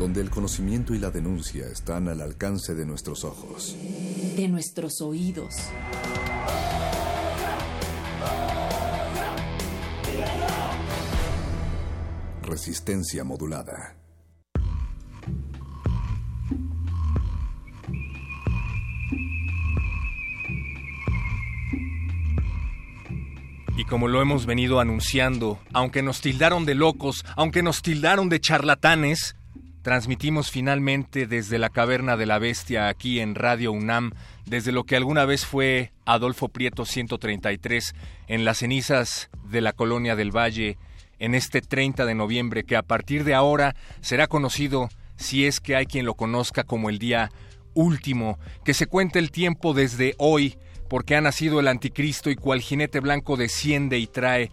donde el conocimiento y la denuncia están al alcance de nuestros ojos. De nuestros oídos. Resistencia modulada. Y como lo hemos venido anunciando, aunque nos tildaron de locos, aunque nos tildaron de charlatanes, Transmitimos finalmente desde la caverna de la bestia aquí en Radio UNAM, desde lo que alguna vez fue Adolfo Prieto 133, en las cenizas de la colonia del Valle, en este 30 de noviembre, que a partir de ahora será conocido, si es que hay quien lo conozca, como el día último, que se cuente el tiempo desde hoy, porque ha nacido el anticristo y cual jinete blanco desciende y trae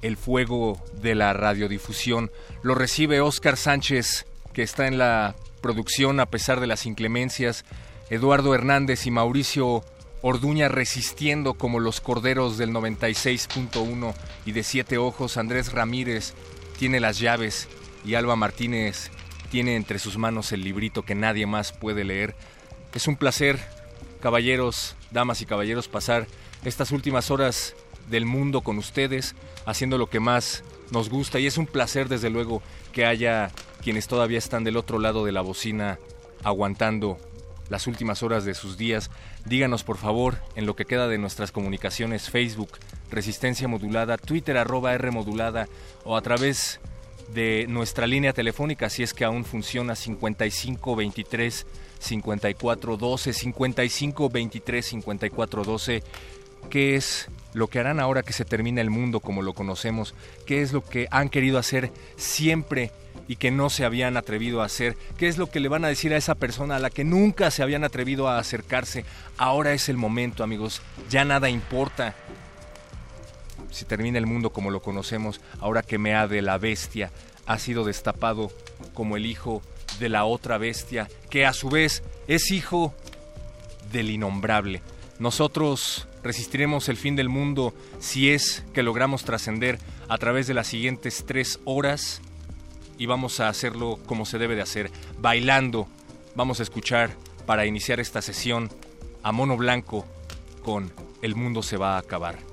el fuego de la radiodifusión. Lo recibe Óscar Sánchez que está en la producción a pesar de las inclemencias, Eduardo Hernández y Mauricio Orduña resistiendo como los corderos del 96.1 y de Siete Ojos, Andrés Ramírez tiene las llaves y Alba Martínez tiene entre sus manos el librito que nadie más puede leer. Es un placer, caballeros, damas y caballeros, pasar estas últimas horas del mundo con ustedes, haciendo lo que más nos gusta y es un placer desde luego que haya quienes todavía están del otro lado de la bocina aguantando las últimas horas de sus días. Díganos por favor en lo que queda de nuestras comunicaciones Facebook, Resistencia Modulada, Twitter arroba R Modulada o a través de nuestra línea telefónica si es que aún funciona 5523 5412 5523 5412 que es lo que harán ahora que se termina el mundo como lo conocemos, qué es lo que han querido hacer siempre y que no se habían atrevido a hacer, qué es lo que le van a decir a esa persona a la que nunca se habían atrevido a acercarse. Ahora es el momento, amigos, ya nada importa. Si termina el mundo como lo conocemos, ahora que Mea de la bestia ha sido destapado como el hijo de la otra bestia, que a su vez es hijo del innombrable. Nosotros resistiremos el fin del mundo si es que logramos trascender a través de las siguientes tres horas y vamos a hacerlo como se debe de hacer, bailando. Vamos a escuchar para iniciar esta sesión a Mono Blanco con El mundo se va a acabar.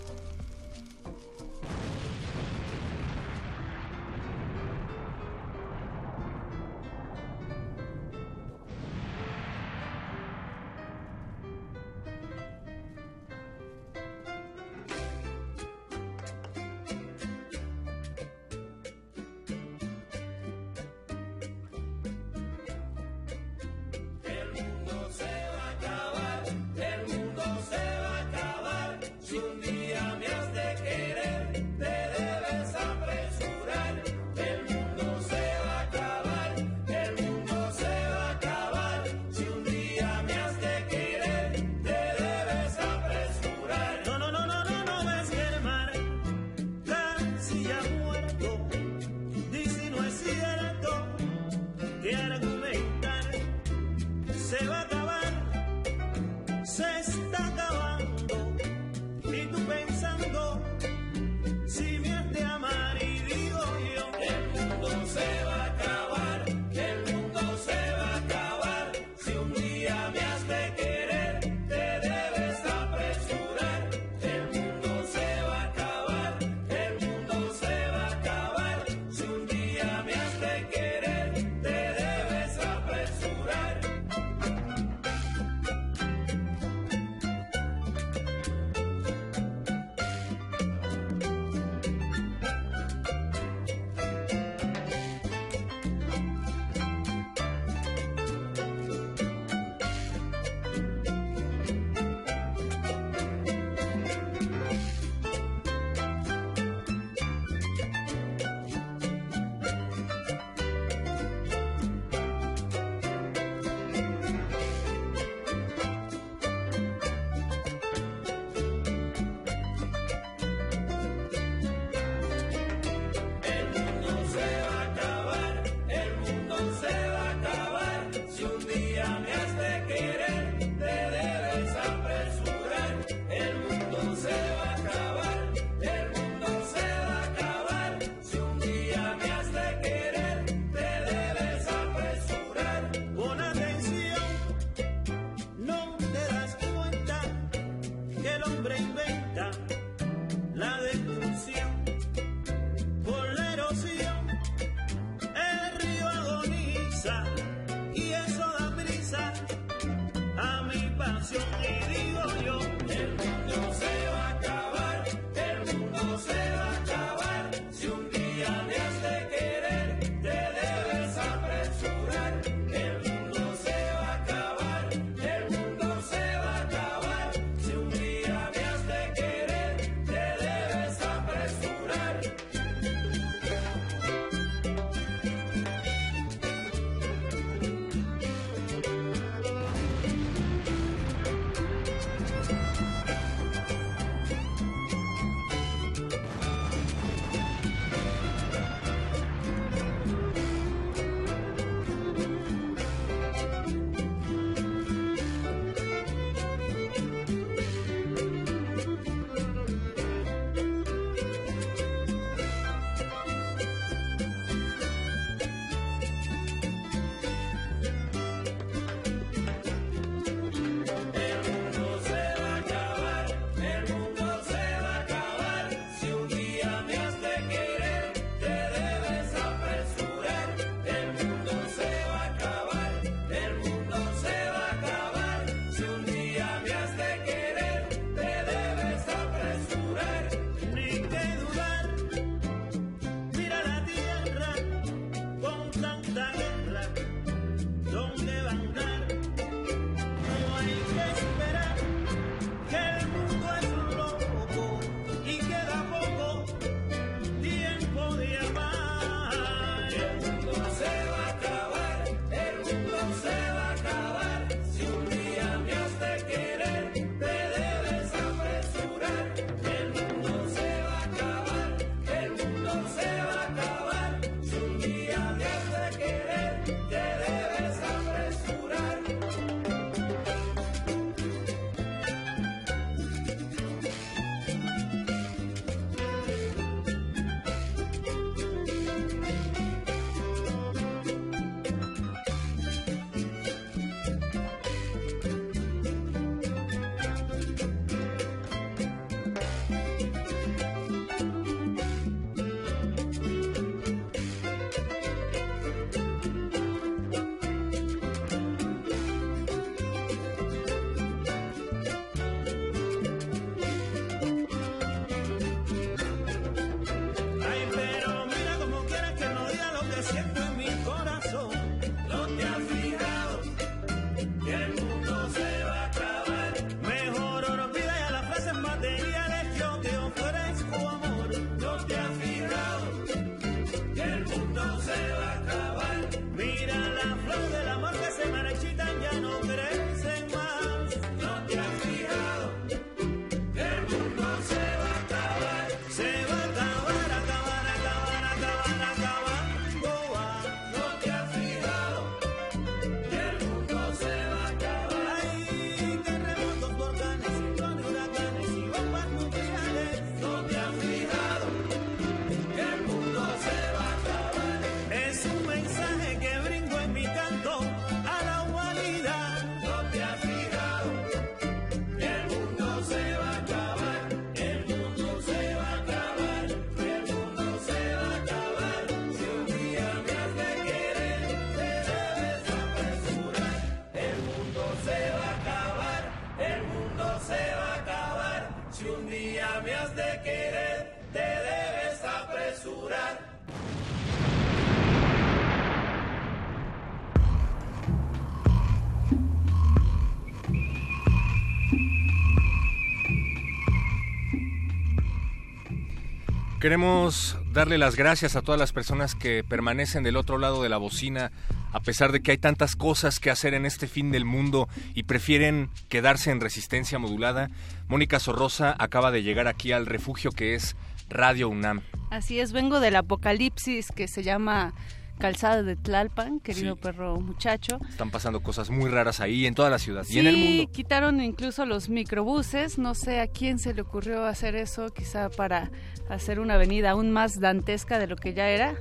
Queremos darle las gracias a todas las personas que permanecen del otro lado de la bocina, a pesar de que hay tantas cosas que hacer en este fin del mundo y prefieren quedarse en resistencia modulada. Mónica Sorrosa acaba de llegar aquí al refugio que es Radio UNAM. Así es, vengo del apocalipsis que se llama Calzada de Tlalpan, querido Sí. perro muchacho. Están pasando cosas muy raras ahí en toda la ciudad y Sí, en el mundo. quitaron incluso los microbuses. No sé a quién se le ocurrió hacer eso, quizá para hacer una avenida aún más dantesca de lo que ya era.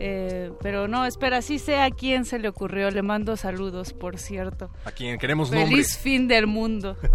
Eh, pero no, espera, sí sé a quién se le ocurrió. Le mando saludos, por cierto. A quien queremos Feliz nombres. fin del mundo.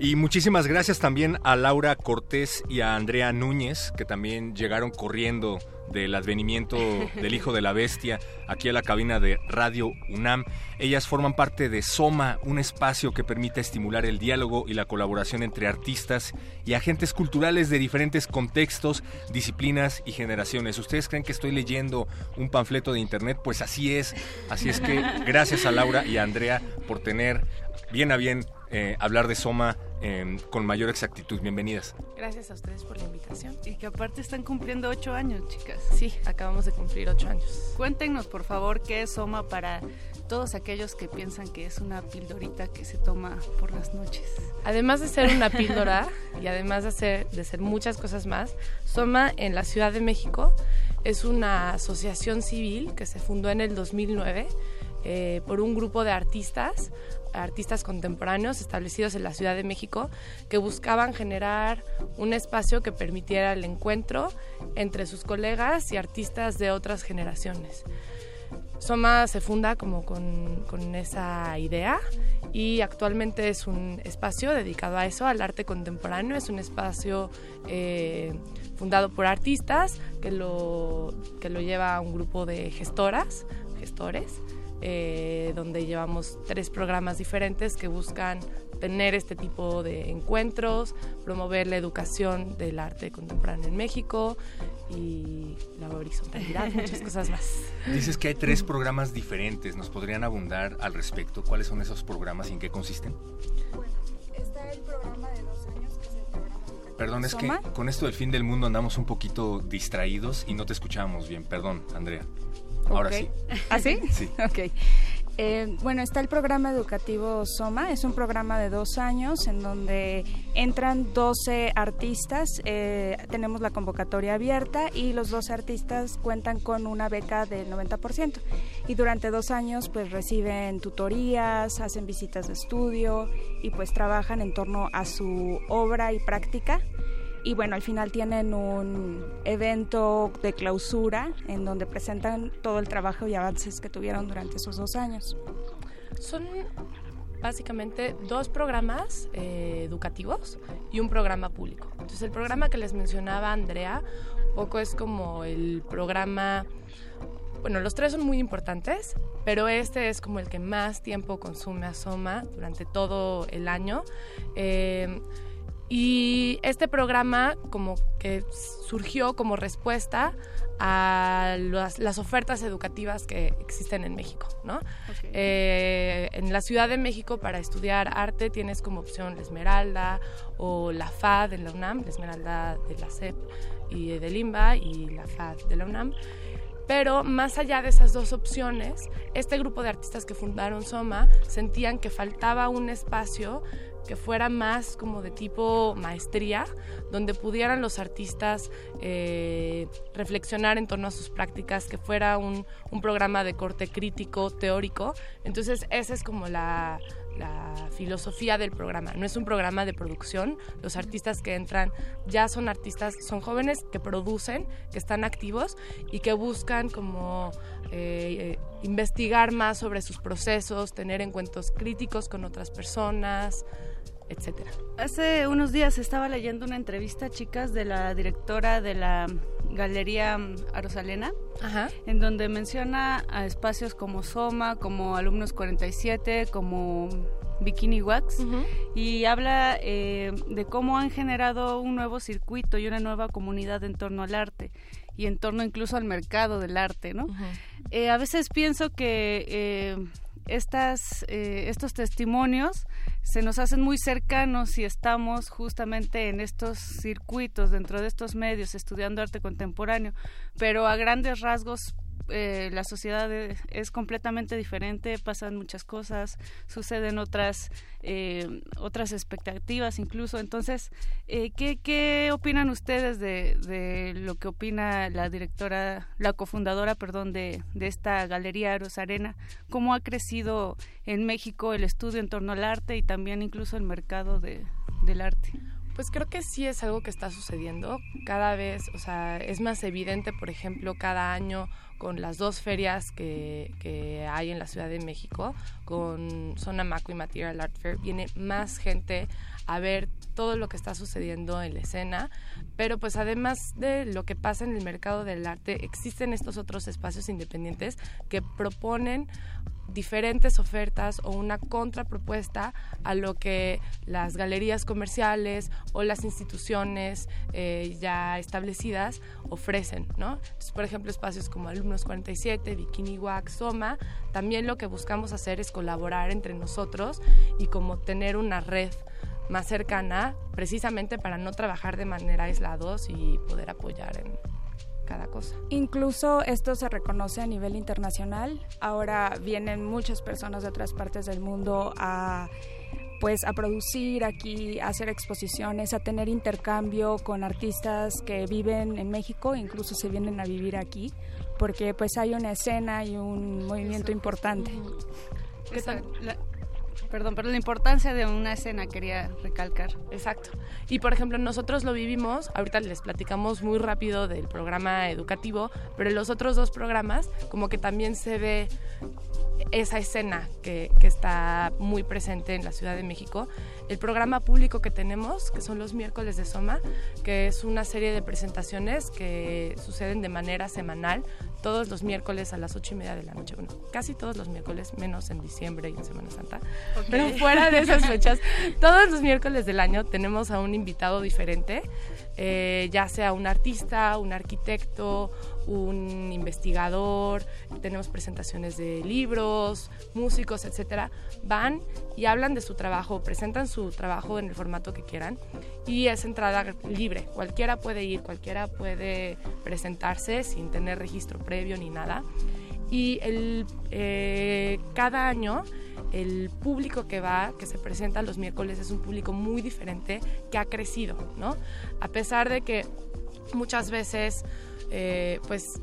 Y muchísimas gracias también a Laura Cortés y a Andrea Núñez, que también llegaron corriendo del advenimiento del Hijo de la Bestia aquí a la cabina de Radio UNAM. Ellas forman parte de Soma, un espacio que permite estimular el diálogo y la colaboración entre artistas y agentes culturales de diferentes contextos, disciplinas y generaciones. ¿Ustedes creen que estoy leyendo un panfleto de internet? Pues así es. Así es que gracias a Laura y a Andrea por tener bien a bien eh, hablar de Soma eh, con mayor exactitud. Bienvenidas. Gracias a ustedes por la invitación. Y que aparte están cumpliendo ocho años, chicas. Sí, acabamos de cumplir ocho años. Cuéntenos, por favor, qué es Soma para todos aquellos que piensan que es una pildorita que se toma por las noches. Además de ser una píldora y además de ser, de ser muchas cosas más, Soma en la Ciudad de México es una asociación civil que se fundó en el 2009 eh, por un grupo de artistas, artistas contemporáneos establecidos en la Ciudad de México, que buscaban generar un espacio que permitiera el encuentro entre sus colegas y artistas de otras generaciones. Soma se funda como con, esa idea y actualmente es un espacio dedicado a eso, al arte contemporáneo. Es un espacio eh, fundado por artistas que lo, que lo lleva un grupo de gestoras, gestores, eh, donde llevamos tres programas diferentes que buscan tener este tipo de encuentros, promover la educación del arte contemporáneo en México y la horizontalidad, muchas cosas más. Dices que hay tres programas diferentes. ¿Nos podrían abundar al respecto? ¿Cuáles son esos programas y en qué consisten? Está el programa de dos años, que es el programa educativo Perdón, es que con esto del fin del mundo andamos un poquito distraídos y no te escuchábamos bien. Perdón, Andrea. Ahora Ok. sí. ¿Ah, sí? Sí. Ok. Eh, bueno, está el programa educativo Soma, es un programa de dos años en donde entran 12 artistas, eh, tenemos la convocatoria abierta y los 12 artistas cuentan con una beca del 90% y durante dos años pues reciben tutorías, hacen visitas de estudio y pues trabajan en torno a su obra y práctica y bueno, al final tienen un evento de clausura en donde presentan todo el trabajo y avances que tuvieron durante esos dos años. Son básicamente dos programas eh, educativos y un programa público. Entonces el programa que les mencionaba Andrea, poco es como el programa, bueno, los tres son muy importantes, pero este es como el que más tiempo consume a Soma durante todo el año. Eh, Y este programa como que surgió como respuesta a las, las ofertas educativas que existen en México, ¿no? Eh, en la Ciudad de México para estudiar arte tienes como opción la Esmeralda o la FAD en la UNAM, la Esmeralda de la CEP y de Limba y la FAD de la UNAM. Pero más allá de esas dos opciones, este grupo de artistas que fundaron Soma sentían que faltaba un espacio que fuera más como de tipo maestría, donde pudieran los artistas eh, reflexionar en torno a sus prácticas, que fuera un, programa de corte crítico, teórico. Entonces, esa es como la, filosofía del programa. No es un programa de producción. Los artistas que entran ya son artistas, son jóvenes que producen, que están activos y que buscan como eh, investigar más sobre sus procesos, tener encuentros críticos con otras personas, etcétera. Hace unos días estaba leyendo una entrevista, chicas, de la directora de la Galería Arosalena, en donde menciona a espacios como Soma, como Alumnos 47, como Bikini Wax, y habla eh, de cómo han generado un nuevo circuito y una nueva comunidad en torno al arte y en torno incluso al mercado del arte, ¿no? Eh, a veces pienso que eh, estas, estos testimonios se nos hacen muy cercanos si estamos justamente en estos circuitos, dentro de estos medios, estudiando arte contemporáneo, pero a grandes rasgos eh, la sociedad es, completamente diferente, pasan muchas cosas, suceden otras eh, otras expectativas incluso. Entonces, eh, ¿qué, ¿qué, opinan ustedes de, de, lo que opina la directora, la cofundadora, perdón, de, de esta galería Rosarena? ¿Cómo ha crecido en México el estudio en torno al arte y también incluso el mercado de, del arte? Pues creo que sí es algo que está sucediendo. Cada vez, o sea, es más evidente, por ejemplo, cada año con las dos ferias que, que hay en la Ciudad de México, con Sonamaco y Material Art Fair, viene más gente a ver todo lo que está sucediendo en la escena, pero pues además de lo que pasa en el mercado del arte, existen estos otros espacios independientes que proponen diferentes ofertas o una contrapropuesta a lo que las galerías comerciales o las instituciones eh, ya establecidas ofrecen, ¿no? por ejemplo, espacios como Alumnos 47, Bikini Wax, Soma, también lo que buscamos hacer es colaborar entre nosotros y como tener una red más cercana precisamente para no trabajar de manera aislados y poder apoyar en, cada cosa. Incluso esto se reconoce a nivel internacional. Ahora vienen muchas personas de otras partes del mundo a pues a producir aquí, a hacer exposiciones, a tener intercambio con artistas que viven en México, incluso se vienen a vivir aquí, porque pues hay una escena y un movimiento importante. ¿Qué tal? Perdón, pero la importancia de una escena quería recalcar. Exacto. Y por ejemplo, nosotros lo vivimos, ahorita les platicamos muy rápido del programa educativo, pero en los otros dos programas como que también se ve esa escena que, que, está muy presente en la Ciudad de México. El programa público que tenemos, que son los miércoles de Soma, que es una serie de presentaciones que suceden de manera semanal, todos los miércoles a las ocho y media de la noche. Bueno, casi todos los miércoles, menos en diciembre y en Semana Santa. Pero fuera de esas fechas, todos los miércoles del año tenemos a un invitado diferente, eh, ya sea un artista, un arquitecto, un investigador, tenemos presentaciones de libros, músicos, etcétera, van y hablan de su trabajo, presentan su trabajo en el formato que quieran y es entrada libre, cualquiera puede ir, cualquiera puede presentarse sin tener registro previo ni nada. Y el, eh, cada año el público que va, que se presenta los miércoles, es un público muy diferente que ha crecido, ¿no? A pesar de que muchas veces eh, pues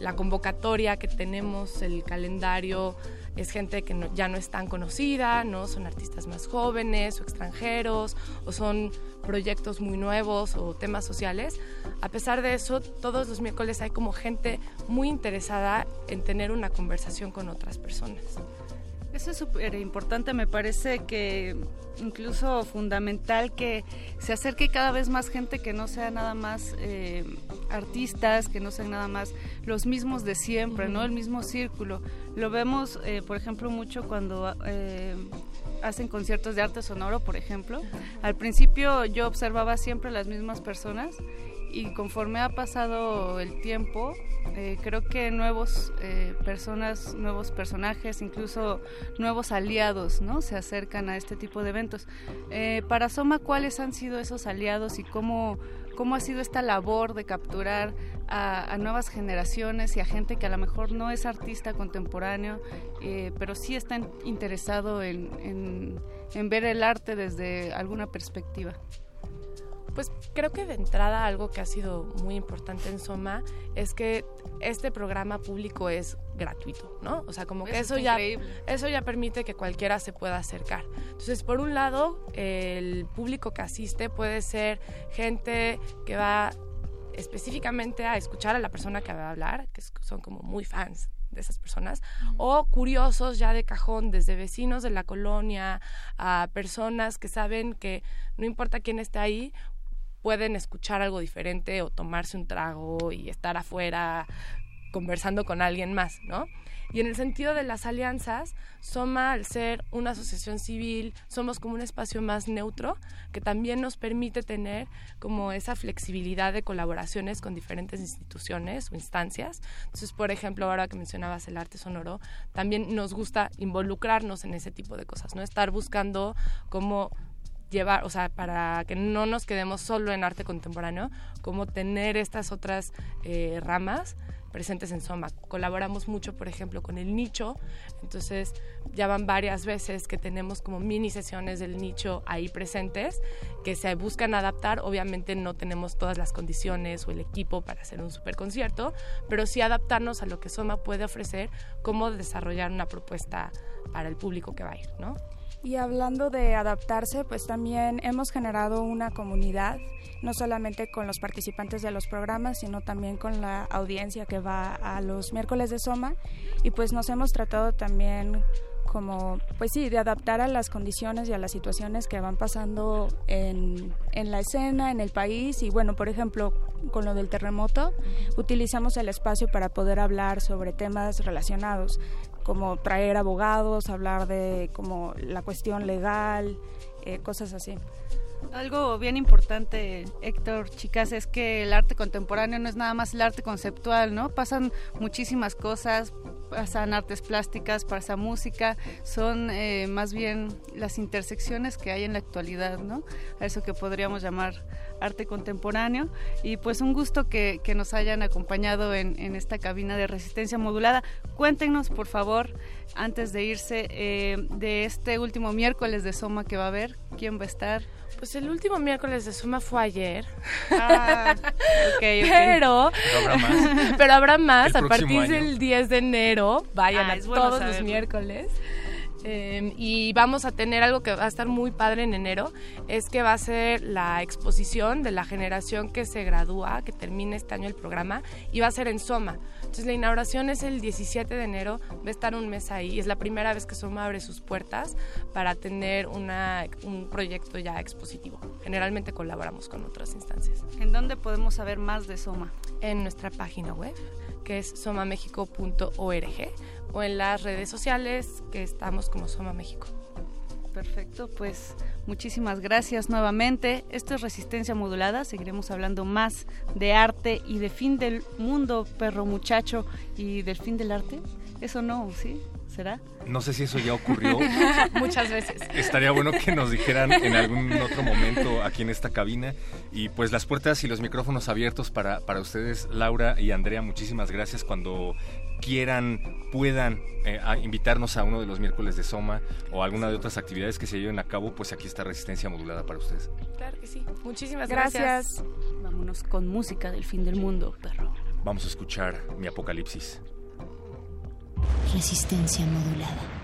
la convocatoria que tenemos, el calendario, es gente que ya no es tan conocida, ¿no? Son artistas más jóvenes o extranjeros, o son proyectos muy nuevos o temas sociales. A pesar de eso, todos los miércoles hay como gente muy interesada en tener una conversación con otras personas. Eso es súper importante, me parece que incluso fundamental que se acerque cada vez más gente que no sea nada más eh, artistas, que no sean nada más los mismos de siempre, ¿no? El mismo círculo. Lo vemos, eh, por ejemplo, mucho cuando... Eh, hacen conciertos de arte sonoro, por ejemplo. Al principio yo observaba siempre las mismas personas y conforme ha pasado el tiempo, eh, creo que nuevos personas, nuevos personajes, incluso nuevos aliados, ¿no? Se acercan a este tipo de eventos. Eh, para Soma, ¿cuáles han sido esos aliados y cómo, cómo ha sido esta labor de capturar a, nuevas generaciones y a gente que a lo mejor no es artista contemporáneo, eh, pero sí está interesado en ver el arte desde alguna perspectiva? Pues creo que de entrada algo que ha sido muy importante en Soma es que este programa público es gratuito, ¿no? O sea, como que Eso eso está ya increíble. eso ya permite que cualquiera se pueda acercar. Entonces, por un lado, el público que asiste puede ser gente que va específicamente a escuchar a la persona que va a hablar, que son como muy fans de esas personas, o curiosos ya de cajón, desde vecinos de la colonia a personas que saben que no importa quién esté ahí, pueden escuchar algo diferente o tomarse un trago y estar afuera conversando con alguien más, ¿no? Y en el sentido de las alianzas, Soma, al ser una asociación civil, somos como un espacio más neutro que también nos permite tener como esa flexibilidad de colaboraciones con diferentes instituciones o instancias. Entonces, por ejemplo, ahora que mencionabas el arte sonoro, también nos gusta involucrarnos en ese tipo de cosas, ¿no? Estar buscando cómo llevar, o sea, para que no nos quedemos solo en arte contemporáneo, como tener estas otras eh, ramas presentes en Soma. Colaboramos mucho, por ejemplo, con el nicho, entonces ya van varias veces que tenemos como mini sesiones del nicho ahí presentes que se buscan adaptar. Obviamente no tenemos todas las condiciones o el equipo para hacer un super concierto, pero sí adaptarnos a lo que Soma puede ofrecer, cómo desarrollar una propuesta para el público que va a ir, ¿no? Y hablando de adaptarse, pues también hemos generado una comunidad, no solamente con los participantes de los programas, sino también con la audiencia que va a los miércoles de Soma. Y pues nos hemos tratado también como, pues sí, de adaptar a las condiciones y a las situaciones que van pasando en, en la escena, en el país. Y bueno, por ejemplo, con lo del terremoto, utilizamos el espacio para poder hablar sobre temas relacionados, como traer abogados, hablar de como la cuestión legal, eh, cosas así. Algo bien importante, Héctor, chicas, es que el arte contemporáneo no es nada más el arte conceptual, ¿no? Pasan muchísimas cosas, pasan artes plásticas, pasa música, son eh, más bien las intersecciones que hay en la actualidad, ¿no? A eso que podríamos llamar arte contemporáneo. Y pues un gusto que, nos hayan acompañado en, en, esta cabina de resistencia modulada. Cuéntenos, por favor, antes de irse, eh, de este último miércoles de Soma que va a haber, quién va a estar. Pues el último miércoles de Suma fue ayer. Ah, okay, okay. Pero, pero habrá más, pero habrá más a partir año. del 10 de enero. Vayan ah, a todos los miércoles. Eh, y vamos a tener algo que va a estar muy padre en enero, es que va a ser la exposición de la generación que se gradúa, que termina este año el programa, y va a ser en Soma. Entonces la inauguración es el 17 de enero, va a estar un mes ahí, es la primera vez que Soma abre sus puertas para tener una, un proyecto ya expositivo. Generalmente colaboramos con otras instancias. ¿En dónde podemos saber más de Soma? En nuestra página web, que es somamexico.org o en las redes sociales que estamos como Soma México. Perfecto, pues muchísimas gracias nuevamente. Esto es Resistencia Modulada. Seguiremos hablando más de arte y de fin del mundo, perro muchacho, y del fin del arte. Eso no, ¿sí? ¿Será? No sé si eso ya ocurrió. Muchas veces. Estaría bueno que nos dijeran en algún otro momento aquí en esta cabina. Y pues las puertas y los micrófonos abiertos para, para ustedes, Laura y Andrea. Muchísimas gracias cuando quieran, puedan eh, a invitarnos a uno de los miércoles de Soma o alguna de otras actividades que se lleven a cabo, pues aquí está Resistencia Modulada para ustedes. Claro que sí. Muchísimas gracias. gracias. Vámonos con música del fin del mundo, perro. Vamos a escuchar mi apocalipsis. Resistencia modulada.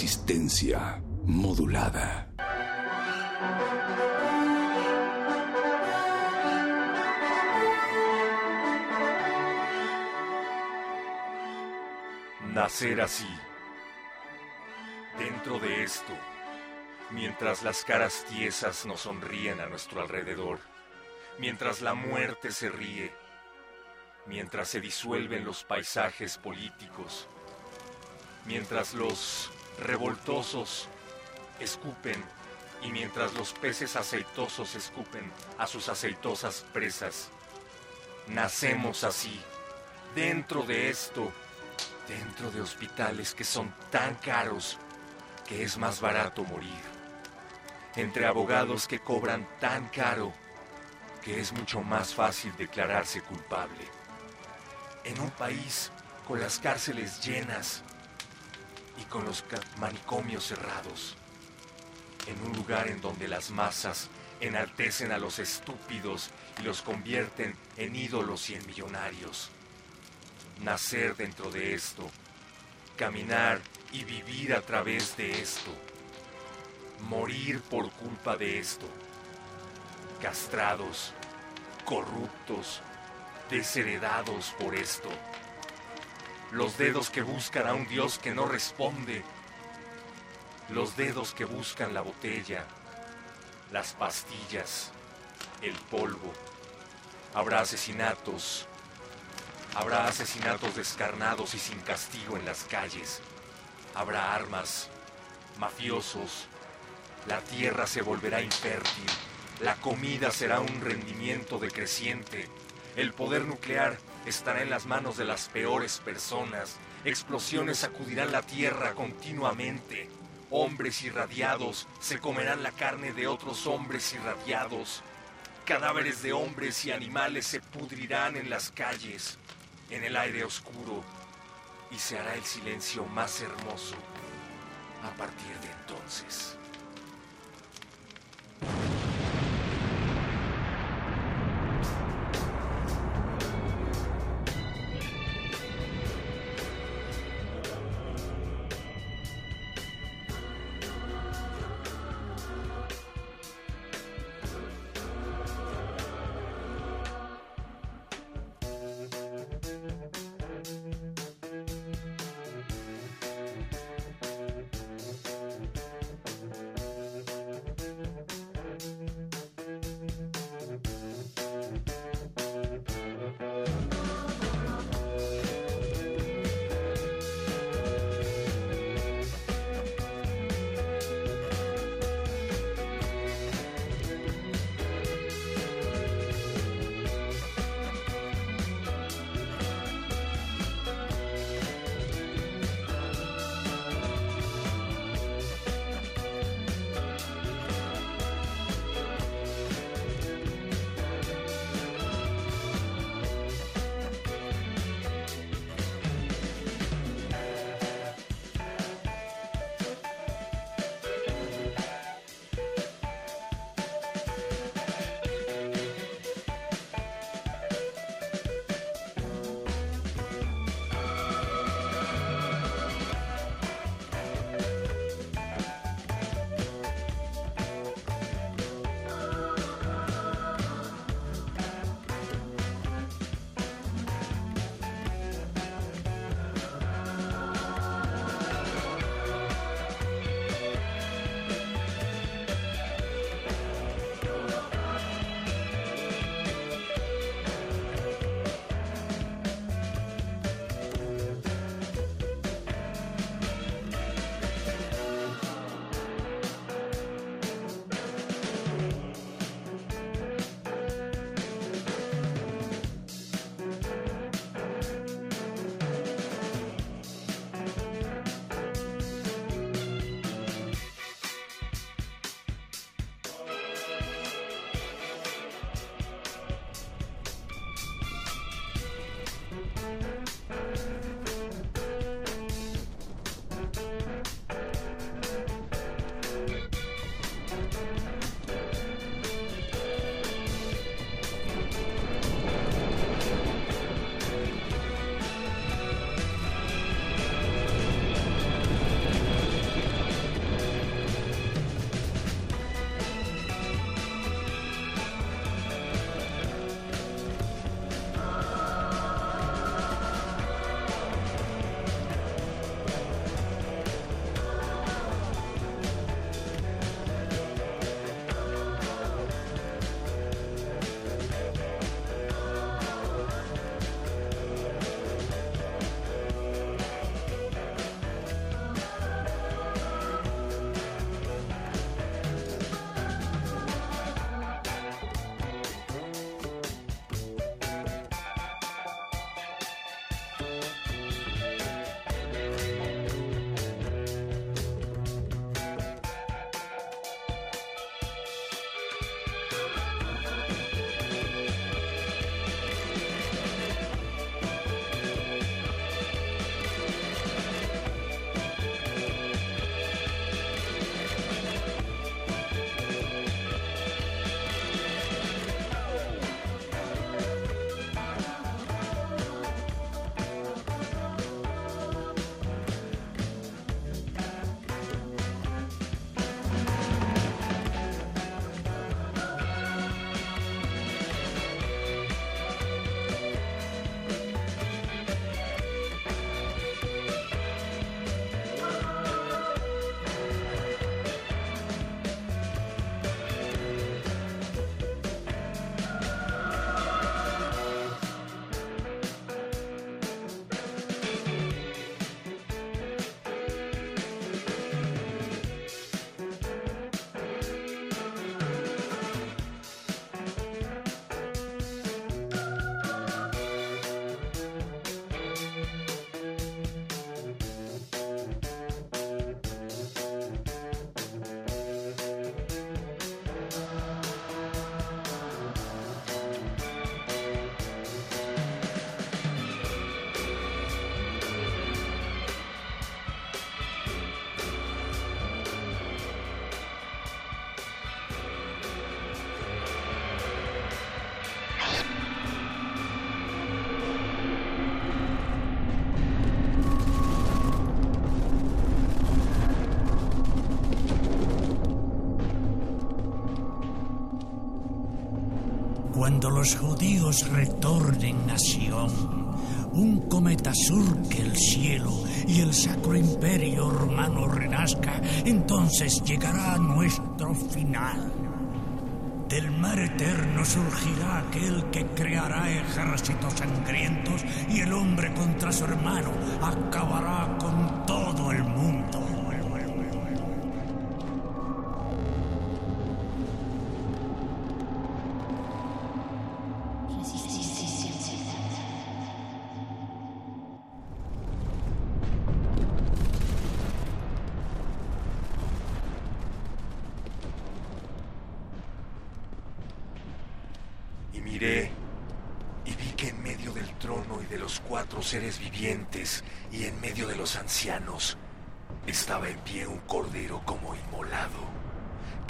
Resistencia modulada. Nacer así, dentro de esto, mientras las caras tiesas nos sonríen a nuestro alrededor, mientras la muerte se ríe, mientras se disuelven los paisajes políticos, mientras los revoltosos escupen y mientras los peces aceitosos escupen a sus aceitosas presas. Nacemos así, dentro de esto, dentro de hospitales que son tan caros que es más barato morir, entre abogados que cobran tan caro que es mucho más fácil declararse culpable, en un país con las cárceles llenas, y con los manicomios cerrados, en un lugar en donde las masas enaltecen a los estúpidos y los convierten en ídolos y en millonarios. Nacer dentro de esto, caminar y vivir a través de esto, morir por culpa de esto, castrados, corruptos, desheredados por esto los dedos que buscan a un Dios que no responde, los dedos que buscan la botella, las pastillas, el polvo. Habrá asesinatos, habrá asesinatos descarnados y sin castigo en las calles. Habrá armas, mafiosos, la tierra se volverá infértil, la comida será un rendimiento decreciente, el poder nuclear estará en las manos de las peores personas. Explosiones sacudirán la tierra continuamente. Hombres irradiados se comerán la carne de otros hombres irradiados. Cadáveres de hombres y animales se pudrirán en las calles, en el aire oscuro, y se hará el silencio más hermoso a partir de entonces. Cuando los judíos retornen a Sion, un cometa surque el cielo y el sacro imperio romano renazca, entonces llegará nuestro final. Del mar eterno surgirá aquel que creará ejércitos sangrientos y el hombre contra su hermano acabará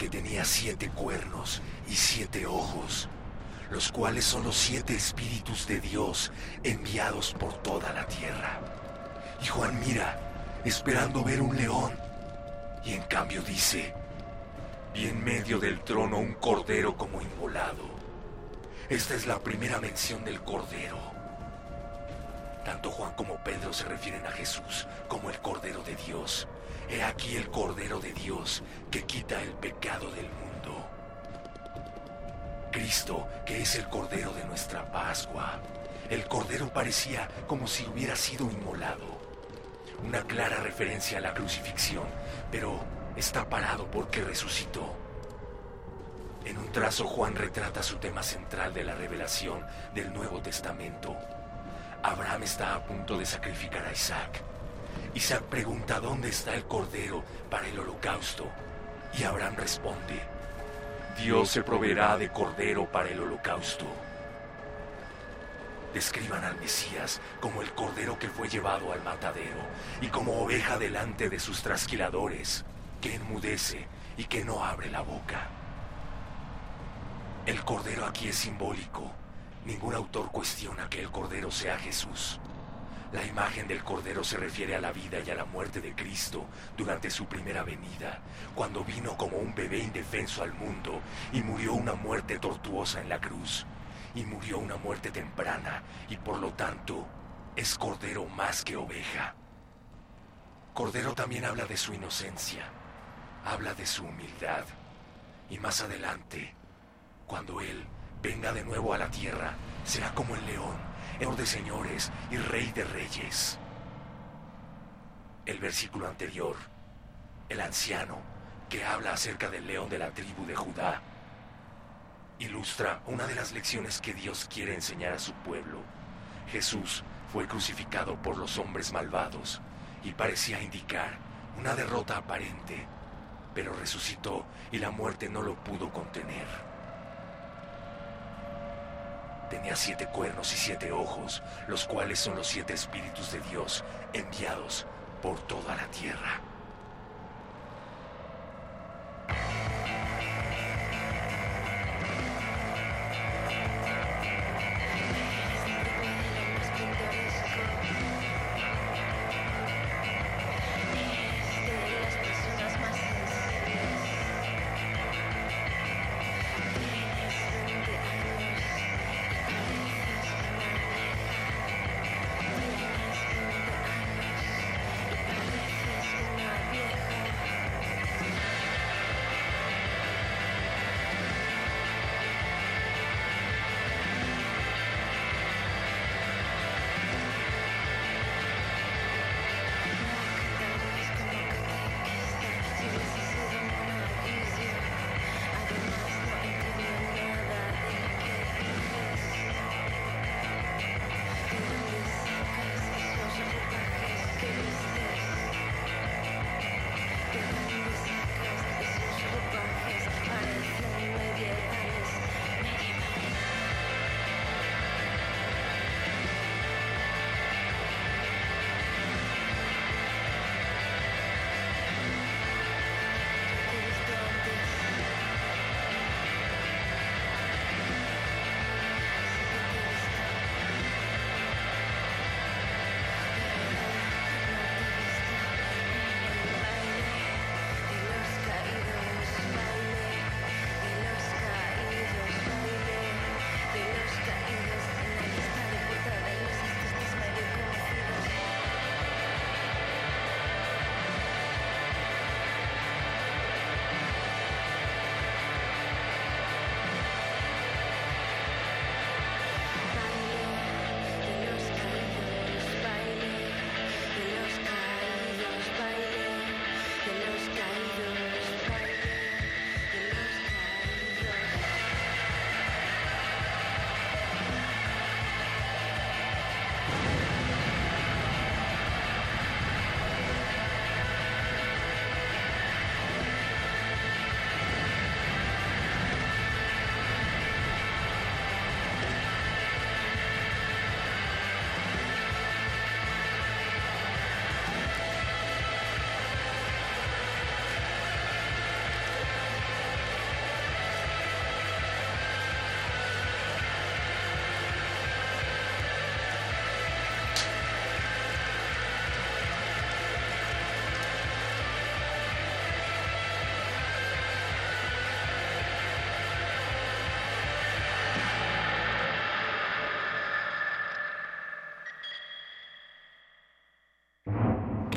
que tenía siete cuernos y siete ojos, los cuales son los siete espíritus de Dios enviados por toda la tierra. Y Juan mira, esperando ver un león, y en cambio dice, vi en medio del trono un cordero como inmolado. Esta es la primera mención del Cordero. Tanto Juan como Pedro se refieren a Jesús como el Cordero de Dios. He aquí el Cordero de Dios que quita el pecado del mundo. Cristo, que es el Cordero de nuestra Pascua. El Cordero parecía como si hubiera sido inmolado. Una clara referencia a la crucifixión, pero está parado porque resucitó. En un trazo Juan retrata su tema central de la revelación del Nuevo Testamento. Abraham está a punto de sacrificar a Isaac. Isaac pregunta dónde está el cordero para el holocausto. Y Abraham responde, Dios se proveerá de cordero para el holocausto. Describan al Mesías como el cordero que fue llevado al matadero y como oveja delante de sus trasquiladores, que enmudece y que no abre la boca. El cordero aquí es simbólico. Ningún autor cuestiona que el cordero sea Jesús. La imagen del cordero se refiere a la vida y a la muerte de Cristo durante su primera venida, cuando vino como un bebé indefenso al mundo y murió una muerte tortuosa en la cruz. Y murió una muerte temprana y por lo tanto es cordero más que oveja. Cordero también habla de su inocencia, habla de su humildad. Y más adelante, cuando Él venga de nuevo a la tierra, será como el león, de señores y rey de reyes. El versículo anterior, el anciano, que habla acerca del león de la tribu de Judá, ilustra una de las lecciones que Dios quiere enseñar a su pueblo. Jesús fue crucificado por los hombres malvados y parecía indicar una derrota aparente, pero resucitó y la muerte no lo pudo contener. Tenía siete cuernos y siete ojos, los cuales son los siete espíritus de Dios enviados por toda la tierra.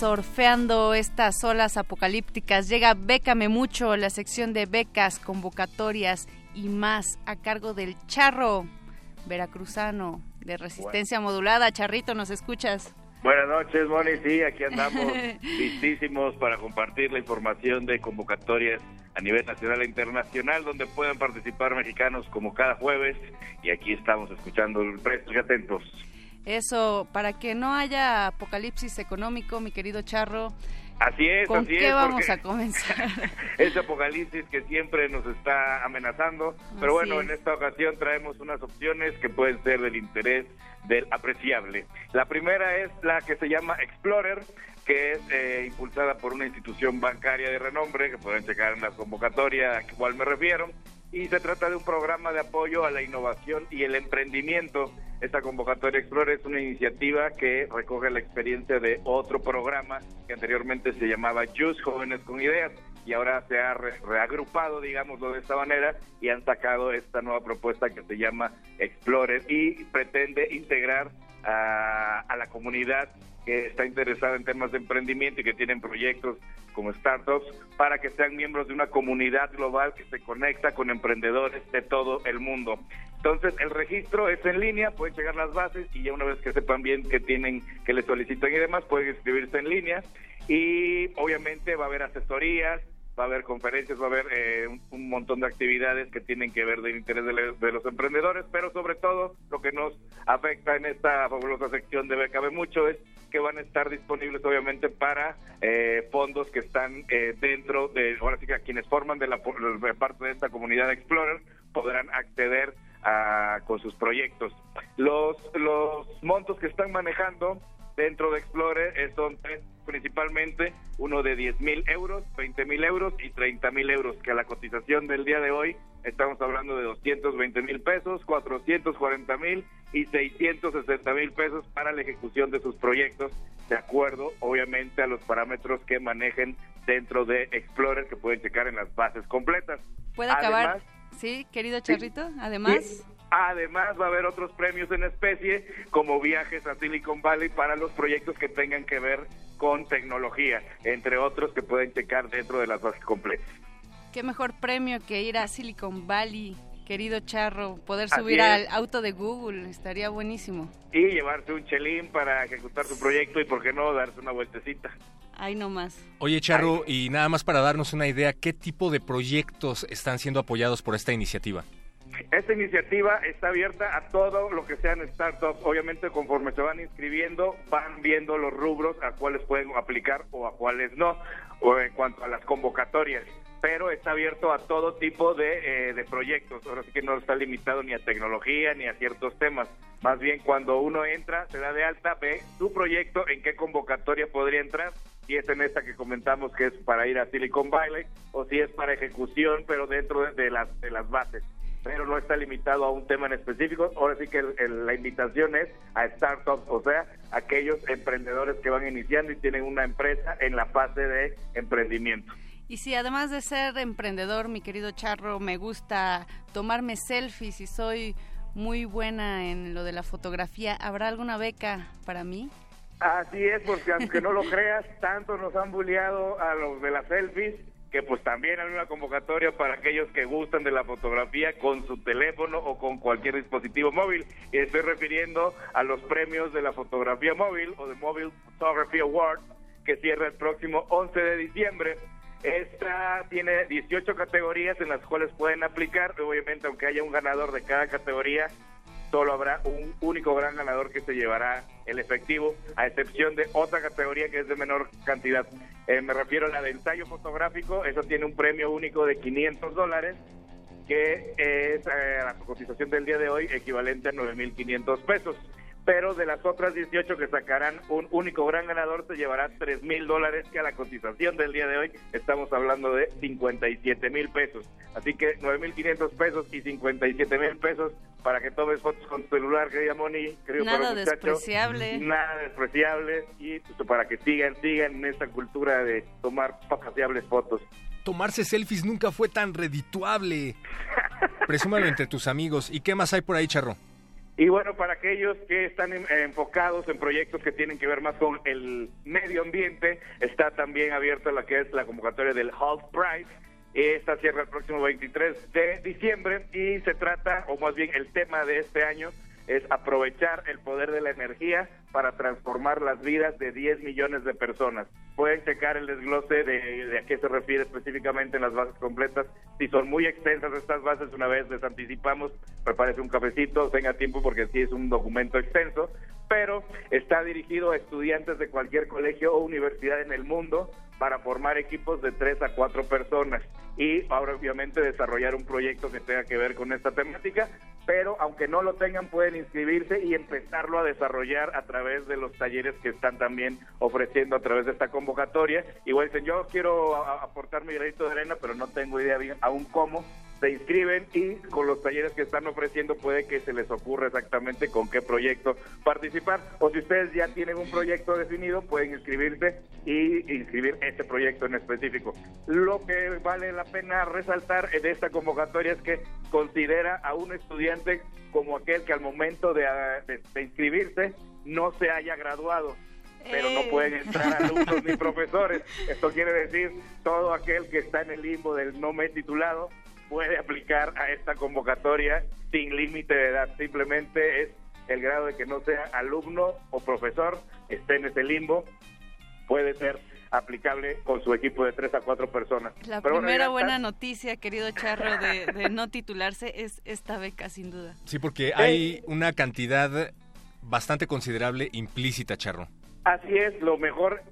surfeando estas olas apocalípticas llega Bécame Mucho, la sección de becas, convocatorias y más a cargo del Charro veracruzano de resistencia modulada. Charrito, ¿nos escuchas? Buenas noches, Moni. Sí, aquí andamos listísimos para compartir la información de convocatorias a nivel nacional e internacional, donde puedan participar mexicanos como cada jueves. Y aquí estamos escuchando el precio y atentos. Eso, para que no haya apocalipsis económico, mi querido Charro. Así es, ¿Con así qué es. vamos a comenzar? Ese apocalipsis que siempre nos está amenazando. Pero Así bueno, es. en esta ocasión traemos unas opciones que pueden ser del interés del apreciable. La primera es la que se llama Explorer, que es eh, impulsada por una institución bancaria de renombre, que pueden checar en la convocatoria a cual me refiero. Y se trata de un programa de apoyo a la innovación y el emprendimiento. Esta convocatoria Explorer es una iniciativa que recoge la experiencia de otro programa que anteriormente se llamaba Just Jóvenes con Ideas y ahora se ha re- reagrupado, digámoslo de esta manera, y han sacado esta nueva propuesta que se llama Explorer y pretende integrar a la comunidad está interesada en temas de emprendimiento y que tienen proyectos como startups para que sean miembros de una comunidad global que se conecta con emprendedores de todo el mundo. Entonces, el registro es en línea, pueden llegar las bases y ya una vez que sepan bien que tienen, que les solicitan y demás, pueden inscribirse en línea y obviamente va a haber asesorías, va a haber conferencias, va a haber eh, un, un montón de actividades que tienen que ver del interés de, le- de los emprendedores, pero sobre todo lo que nos afecta en esta fabulosa sección de BKB mucho es que van a estar disponibles obviamente para eh, fondos que están eh, dentro de, ahora sí que a quienes forman de la de parte de esta comunidad Explorer podrán acceder a, con sus proyectos. Los, los montos que están manejando dentro de Explorer eh, son tres principalmente, uno de 10 mil euros, 20 mil euros y 30 mil euros, que a la cotización del día de hoy estamos hablando de 220 mil pesos, 440 mil y 660 mil pesos para la ejecución de sus proyectos, de acuerdo obviamente a los parámetros que manejen dentro de Explorer, que pueden checar en las bases completas. ¿Puede acabar? Además, Sí, querido Charrito. Además, Sí. Además va a haber otros premios en especie como viajes a Silicon Valley para los proyectos que tengan que ver con tecnología, entre otros que pueden checar dentro de las bases completas. qué mejor premio que ir a Silicon Valley, querido Charro, poder Así subir es. al auto de Google, estaría buenísimo. Y llevarse un chelín para ejecutar su proyecto y, por qué no, darse una vueltecita. Ahí nomás. Oye, Charro, y nada más para darnos una idea, ¿qué tipo de proyectos están siendo apoyados por esta iniciativa? Esta iniciativa está abierta a todo lo que sean startups. Obviamente, conforme se van inscribiendo, van viendo los rubros a cuáles pueden aplicar o a cuáles no, o en cuanto a las convocatorias. Pero está abierto a todo tipo de, eh, de proyectos. Ahora sí que no está limitado ni a tecnología ni a ciertos temas. Más bien, cuando uno entra, se da de alta, ve su proyecto, en qué convocatoria podría entrar si es en esta que comentamos que es para ir a Silicon Valley o si es para ejecución, pero dentro de, las, de las bases. Pero no está limitado a un tema en específico. Ahora sí que el- la invitación es a startups, o sea, aquellos emprendedores que van iniciando y tienen una empresa en la fase de emprendimiento. Y si además de ser emprendedor, mi querido Charro, me gusta tomarme selfies y soy muy buena en lo de la fotografía, ¿habrá alguna beca para mí? Así es, porque aunque no lo creas, tanto nos han bulleado a los de las selfies que pues también hay una convocatoria para aquellos que gustan de la fotografía con su teléfono o con cualquier dispositivo móvil. Y estoy refiriendo a los premios de la fotografía móvil o de Mobile Photography Award que cierra el próximo 11 de diciembre. Esta tiene 18 categorías en las cuales pueden aplicar. Obviamente, aunque haya un ganador de cada categoría, solo habrá un único gran ganador que se llevará el efectivo, a excepción de otra categoría que es de menor cantidad. Eh, me refiero a la de ensayo fotográfico, eso tiene un premio único de 500 dólares, que es eh, la cotización del día de hoy equivalente a 9.500 pesos. Pero de las otras 18 que sacarán un único gran ganador se llevará 3 mil dólares, que a la cotización del día de hoy estamos hablando de 57 mil pesos. Así que 9.500 pesos y 57 mil pesos para que tomes fotos con tu celular, querida Moni, querido Nada muchacho. despreciable. Nada despreciable y pues, para que sigan, sigan en esta cultura de tomar paseables fotos. Tomarse selfies nunca fue tan redituable. Presúmalo entre tus amigos. ¿Y qué más hay por ahí, Charro? Y bueno, para aquellos que están en- enfocados en proyectos que tienen que ver más con el medio ambiente, está también abierta la que es la convocatoria del Half Price. Esta cierra el próximo 23 de diciembre y se trata, o más bien el tema de este año, es aprovechar el poder de la energía para transformar las vidas de 10 millones de personas. Pueden checar el desglose de, de a qué se refiere específicamente en las bases completas. Si son muy extensas estas bases, una vez les anticipamos, prepárese un cafecito, tenga tiempo porque sí es un documento extenso, pero está dirigido a estudiantes de cualquier colegio o universidad en el mundo para formar equipos de tres a cuatro personas y ahora obviamente desarrollar un proyecto que tenga que ver con esta temática, pero aunque no lo tengan pueden inscribirse y empezarlo a desarrollar a través de los talleres que están también ofreciendo a través de esta convocatoria. Igual dicen, yo quiero aportar mi granito de arena, pero no tengo idea bien aún cómo. Se inscriben y con los talleres que están ofreciendo puede que se les ocurra exactamente con qué proyecto participar. O si ustedes ya tienen un proyecto definido, pueden inscribirse y inscribir este proyecto en específico. Lo que vale la pena resaltar de esta convocatoria es que considera a un estudiante como aquel que al momento de, de- de inscribirse no se haya graduado pero no Eh. pueden entrar alumnos ni profesores. Esto quiere decir todo aquel que está en el limbo del no me he titulado puede aplicar a esta convocatoria sin límite de edad. Simplemente es el grado de que no sea alumno o profesor, esté en ese limbo, puede ser aplicable con su equipo de tres a cuatro personas. La Pero primera buena noticia, querido Charro, de, de no titularse es esta beca, sin duda. Sí, porque hay una cantidad bastante considerable implícita, Charro. Así es, lo mejor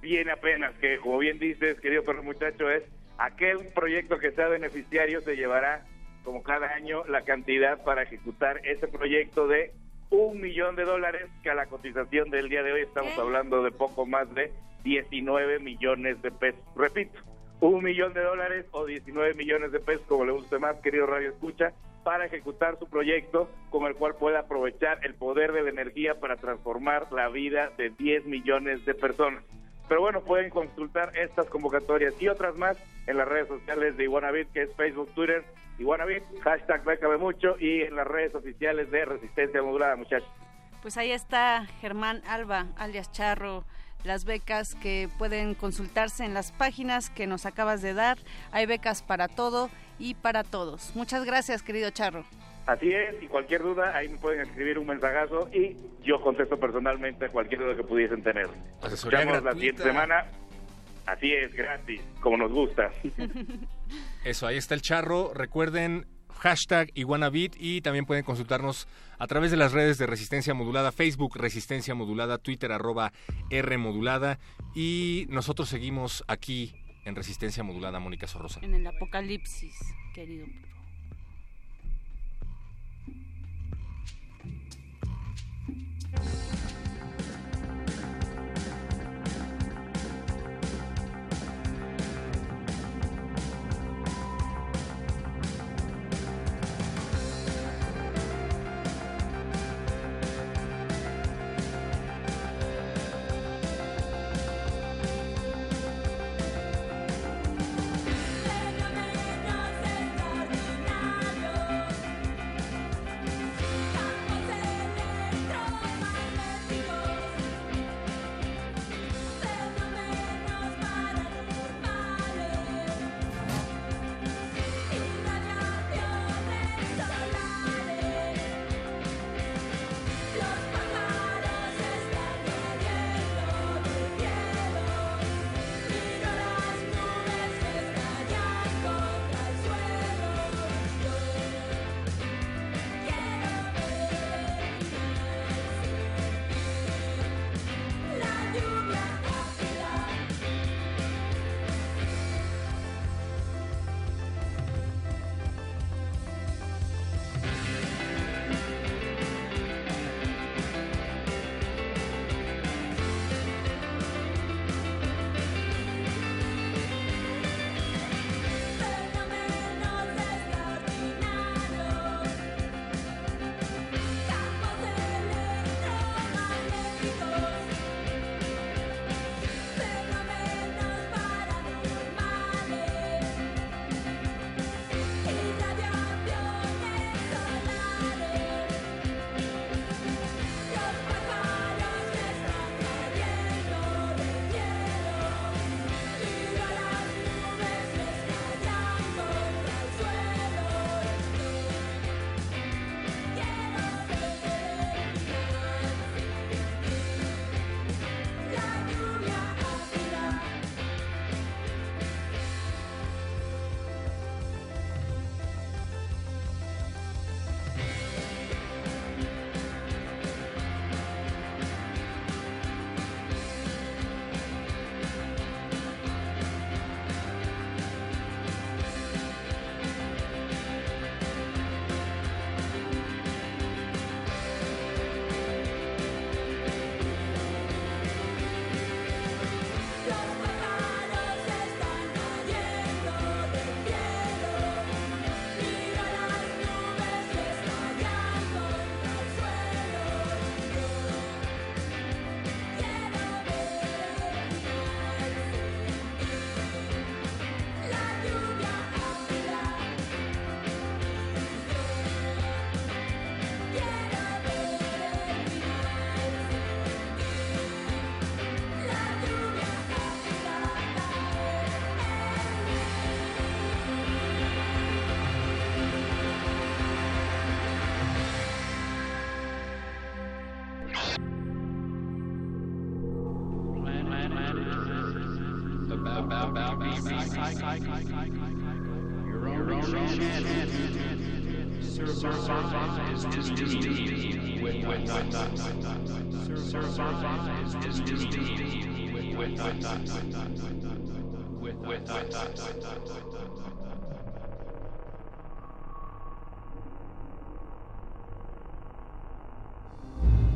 viene apenas, que como bien dices, querido perro muchacho, es aquel proyecto que sea beneficiario se llevará, como cada año, la cantidad para ejecutar ese proyecto de un millón de dólares, que a la cotización del día de hoy estamos hablando de poco más de 19 millones de pesos. Repito, un millón de dólares o 19 millones de pesos, como le guste más, querido Radio Escucha, para ejecutar su proyecto con el cual pueda aprovechar el poder de la energía para transformar la vida de 10 millones de personas. Pero bueno, pueden consultar estas convocatorias y otras más en las redes sociales de Iguanabit, que es Facebook, Twitter, Iguanabit, hashtag Bécame Mucho y en las redes oficiales de Resistencia Modulada, muchachos. Pues ahí está Germán Alba, alias Charro, las becas que pueden consultarse en las páginas que nos acabas de dar. Hay becas para todo y para todos. Muchas gracias, querido Charro. Así es, y cualquier duda, ahí me pueden escribir un mensajazo y yo contesto personalmente cualquier duda que pudiesen tener. Nos escuchamos la siguiente semana. Así es, gratis, como nos gusta. Eso, ahí está el charro. Recuerden hashtag Iguanabit y también pueden consultarnos a través de las redes de Resistencia Modulada, Facebook Resistencia Modulada, Twitter arroba R Modulada y nosotros seguimos aquí en Resistencia Modulada, Mónica Sorrosa. En el apocalipsis, querido.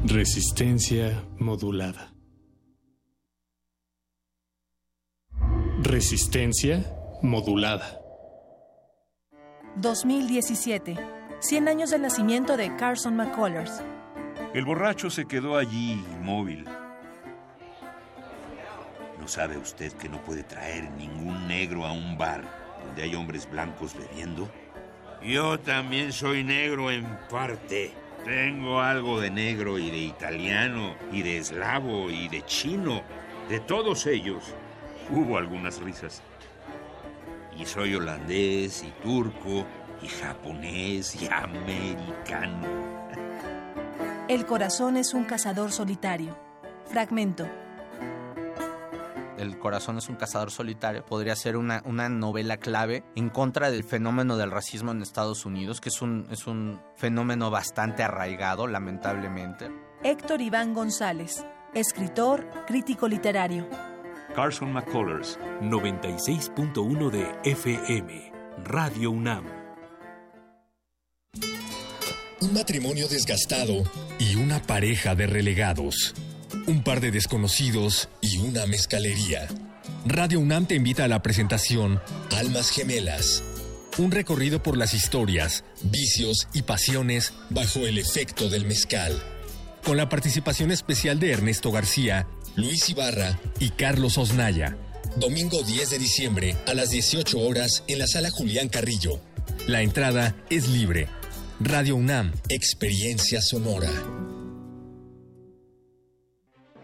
Resistencia modulada. Resistencia modulada. 2017. 100 años del nacimiento de Carson McCullers. El borracho se quedó allí, inmóvil. ¿No sabe usted que no puede traer ningún negro a un bar donde hay hombres blancos bebiendo? Yo también soy negro en parte. Tengo algo de negro y de italiano y de eslavo y de chino. De todos ellos. Hubo algunas risas. Y soy holandés y turco y japonés y americano. El corazón es un cazador solitario. Fragmento. El corazón es un cazador solitario podría ser una, una novela clave en contra del fenómeno del racismo en Estados Unidos, que es un, es un fenómeno bastante arraigado, lamentablemente. Héctor Iván González. Escritor, crítico literario. Carson McCullers. 96.1 de FM. Radio UNAM. Un matrimonio desgastado y una pareja de relegados. Un par de desconocidos y una mezcalería. Radio UNAM te invita a la presentación Almas Gemelas. Un recorrido por las historias, vicios y pasiones bajo el efecto del mezcal. Con la participación especial de Ernesto García, Luis Ibarra y Carlos Osnaya. Domingo 10 de diciembre a las 18 horas en la sala Julián Carrillo. La entrada es libre. Radio UNAM, Experiencia Sonora.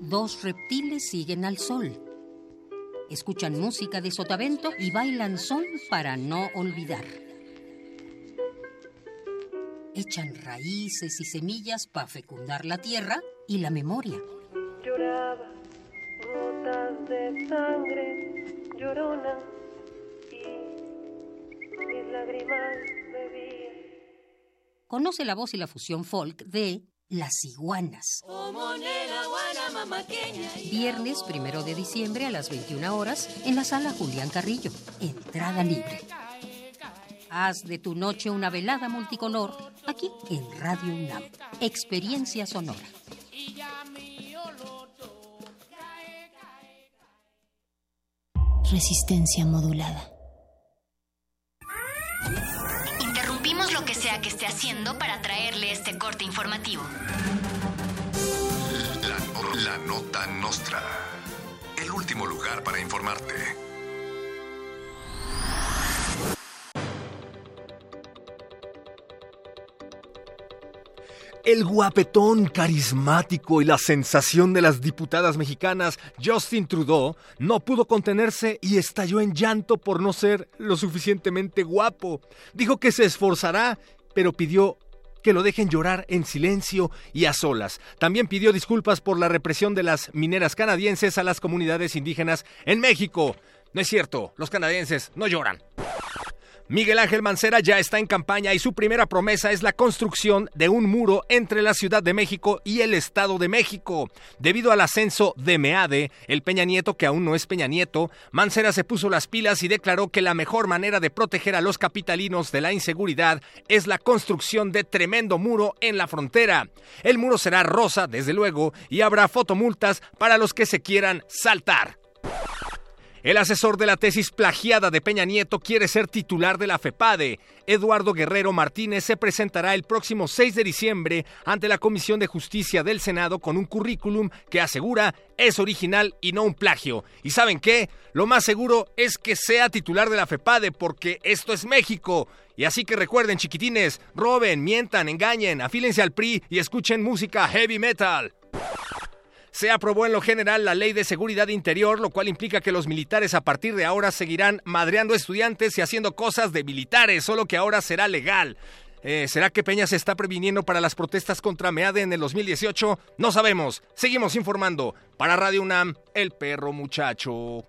Dos reptiles siguen al sol. Escuchan música de sotavento y bailan son para no olvidar. Echan raíces y semillas para fecundar la tierra y la memoria. Lloraba gotas de sangre llorona y mis. Conoce la voz y la fusión folk de Las Iguanas. Viernes primero de diciembre a las 21 horas en la sala Julián Carrillo. Entrada libre. Haz de tu noche una velada multicolor aquí en Radio UNAM. Experiencia sonora. Resistencia modulada. Sea que esté haciendo para traerle este corte informativo. La, la nota nostra. El último lugar para informarte. El guapetón carismático y la sensación de las diputadas mexicanas, Justin Trudeau, no pudo contenerse y estalló en llanto por no ser lo suficientemente guapo. Dijo que se esforzará, pero pidió que lo dejen llorar en silencio y a solas. También pidió disculpas por la represión de las mineras canadienses a las comunidades indígenas en México. No es cierto, los canadienses no lloran. Miguel Ángel Mancera ya está en campaña y su primera promesa es la construcción de un muro entre la Ciudad de México y el Estado de México. Debido al ascenso de Meade, el Peña Nieto, que aún no es Peña Nieto, Mancera se puso las pilas y declaró que la mejor manera de proteger a los capitalinos de la inseguridad es la construcción de tremendo muro en la frontera. El muro será rosa, desde luego, y habrá fotomultas para los que se quieran saltar. El asesor de la tesis plagiada de Peña Nieto quiere ser titular de la FEPADE. Eduardo Guerrero Martínez se presentará el próximo 6 de diciembre ante la Comisión de Justicia del Senado con un currículum que asegura es original y no un plagio. ¿Y saben qué? Lo más seguro es que sea titular de la FEPADE porque esto es México. Y así que recuerden, chiquitines, roben, mientan, engañen, afílense al PRI y escuchen música heavy metal. Se aprobó en lo general la ley de seguridad interior, lo cual implica que los militares a partir de ahora seguirán madreando estudiantes y haciendo cosas de militares, solo que ahora será legal. Eh, ¿Será que Peña se está previniendo para las protestas contra MEADE en el 2018? No sabemos. Seguimos informando. Para Radio UNAM, el perro muchacho.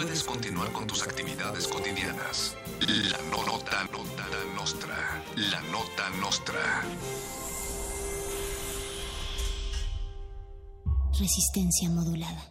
Puedes continuar con tus actividades cotidianas. La no- nota, nota nostra. La nota nostra. Resistencia modulada.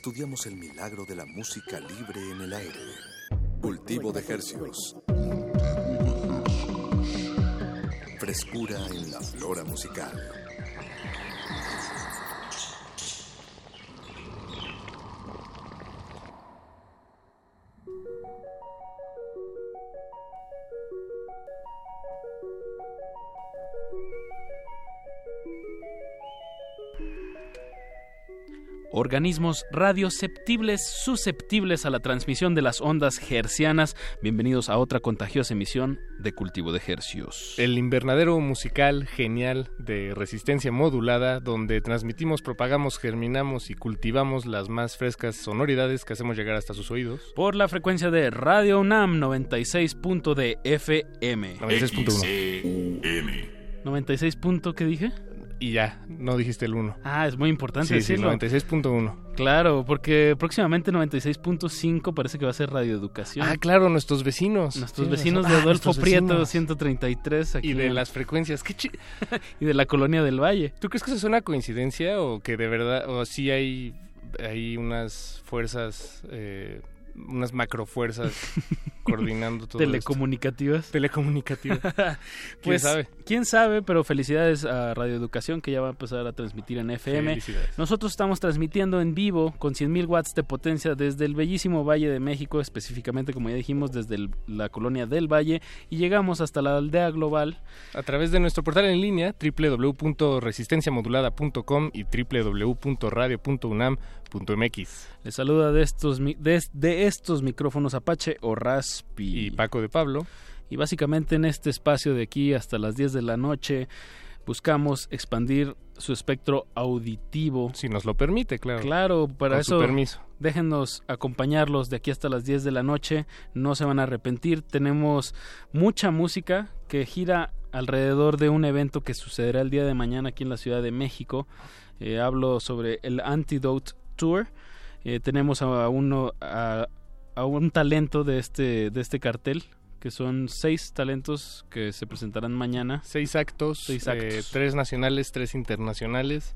Estudiamos el milagro de la música libre en el aire. Cultivo de hercios. Frescura en la flora musical. Organismos radioceptibles susceptibles a la transmisión de las ondas hercianas. Bienvenidos a otra contagiosa emisión de Cultivo de Hercios. El invernadero musical genial de resistencia modulada, donde transmitimos, propagamos, germinamos y cultivamos las más frescas sonoridades que hacemos llegar hasta sus oídos. Por la frecuencia de Radio UNAM 96. de FM. 96.1. 96. ¿Qué dije? Y ya, no dijiste el 1. Ah, es muy importante Sí, sí, decirlo. 96.1. Claro, porque próximamente 96.5 parece que va a ser radioeducación. Ah, claro, nuestros vecinos. Nuestros vecinos de Ah, Adolfo nuestros Prieto vecinos. 133 aquí Y de las frecuencias. ¿Qué chi- y de la colonia del Valle. ¿Tú crees que eso es una coincidencia o que de verdad, o sí hay, hay unas fuerzas, eh, unas macrofuerzas coordinando todo esto? Telecomunicativas. Telecomunicativas. ¿Quién Pues, sabe? quién sabe, pero felicidades a Radio Educación que ya va a empezar a transmitir en FM. Nosotros estamos transmitiendo en vivo con 100.000 watts de potencia desde el bellísimo Valle de México, específicamente, como ya dijimos, desde el- la colonia del Valle y llegamos hasta la aldea global. A través de nuestro portal en línea www.resistenciamodulada.com y www.radio.unam.mx. Les saluda de estos, de, de estos micrófonos Apache o Y Paco de Pablo. Y básicamente en este espacio de aquí hasta las 10 de la noche buscamos expandir su espectro auditivo. Si nos lo permite, claro. Claro, para Con su eso permiso. déjenos acompañarlos de aquí hasta las 10 de la noche. No se van a arrepentir. Tenemos mucha música que gira alrededor de un evento que sucederá el día de mañana aquí en la Ciudad de México. Eh, hablo sobre el Antidote Tour. Eh, tenemos a uno a, a un talento de este de este cartel que son seis talentos que se presentarán mañana. Seis actos, Seis eh, tres nacionales, tres internacionales.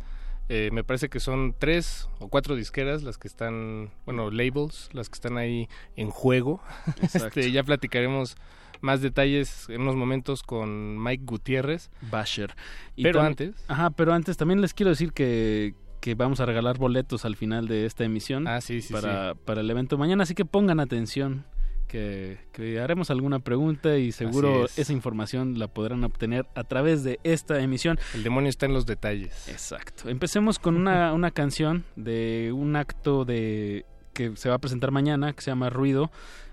Eh, me parece que son tres o cuatro disqueras las que están, bueno, labels, las que están ahí en juego. Este, ya platicaremos más detalles en unos momentos con Mike Gutiérrez. Basher. Y Pero antes, Ajá, pero antes también les quiero decir que, que vamos a regalar boletos al final de esta emisión Ah, sí, para, para el evento mañana, así que pongan atención. Que, que haremos alguna pregunta y seguro es. esa información la podrán obtener a través de esta emisión. el demonio está en los detalles. Exacto. Empecemos con una, una canción de un acto de que se va a presentar mañana, que se llama Ruido.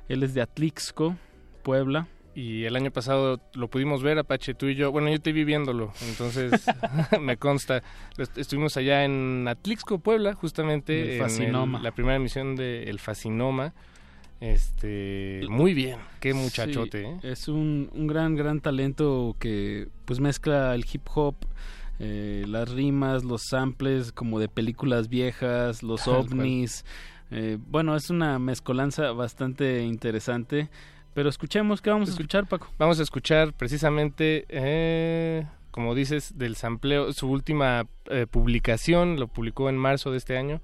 Él es de Atlixco, Puebla. Y el año pasado lo pudimos ver, Apache, tú y yo. Bueno, yo te vi viéndolo, entonces me consta. Est- Estuvimos allá en Atlixco, Puebla, justamente. El en Fascinoma. la primera emisión de El Fascinoma. Este, muy bien, qué muchachote, Sí, ¿eh? Es un, un gran, gran talento que pues mezcla el hip hop, eh, las rimas, los samples como de películas viejas, los ovnis. eh, bueno, es una mezcolanza bastante interesante. Pero escuchemos, ¿qué vamos a escuchar, Paco? Vamos a escuchar precisamente, eh, como dices, del sampleo, su última eh, publicación, lo publicó en marzo de este año.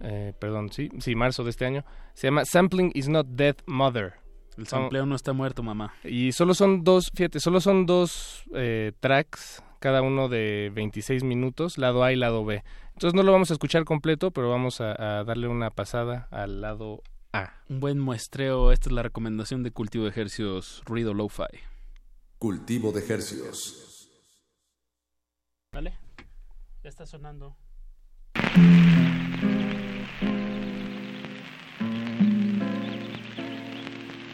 Eh, perdón, sí, sí, marzo de este año. Se llama Sampling is not dead, mother. El sampleo no está muerto, mamá. Y solo son dos, fíjate, solo son dos eh, tracks, cada uno de 26 minutos, lado A y lado B. Entonces no lo vamos a escuchar completo, pero vamos a, a darle una pasada al lado A. Un buen muestreo. Esta es la recomendación de cultivo de ejercicios ruido lo-fi. Cultivo de hercios. ¿Vale? Ya está sonando.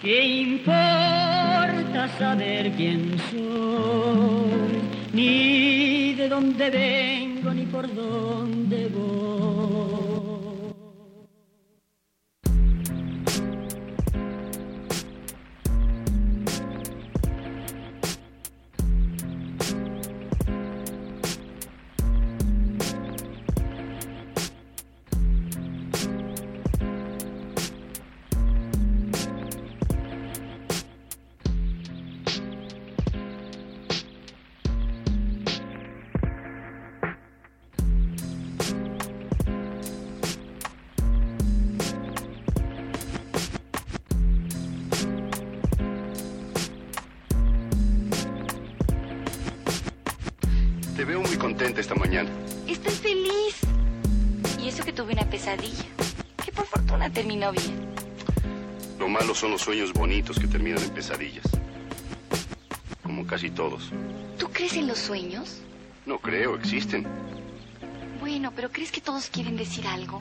¿Qué importa saber quién soy? Ni de dónde vengo, ni por dónde voy. Son los sueños bonitos que terminan en pesadillas. Como casi todos. ¿Tú crees en los sueños? No creo, existen. Bueno, pero ¿crees que todos quieren decir algo?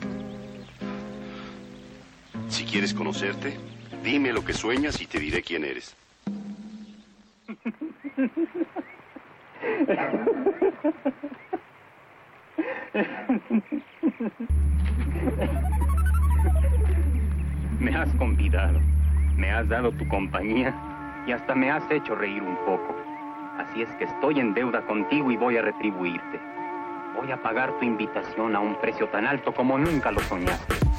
Si quieres conocerte, dime lo que sueñas y te diré quién eres. Me has convidado, me has dado tu compañía y hasta me has hecho reír un poco. Así es que estoy en deuda contigo y voy a retribuirte. Voy a pagar tu invitación a un precio tan alto como nunca lo soñaste.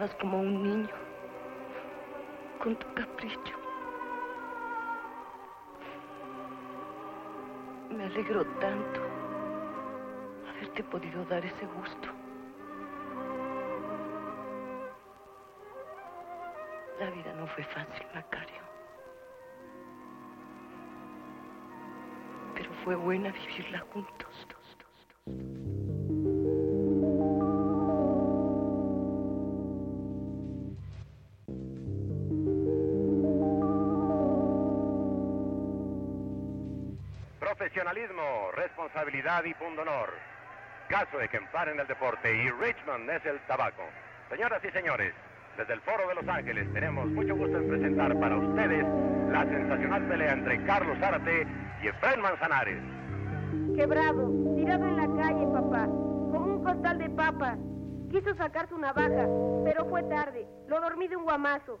Estabas como un niño, con tu capricho. Me alegro tanto haberte podido dar ese gusto. La vida no fue fácil, Macario. Pero fue buena vivirla juntos. Responsabilidad y pundonor. Caso ejemplar en el deporte y Richmond es el tabaco. Señoras y señores, desde el Foro de Los Ángeles tenemos mucho gusto en presentar para ustedes la sensacional pelea entre Carlos Zárate y Efraín Manzanares. Quebrado, tirado en la calle, papá, como un costal de papas. Quiso sacar su navaja, pero fue tarde. Lo dormí de un guamazo.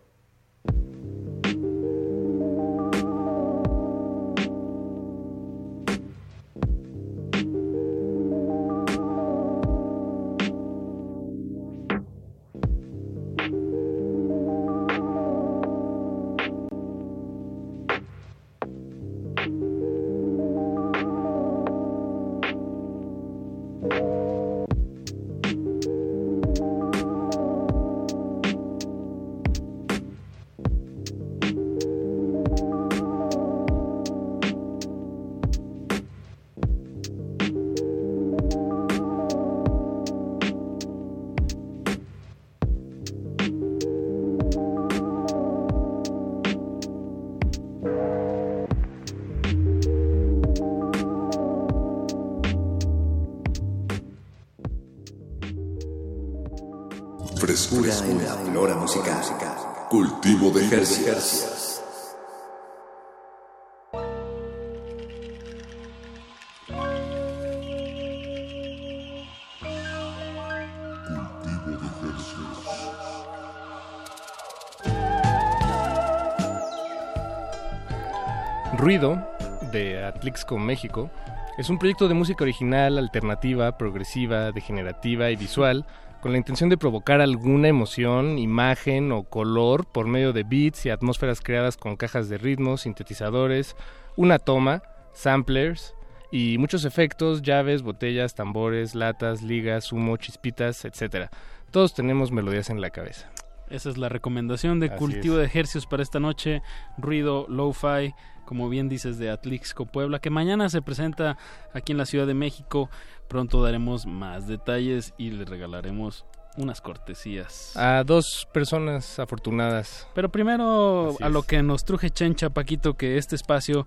Atlixco, México, es un proyecto de música original, alternativa, progresiva, degenerativa y visual, con la intención de provocar alguna emoción, imagen o color por medio de beats y atmósferas creadas con cajas de ritmos, sintetizadores, una toma, samplers y muchos efectos, llaves, botellas, tambores, latas, ligas, humo, chispitas, etc. Todos tenemos melodías en la cabeza. Esa es la recomendación de Así cultivo es. de ejercicios para esta noche. Ruido, lo-fi, como bien dices, de Atlixco Puebla, que mañana se presenta aquí en la Ciudad de México. Pronto daremos más detalles y le regalaremos unas cortesías. A dos personas afortunadas. Pero primero a lo que nos truje Chencha, Paquito, que este espacio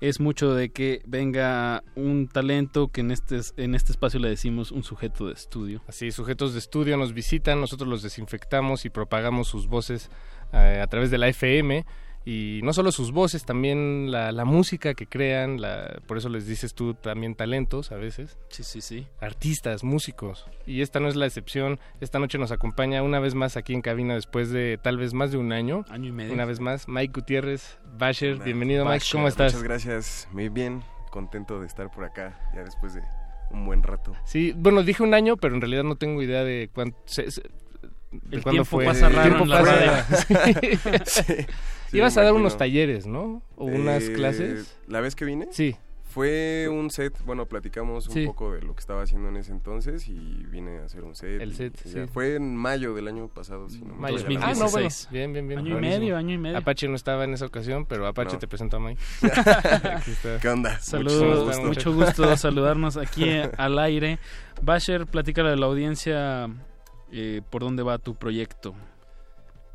es mucho de que venga un talento que en este, en este espacio le decimos un sujeto de estudio. Así, sujetos de estudio nos visitan, nosotros los desinfectamos y propagamos sus voces eh, a través de la FM. Y no solo sus voces, también la, la música que crean, la, por eso les dices tú también talentos a veces. Sí, sí, sí. Artistas, músicos. Y esta no es la excepción. Esta noche nos acompaña una vez más aquí en cabina después de tal vez más de un año. Año y medio. Una vez más, Mike Gutiérrez, Basher. Hola, Bienvenido, Mike. ¿Cómo estás? Muchas gracias. Muy bien. Contento de estar por acá ya después de un buen rato. Sí, bueno, dije un año, pero en realidad no tengo idea de cuánto. se- El cuándo tiempo fue. pasa El raro en la radio. Sí. Ibas me a dar unos talleres, ¿no? O unas Eh, clases. ¿La vez que vine? Sí. Fue un set, bueno, platicamos un Sí. poco de lo que estaba haciendo en ese entonces y vine a hacer un set. El set, sí. Fue en mayo del año pasado, si no me Mayo. falla la Ah, no, bueno. 2016. Bien, bien, bien. Año y medio, año y medio. Apache no estaba en esa ocasión, pero Apache No. te presento a Mike. ¿Qué onda? Saludos, Mucho gusto. mucho gusto saludarnos aquí al aire. Basher, platícale a la audiencia eh, por dónde va tu proyecto.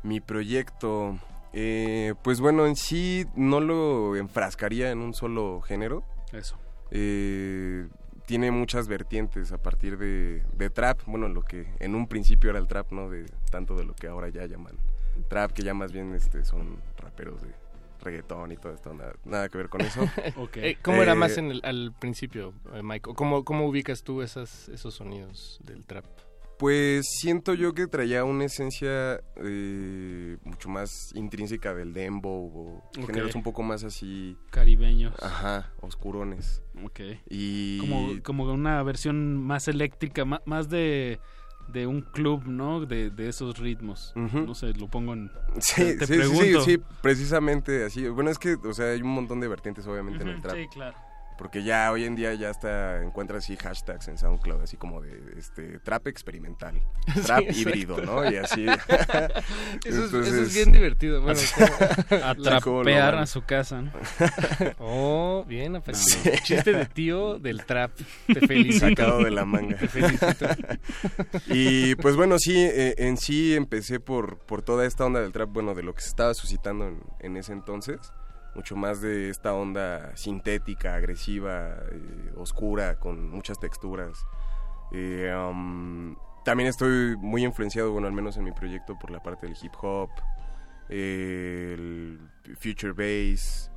Mi proyecto, eh, pues bueno, en sí no lo enfrascaría en un solo género. Eso. Eh, tiene muchas vertientes a partir de, de trap, bueno, lo que en un principio era el trap, ¿no? De tanto de lo que ahora ya llaman trap, que ya más bien este son raperos de reggaetón y todo esto, nada, nada que ver con eso. Eh, ¿Cómo era Eh, más en el- al principio, eh, Mike? ¿Cómo, ¿Cómo ubicas tú esas, esos sonidos del trap? Pues siento yo que traía una esencia eh, mucho más intrínseca del dembow o Ok. géneros un poco más así Caribeños. Ajá, oscurones. Ok. Y Como, como una versión más eléctrica, más de, de un club, ¿no? De, de esos ritmos. No sé, lo pongo en... Sí, te, te sí, sí, sí, precisamente así. Bueno, es que, o sea, hay un montón de vertientes obviamente en el trap. sí, claro. Porque ya hoy en día ya hasta encuentras así hashtags en SoundCloud, así como de este trap experimental, trap híbrido, ¿no? Y así. Eso es- eso es Entonces- bien divertido, bueno, como- A su casa, ¿no? Oh, bien, aprendido. Sí. Chiste de tío del trap. Te felicito. Sacado de la manga. Te felicito. y pues bueno, sí, eh, en sí empecé por, por toda esta onda del trap, bueno, de lo que se estaba suscitando en, en ese entonces. Mucho más de esta onda sintética, agresiva, eh, oscura, con muchas texturas. Eh, um, también estoy muy influenciado, bueno, al menos en mi proyecto, por la parte del hip hop, eh, el future bass,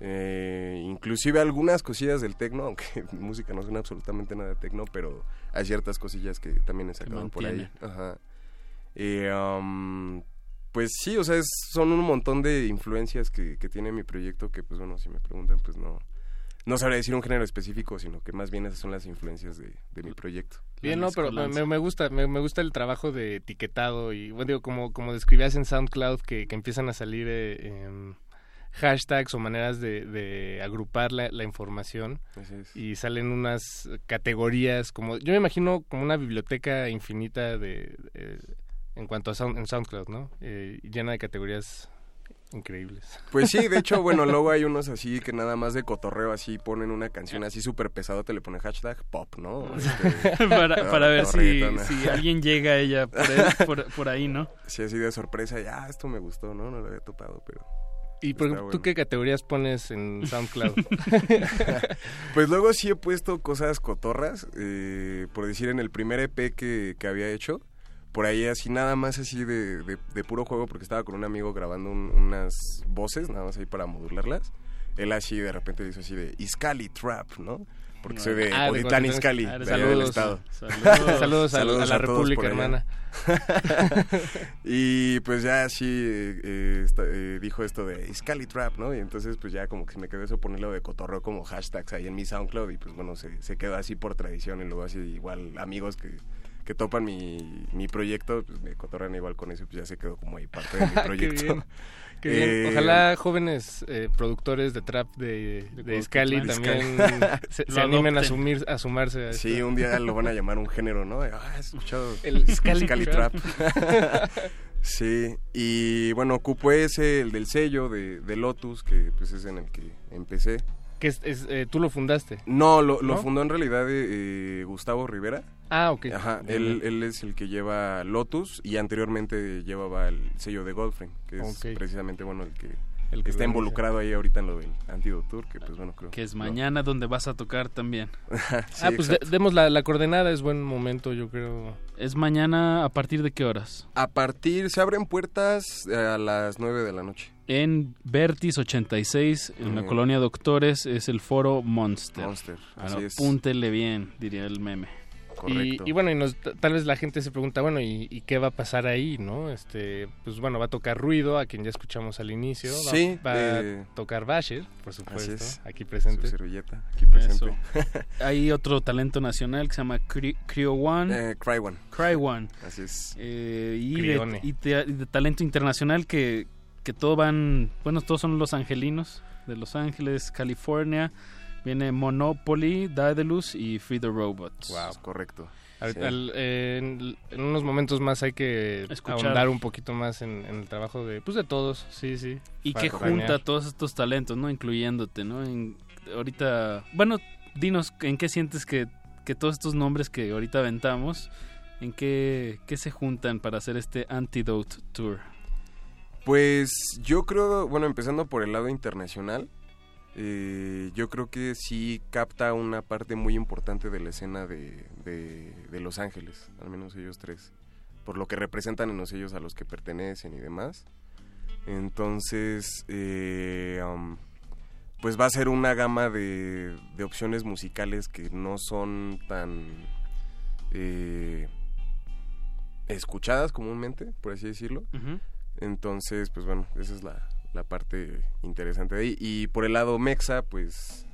eh, inclusive algunas cosillas del techno, aunque mi música no suena absolutamente nada de techno, pero hay ciertas cosillas que también he sacado por ahí. Ajá. Um, pues sí, o sea, es- son un montón de influencias que, que tiene mi proyecto que, pues bueno, si me preguntan, pues no, no sabría decir un género específico, sino que más bien esas son las influencias de, de mi proyecto. Bien, no, pero me, me gusta, me, me gusta el trabajo de etiquetado y, bueno, digo, como, como describías en SoundCloud, que, que empiezan a salir eh, em, hashtags o maneras de, de agrupar la, la información Así es. y salen unas categorías como, yo me imagino como una biblioteca infinita de, de- en cuanto a sound- en SoundCloud, ¿no? Eh, llena de categorías increíbles. Pues sí, de hecho, bueno, luego hay unos así que nada más de cotorreo así ponen una canción así súper pesado, te le pone hashtag pop, ¿no? Este, para, no, para ver si, alguien llega a ella por, ahí- por, por ahí, ¿no? Sí, así de sorpresa, ya, esto me gustó, ¿no? No lo había topado, pero... Y por bueno. ¿tú qué categorías pones en SoundCloud? Pues luego sí he puesto cosas cotorras, eh, por decir en el primer EP que, que había hecho, por ahí así nada más así de, de- de puro juego, porque estaba con un amigo grabando un- unas voces, nada más ahí para modularlas. Él así de repente hizo así de Iscali Trap, ¿no? Porque soy de Ah, Otitlán. Izcalli, Ah, de allá del saludos. estado. Saludos. Saludos a- a la República hermana. y pues ya así eh, eh, eh, dijo esto de Iscali Trap, ¿no? Y entonces pues ya como que se me quedó eso ponerlo de cotorreo como hashtags ahí en mi SoundCloud y pues bueno, se, se quedó así por tradición y luego así igual amigos que, que topan mi, mi proyecto, pues me cotorrean igual con eso, pues ya se quedó como ahí parte de mi Qué proyecto. bien. Qué bien. Eh, Ojalá jóvenes eh, productores de trap de, de Scali también se, animen a, sumir, a sumarse a Sí, esto. un día lo van a llamar un género, ¿no? Ah, escuchado El Scali Trap. Trap. sí, y bueno, ocupo ese, el del sello de, de Lotus, que pues es en el que empecé. Que es, es, eh, tú lo fundaste. No, lo, lo ¿No? fundó en realidad eh, Gustavo Rivera. Ah, ok. Ajá, él, él es el que lleva Lotus y anteriormente llevaba el sello de Goldfrain, que es precisamente bueno el que, El que está involucrado ahí ahorita en lo del Antidote Tour, que pues bueno, creo. Que es mañana donde vas a tocar también. Sí, ah, pues de- demos la, la coordenada, es buen momento, yo creo. Es mañana a partir de qué horas? A partir, se abren puertas eh, a las 9 de la noche. En Vertis 86, en la colonia Doctores, es el foro Monster. Monster, Ah, así es. Apúntele bien, diría el meme. Y, y bueno, y nos- tal vez la gente se pregunta, bueno, ¿y, y qué va a pasar ahí, no? Este, pues bueno, va a tocar Ruido, a quien ya escuchamos al inicio. Va- Sí, Va, eh, a tocar Basher, por Así supuesto, es. aquí presente. Su servilleta, aquí presente. Eso. Hay otro talento nacional que se llama Cri- Cryo One. Eh, Cry One. Cry One. Así es. Eh, y, de, Crione. y de- y de talento internacional que, que todo van, bueno, todos son los angelinos de Los Ángeles, California. Viene Monopoly, Daedalus y Free the Robots. Wow. correcto. Al- Sí. al- eh, en, en unos momentos más hay que Escuchar. ahondar un poquito más en, en el trabajo de, pues de todos, sí, sí. Y que cranear. junta todos estos talentos, ¿no? Incluyéndote, ¿no? En- ahorita, bueno, dinos, ¿en qué sientes que, que todos estos nombres que ahorita aventamos, en qué, qué se juntan para hacer este Antidote Tour? Pues yo creo, bueno, empezando por el lado internacional, eh, yo creo que sí capta una parte muy importante de la escena de, de, Los Ángeles, al menos ellos tres, por lo que representan en los sellos a los que pertenecen y demás. Entonces, eh, um, pues va a ser una gama de, de opciones musicales que no son tan eh, escuchadas comúnmente, por así decirlo. Entonces, pues bueno, esa es la, la parte interesante de ahí. Y por el lado Mexa, pues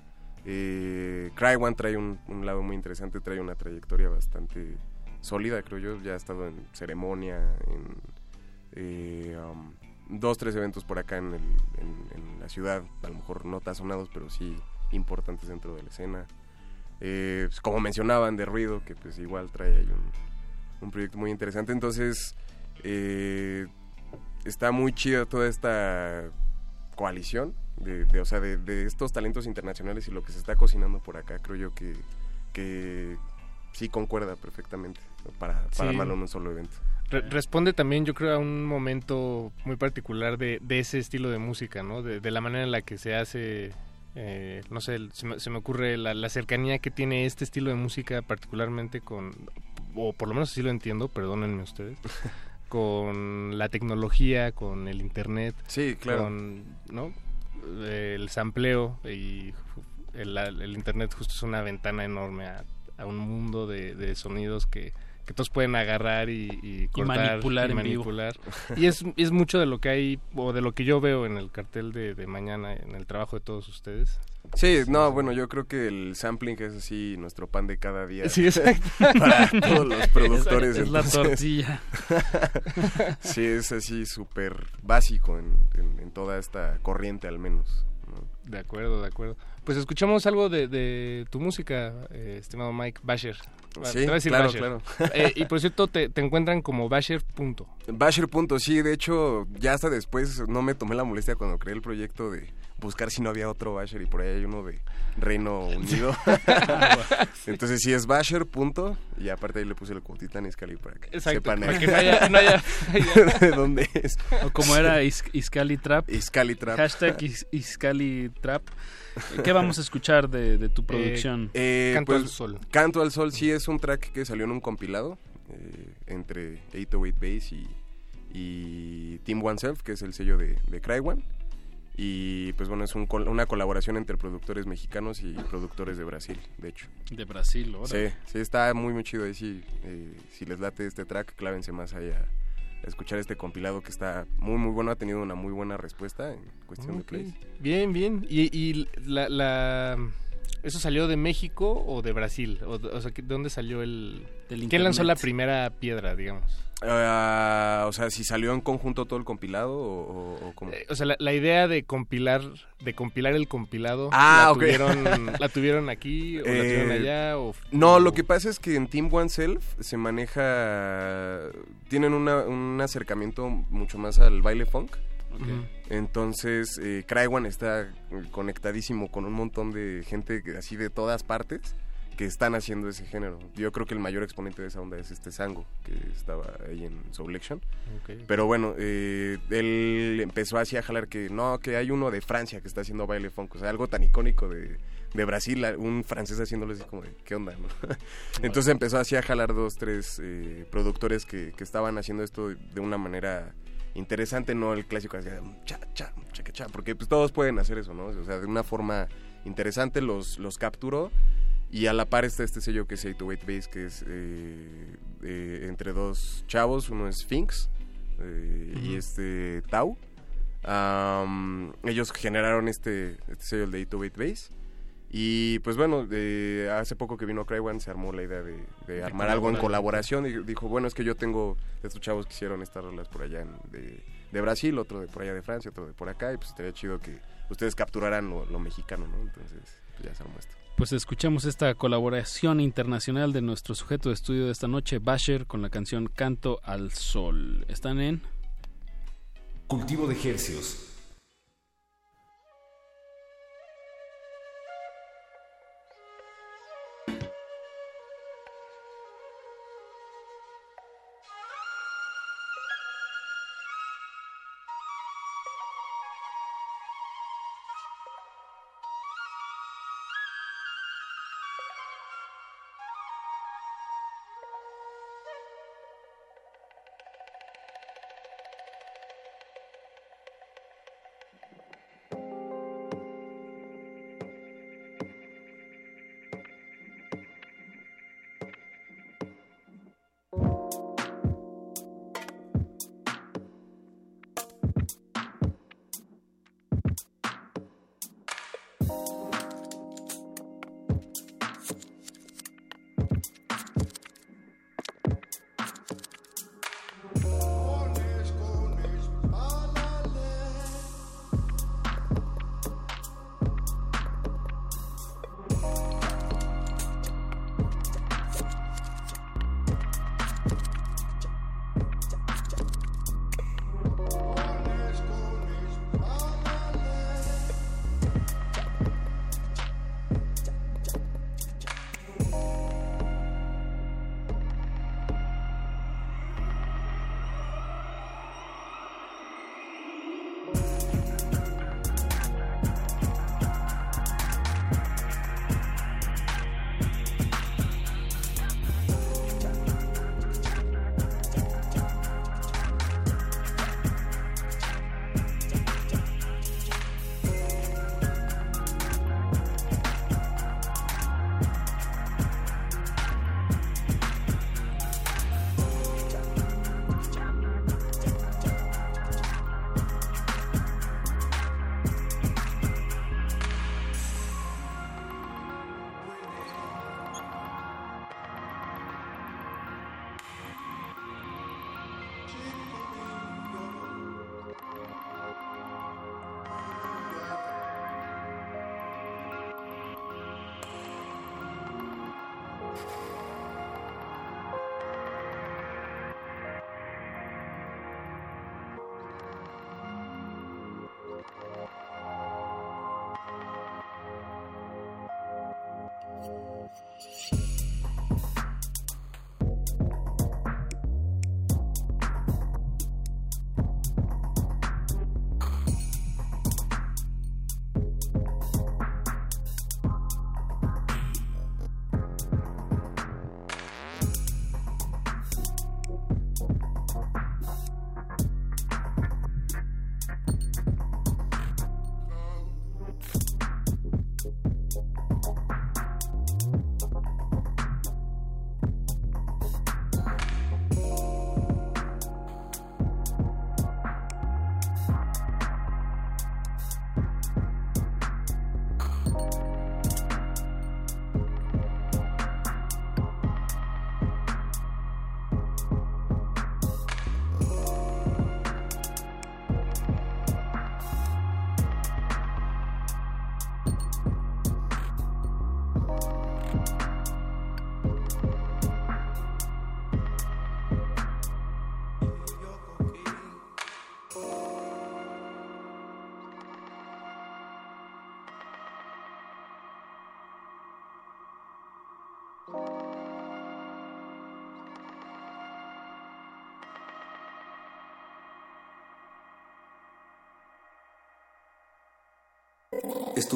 eh, Cry One trae un, un lado muy interesante, trae una trayectoria bastante sólida, creo yo. Ya ha estado en ceremonia, en eh, um, dos, tres eventos por acá en, el- la ciudad, a lo mejor no tan sonados, pero sí importantes dentro de la escena. Eh, pues, como mencionaban, de ruido, que pues igual trae ahí un, un proyecto muy interesante. Entonces, eh, está muy chida toda esta coalición de, de, o sea, de, de estos talentos internacionales y lo que se está cocinando por acá, creo yo que, que sí concuerda perfectamente para, para Sí. armarlo en un solo evento. Re- responde también, yo creo, a un momento muy particular de, de ese estilo de música, ¿no? De, de la manera en la que se hace, eh, no sé, se me, se me ocurre la, la cercanía que tiene este estilo de música particularmente con, o por lo menos así lo entiendo, perdónenme ustedes, con la tecnología, con el internet, Sí, claro. con, ¿no? El sampleo y el, el internet justo es una ventana enorme a, a un mundo de, de sonidos que, que todos pueden agarrar y, y cortar manipular y en vivo. manipular. Y es, es mucho de lo que hay, o de lo que yo veo en el cartel de, de mañana, en el trabajo de todos ustedes. Sí, no, bueno, yo creo que el sampling es así nuestro pan de cada día. Sí, exacto. Para todos los productores. Es- es la tortilla. sí, es así súper básico en, en- en toda esta corriente al menos. ¿no? De acuerdo, de acuerdo. Pues escuchamos algo de, de tu música, eh, estimado Mike Basher. Bueno, Sí, te voy a decir claro, Basher. claro. Eh, y por cierto, te, te encuentran como Basher. Punto. Basher punto, sí, de hecho, ya hasta después no me tomé la molestia cuando creé el proyecto de buscar si no había otro Basher y por ahí hay uno de Reino Unido. Entonces sí es Basher punto y aparte ahí le puse el Cuautitlán Izcalli para que Exacto, sepan para ahí que no haya- no haya de dónde es. O como era Is- Iscali Trap. Iscali Trap. Hashtag Is- Iscali Trap. ¿Qué vamos a escuchar de, de tu producción? Eh, Canto pues, al Sol. Canto al Sol sí es un track que salió en un compilado eh, entre 808 Bass y, y Team Oneself, que es el sello de, de Cry One. Y pues bueno, es un col- una colaboración entre productores mexicanos y productores de Brasil, de hecho. De Brasil, ahora. Sí, sí, está muy muy chido ahí, sí. eh, si les late este track, clávense más ahí a, a escuchar este compilado que está muy muy bueno, ha tenido una muy buena respuesta en cuestión de plays. Bien, bien. ¿Y, y la, la- eso salió de México o de Brasil? O, sea, ¿de dónde salió el... Del ¿Quién lanzó la primera piedra, digamos? Ah, o sea, si salió en conjunto todo el compilado o, o- o cómo. Eh, O sea, la, la idea de compilar de compilar el compilado, Ah, ¿la, ok. tuvieron, ¿la tuvieron aquí o la tuvieron Eh, allá? O, No, o- lo que pasa es que en Team One Self se maneja. Tienen una- un acercamiento mucho más al baile funk. Entonces, eh, One está conectadísimo con un montón de gente así de todas partes que están haciendo ese género. Yo creo que el mayor exponente de esa onda es este Sango, que estaba ahí en Soulection. Ok. Pero bueno, eh, él empezó así a jalar que no, que hay uno de Francia que está haciendo baile funk, o sea, algo tan icónico de, de Brasil, un francés haciéndolo así como de, ¿qué onda? no? Entonces empezó así a jalar dos, tres eh, productores que, que estaban haciendo esto de una manera interesante, no el clásico así, de, cha, cha, cha, cha, porque pues todos pueden hacer eso, ¿no? O sea, de una forma interesante los, los capturó y a la par está este sello que es 808 Bass, que es eh, eh, entre dos chavos, uno es Sphinx eh, y este Tau. Ellos generaron este, este sello el de 808 Bass. Y pues bueno, eh, hace poco que vino One se armó la idea de, de armar algo en colaboración. Y dijo, bueno, es que yo tengo estos chavos que hicieron estas rolas por allá en- de, de Brasil, otro de por allá de Francia, otro de por acá. Y pues estaría chido que ustedes capturaran lo, lo mexicano, ¿no? Entonces, pues ya se armó esto. Pues escuchamos esta colaboración internacional de nuestro sujeto de estudio de esta noche, Basher, con la canción Canto al Sol. Están en Cultivo de Hercios.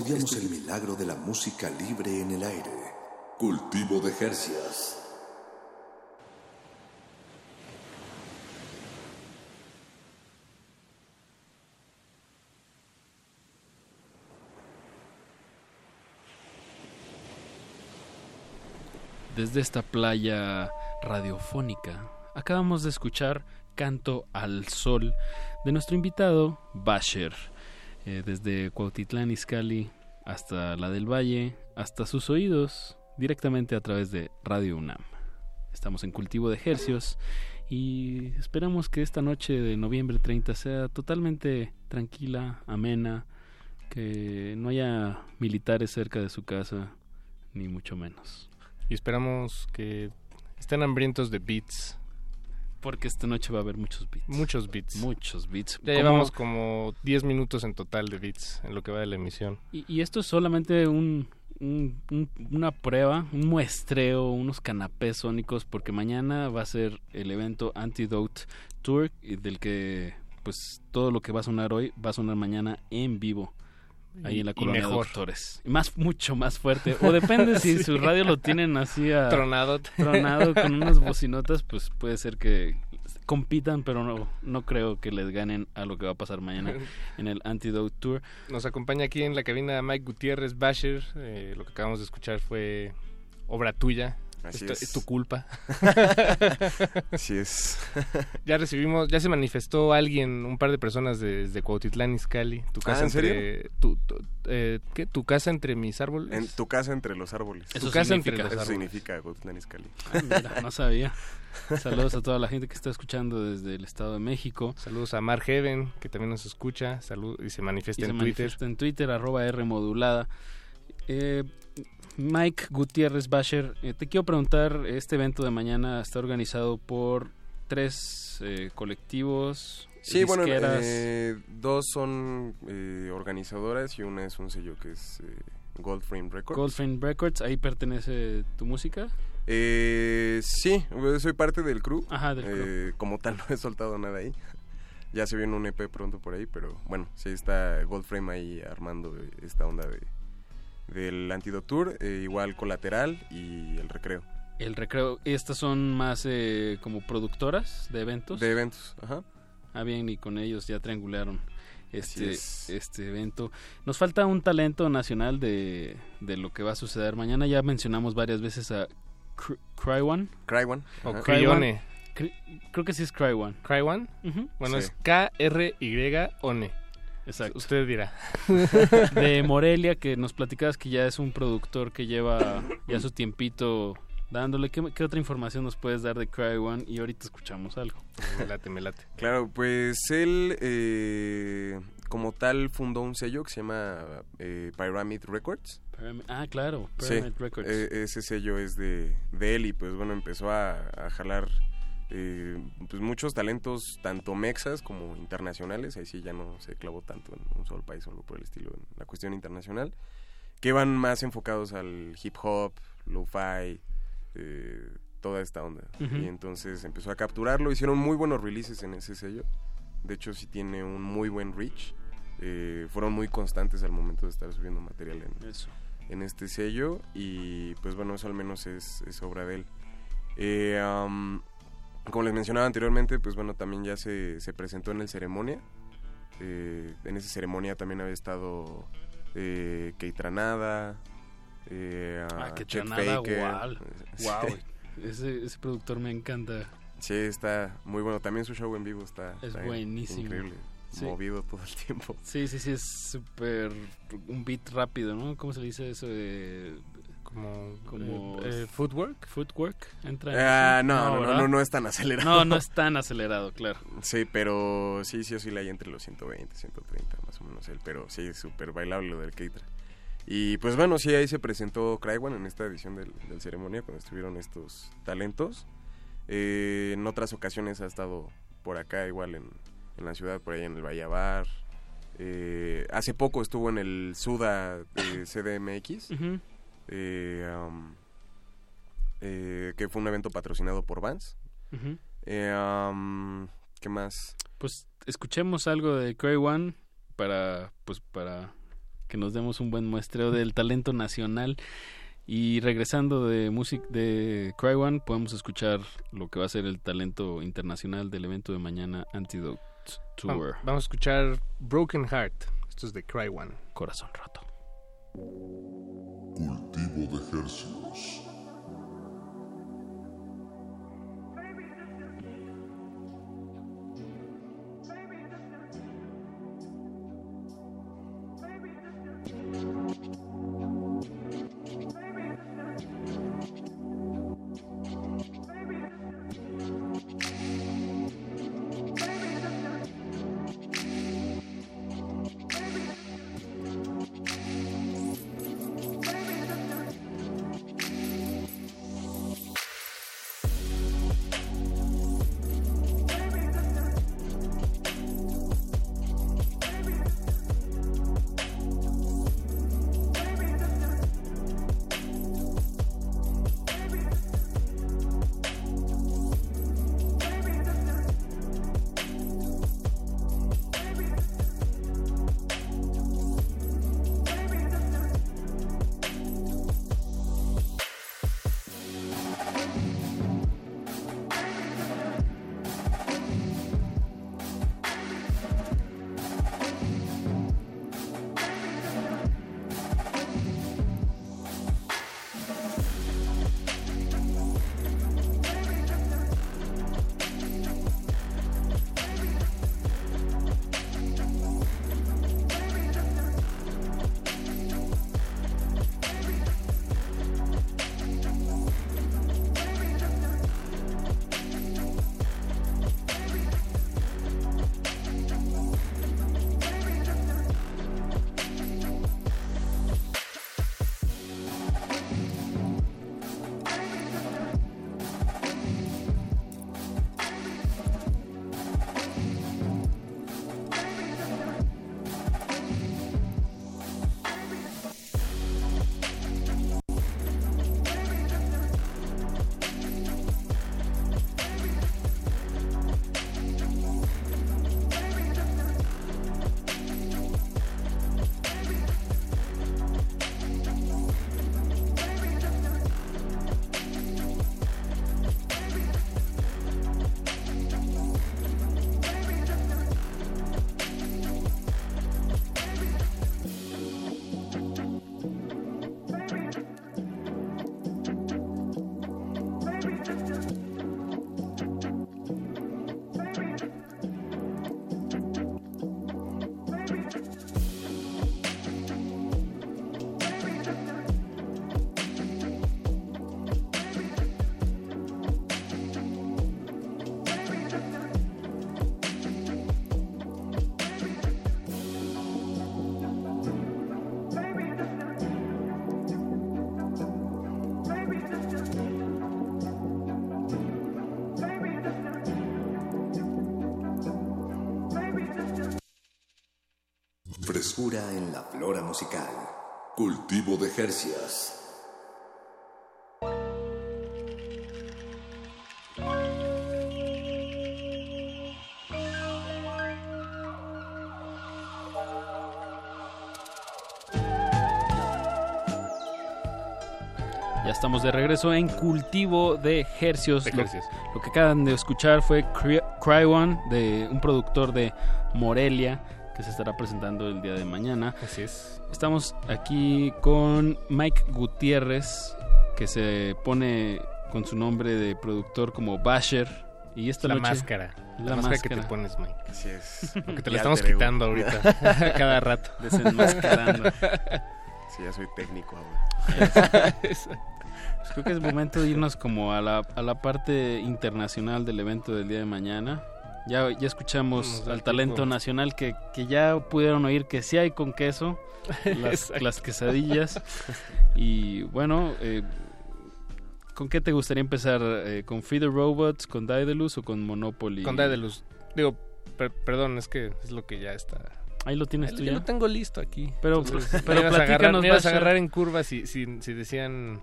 Estudiamos el milagro de la música libre en el aire. Cultivo de Jercias. Desde esta playa radiofónica, acabamos de escuchar Canto al Sol de nuestro invitado Basher, eh, desde Cuautitlán Izcalli hasta la del Valle, hasta sus oídos, directamente a través de Radio UNAM. Estamos en cultivo de ejercios y esperamos que esta noche de noviembre 30 sea totalmente tranquila, amena, que no haya militares cerca de su casa, ni mucho menos. Y esperamos que estén hambrientos de beats. Porque esta noche va a haber muchos beats. Muchos beats. Muchos beats. Ya llevamos como 10 minutos en total de beats en lo que va de la emisión. Y, y esto es solamente un, un- un- una prueba, un muestreo, unos canapés sónicos, porque mañana va a ser el evento Antidote Tour, y del que pues todo lo que va a sonar hoy va a sonar mañana en vivo. Ahí en la colonia mejor. Doctores. Y Más, mucho más fuerte. O depende si su radio lo tienen así a- Tronado. Tronado con unas bocinotas, pues puede ser que compitan, pero no, no creo que les ganen a lo que va a pasar mañana en el Antidote Tour. Nos acompaña aquí en la cabina Mike Gutiérrez Basher. Eh, lo que acabamos de escuchar fue obra tuya. Así Esto- es. tu culpa. Así es. ya recibimos, ya se manifestó alguien, un par de personas de- desde Cuautitlán Izcalli. Tu casa Ah, ¿en entre, serio? Tu, tu- eh, ¿qué? ¿Tu casa entre mis árboles? En tu casa entre los árboles. Tu Eso casa entre Eso los árboles. significa Cuautitlán Izcalli. Ah, mira, no sabía. Saludos a toda la gente que está escuchando desde el Estado de México. Saludos a Mar Heaven, que también nos escucha salud y se manifiesta y se en Twitter. manifiesta en Twitter, arroba R modulada. Eh, Mike Gutiérrez Basher, eh, te quiero preguntar, este evento de mañana está organizado por tres eh, colectivos, Sí, bueno, eh, dos son eh, organizadoras y una es un sello que es eh, Gold Frame Records. Goldframe Records, ahí pertenece tu música. Eh, sí, yo soy parte del crew. Ajá, del crew. Como tal, no he soltado nada ahí. Ya se viene un EP pronto por ahí, pero bueno, sí está Goldframe ahí armando esta onda de del Antidote Tour, eh, igual Colateral y El Recreo. El recreo, estas son más eh, como productoras de eventos. De eventos, ajá. Ah, bien, y con ellos ya triangularon este, es. este evento. Nos falta un talento nacional de, de lo que va a suceder mañana. Ya mencionamos varias veces a Cry Cry One. Cry One. O ajá. Cryone. Cri- Creo que sí es Cry One. ¿Cry One? Bueno, Sí. es K-R-Y-O-N. Exacto. Usted dirá. de Morelia, que nos platicabas que ya es un productor que lleva ya su tiempito dándole. ¿Qué, qué otra información nos puedes dar de Cry One? Y ahorita escuchamos algo. Me late, me late. Claro, pues él eh, como tal fundó un sello que se llama eh, Pyramid Records. Pyramid- ah, claro, Sí, Pyramid Records. e- ese sello es de, de él y pues bueno, empezó a, a jalar eh, pues muchos talentos, tanto mexas como internacionales, ahí sí ya no se clavó tanto en un solo país o algo por el estilo, en la cuestión internacional, que van más enfocados al hip hop, lo-fi, eh, toda esta onda. Ujú. Y entonces empezó a capturarlo, hicieron muy buenos releases en ese sello, de hecho sí tiene un muy buen reach, eh, fueron muy constantes al momento de estar subiendo material en, Eso. en este sello y pues bueno, eso al menos es, es obra de él. Am, como les mencionaba anteriormente, pues bueno, también ya se, se presentó en el ceremonia. Eh, en esa ceremonia también había estado eh, Keitranada, eh, Ah, que Faker. wow. Wow. Ese, ese productor me encanta. Sí, está muy bueno. También su show en vivo está, Es está buenísimo. increíble. Sí. Movido todo el tiempo. Sí, sí, sí, es súper un beat rápido, ¿no? ¿Cómo se dice eso de como como eh, eh, footwork? Footwork entra. en Ah, eso? no, no, no, no, no es tan acelerado. No, no es tan acelerado, claro. Sí, pero sí, sí oscila ahí entre los 120, 130 más o menos él, pero sí, es súper bailable lo del Keitra. Y pues bueno, sí, ahí se presentó Crywan en esta edición del, del ceremonia cuando estuvieron estos talentos. Eh, en otras ocasiones ha estado por acá igual en, en la ciudad, por ahí en el Vallabar. Eh, hace poco estuvo en el Suda de CDMX, Ujú. Eh, um, eh, que fue un evento patrocinado por Vans. Eh, um, ¿Qué más? Pues escuchemos algo de Cray One para pues para que nos demos un buen muestreo del talento nacional y regresando de música de Cry One podemos escuchar lo que va a ser el talento internacional del evento de mañana Antidote Tour. Va- Vamos a escuchar Broken Heart. Esto es de Cry One. Corazón roto. De ejercicios. En la flora musical. Cultivo de Jercias. Ya estamos de regreso en Cultivo de Hercios. De Lo- hercios. Lo, que acaban de escuchar fue Cry, Cry One, de un productor de Morelia, que se estará presentando el día de mañana. Así es. Estamos aquí con Mike Gutiérrez, que se pone con su nombre de productor como Basher. Y esta La noche- máscara. La máscara que te pones, Mike. Así es. Lo que te la estamos quitando ahorita. cada rato. Desenmascarando. Sí, ya soy técnico ahora. Pues creo que es momento de irnos como a la, a la parte internacional del evento del día de mañana. Ya, ya escuchamos al talento nacional que, que ya pudieron oír que sí hay con queso, las, quesadillas. Y bueno, eh, ¿con qué te gustaría empezar? Eh, ¿Con Free the Robots, con Daedalus o con Monopoly? Con Daedalus. Digo, per- perdón, es que es lo que ya está. Ahí lo tienes tú ya ya. lo tengo listo aquí. Pero- Entonces, pero me ibas a agarrar, platícanos, me ibas a agarrar en curva si, si, si decían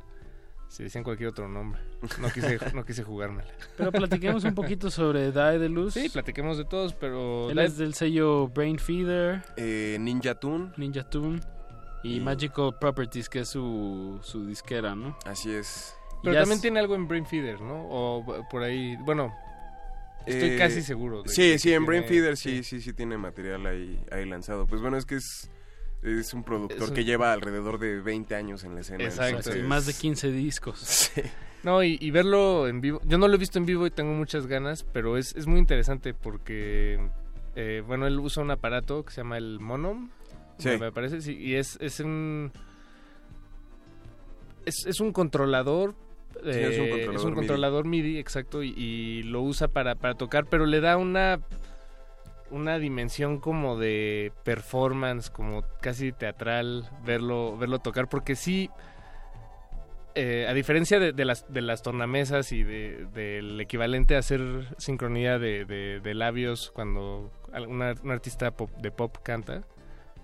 si decían cualquier otro nombre. No quise, no quise jugármela. Pero platiquemos un poquito sobre Daedalus. Sí, platiquemos de todos, pero Él Daed- es del sello Brain Feeder. Eh, Ninja Tune. Ninja Tune. Y, Y- Magical Properties, que es su, su disquera, ¿no? Así es. Pero también es- tiene algo en Brain Feeder, ¿no? O por ahí, bueno, estoy Eh, casi seguro. de Sí, que sí, en tiene- Brain Feeder sí, sí, sí tiene material ahí, ahí lanzado. Pues bueno, es que es, es un productor Es un- que lleva alrededor de 20 años en la escena. Exacto. entonces- Más de 15 discos. Sí. No, y, y verlo en vivo. Yo no lo he visto en vivo y tengo muchas ganas, pero es, es muy interesante porque, eh, bueno, él usa un aparato que se llama el Monom. Sí. Me parece, sí, y es, es un. Es, es un controlador. Sí, es un eh, controlador MIDI. controlador MIDI, exacto, y, y lo usa para, para tocar, pero le da una una dimensión como de performance, como casi teatral, verlo, verlo tocar, porque sí, eh, a diferencia de, de las, de las tornamesas y de- del equivalente a hacer sincronía de, de- de labios cuando un artista pop- de pop canta,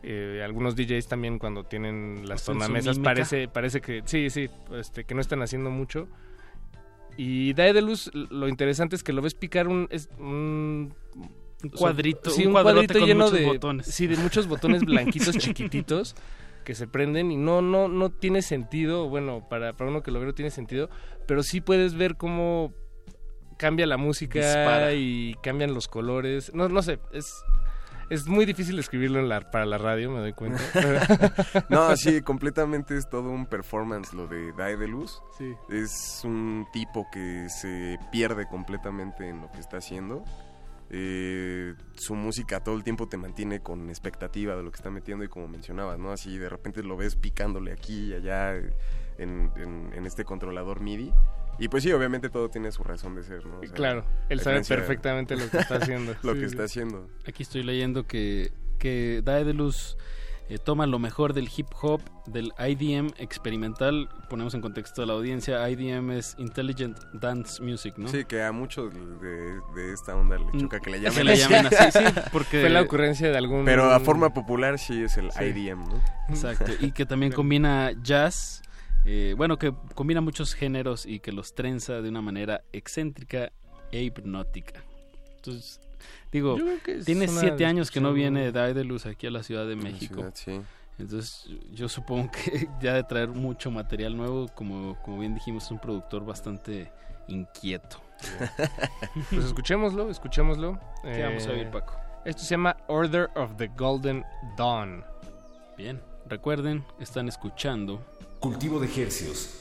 eh, algunos DJs también cuando tienen las tornamesas parece, parece que sí, sí, este, que no están haciendo mucho. Y Daedalus, lo interesante es que lo ves picar un, es un Un cuadrito, sí, un cuadrito con lleno muchos de botones. sí, de muchos botones blanquitos chiquititos que se prenden y no no no tiene sentido, bueno, para para uno que lo ve no tiene sentido, pero sí puedes ver cómo cambia la música Dispara. y cambian los colores. No no sé, es es muy difícil escribirlo en la, para la radio, me doy cuenta. No, sí, completamente es todo un performance lo de Daedalus. Sí. Es un tipo que se pierde completamente en lo que está haciendo. Eh, su música todo el tiempo te mantiene con expectativa de lo que está metiendo y como mencionabas, ¿no? Así de repente lo ves picándole aquí y allá en, en- en este controlador MIDI. Y pues sí, obviamente todo tiene su razón de ser, ¿no? O sea, Claro, él sabe de- perfectamente lo que está haciendo. lo Sí, que sí. está haciendo. Aquí estoy leyendo que, que Daedalus eh, toma lo mejor del hip hop, del IDM experimental. Ponemos en contexto a la audiencia, IDM es Intelligent Dance Music, ¿no? Sí, que a muchos de, de esta onda le choca que le Que llamen le llamen así, sí, porque... Fue la ocurrencia de algún Pero a forma popular sí es el Sí. IDM, ¿no? Exacto, y que también combina jazz, eh, bueno, que combina muchos géneros y que los trenza de una manera excéntrica e hipnótica. Entonces, digo, tiene siete años que no viene Daedalus aquí a la Ciudad de México. ciudad, sí. Entonces, yo supongo que ya de traer mucho material nuevo, como, como bien dijimos, es un productor bastante inquieto. Pues escuchémoslo, escuchémoslo. ¿Qué vamos a Eh, oír, Paco? Esto se llama Order of the Golden Dawn. Bien, recuerden, están escuchando Cultivo de Hercios.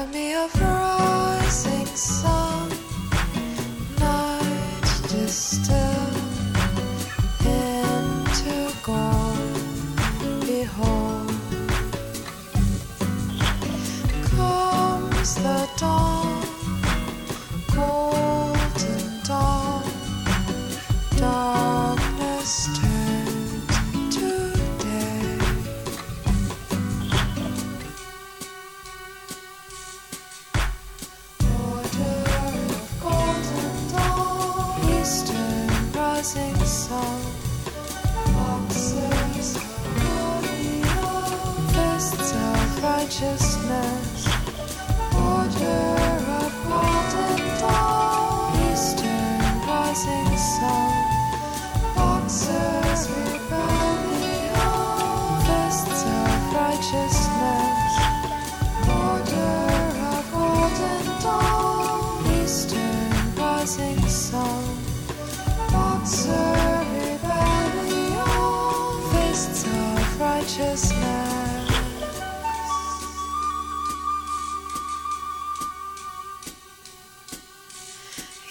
Rising sun, night into gold. Behold, comes the dawn,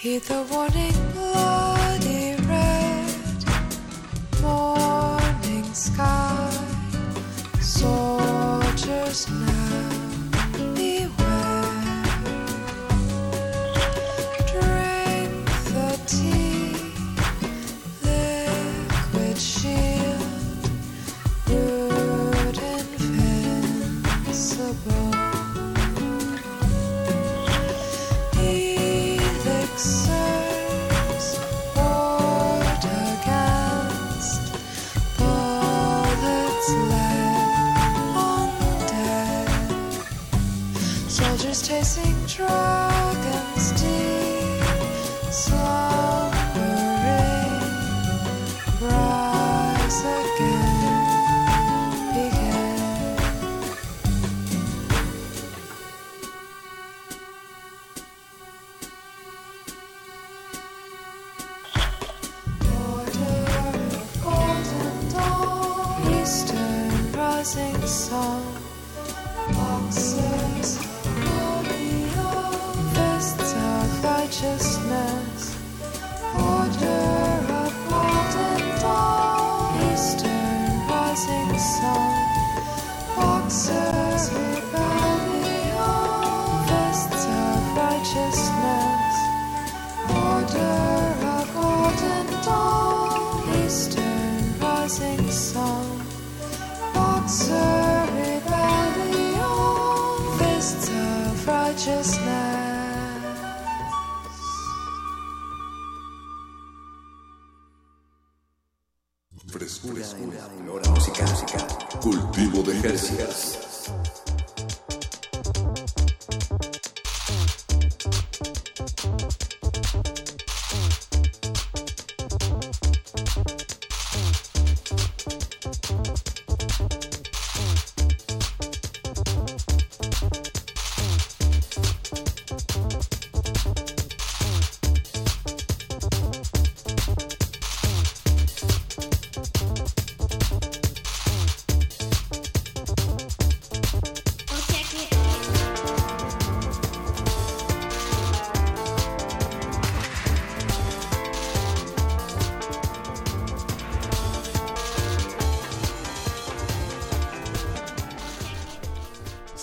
Hear the warning light. 说。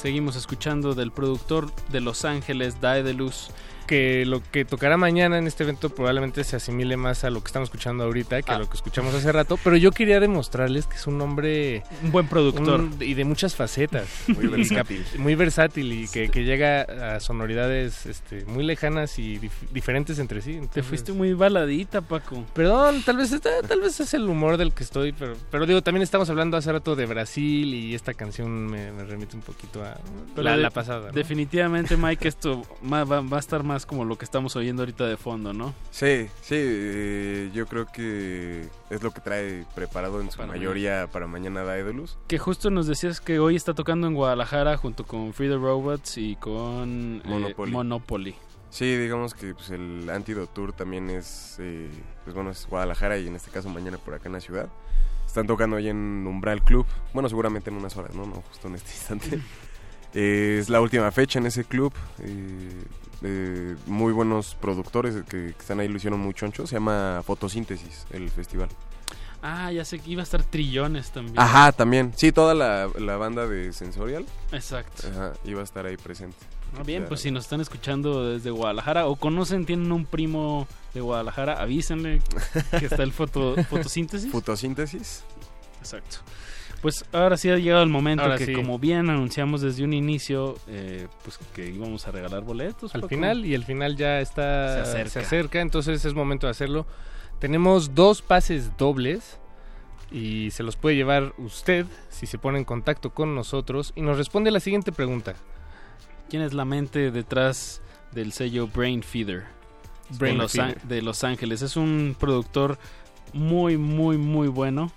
Seguimos escuchando del productor de Los Ángeles, Daedalus. Que lo que tocará mañana en este evento probablemente se asimile más a lo que estamos escuchando ahorita que a lo que escuchamos hace rato. Pero yo quería demostrarles que es un hombre. Un buen productor. un- y de muchas facetas. Muy versátil. muy versátil y que, que llega a sonoridades este, muy lejanas y dif- diferentes entre sí. Te fuiste muy baladita, Paco. Perdón, tal vez está- tal vez es el humor del que estoy, pero, pero digo, también estamos hablando hace rato de Brasil y esta canción me, me remite un poquito a la, pasada. ¿no? Definitivamente, Mike, esto va a estar más más como lo que estamos oyendo ahorita de fondo, ¿no? Sí, sí, eh, yo creo que es lo que trae preparado en su Para mayoría para mañana Daedalus. Que justo nos decías que hoy está tocando en Guadalajara junto con Free the Robots y con eh, Monopoly. Monopoly. Sí, digamos que pues, el Antidote Tour también es, eh, pues bueno, es Guadalajara y en este caso mañana por acá en la ciudad. Están tocando ahí en Umbral Club, bueno, seguramente en unas horas, ¿no? No, justo en este instante. Eh, es la última fecha en ese club. eh, muy buenos productores que, que están ahí, lo hicieron muy choncho. Se llama Fotosíntesis, el festival. Ah, ya sé que iba a estar Trillones también. Ajá, también. Sí, toda la, la banda de Sensorial. Exacto. Ajá, iba a estar ahí presente. Ah, bien, pues si nos están escuchando desde Guadalajara o conocen, tienen un primo de Guadalajara, avísenle que está el foto, fotosíntesis. Fotosíntesis. Exacto. Pues ahora sí ha llegado el momento Ahora que sí. como bien anunciamos desde un inicio, eh, pues que íbamos a regalar boletos. al Paco. final y el final ya está Se acerca. acerca, entonces es momento de hacerlo. Tenemos dos pases dobles y se los puede llevar usted si se pone en contacto con nosotros y nos responde la siguiente pregunta. ¿Quién es la mente detrás del sello Brain Feeder? Brain Feeder. De Los Ángeles. Es un productor muy, muy, muy bueno.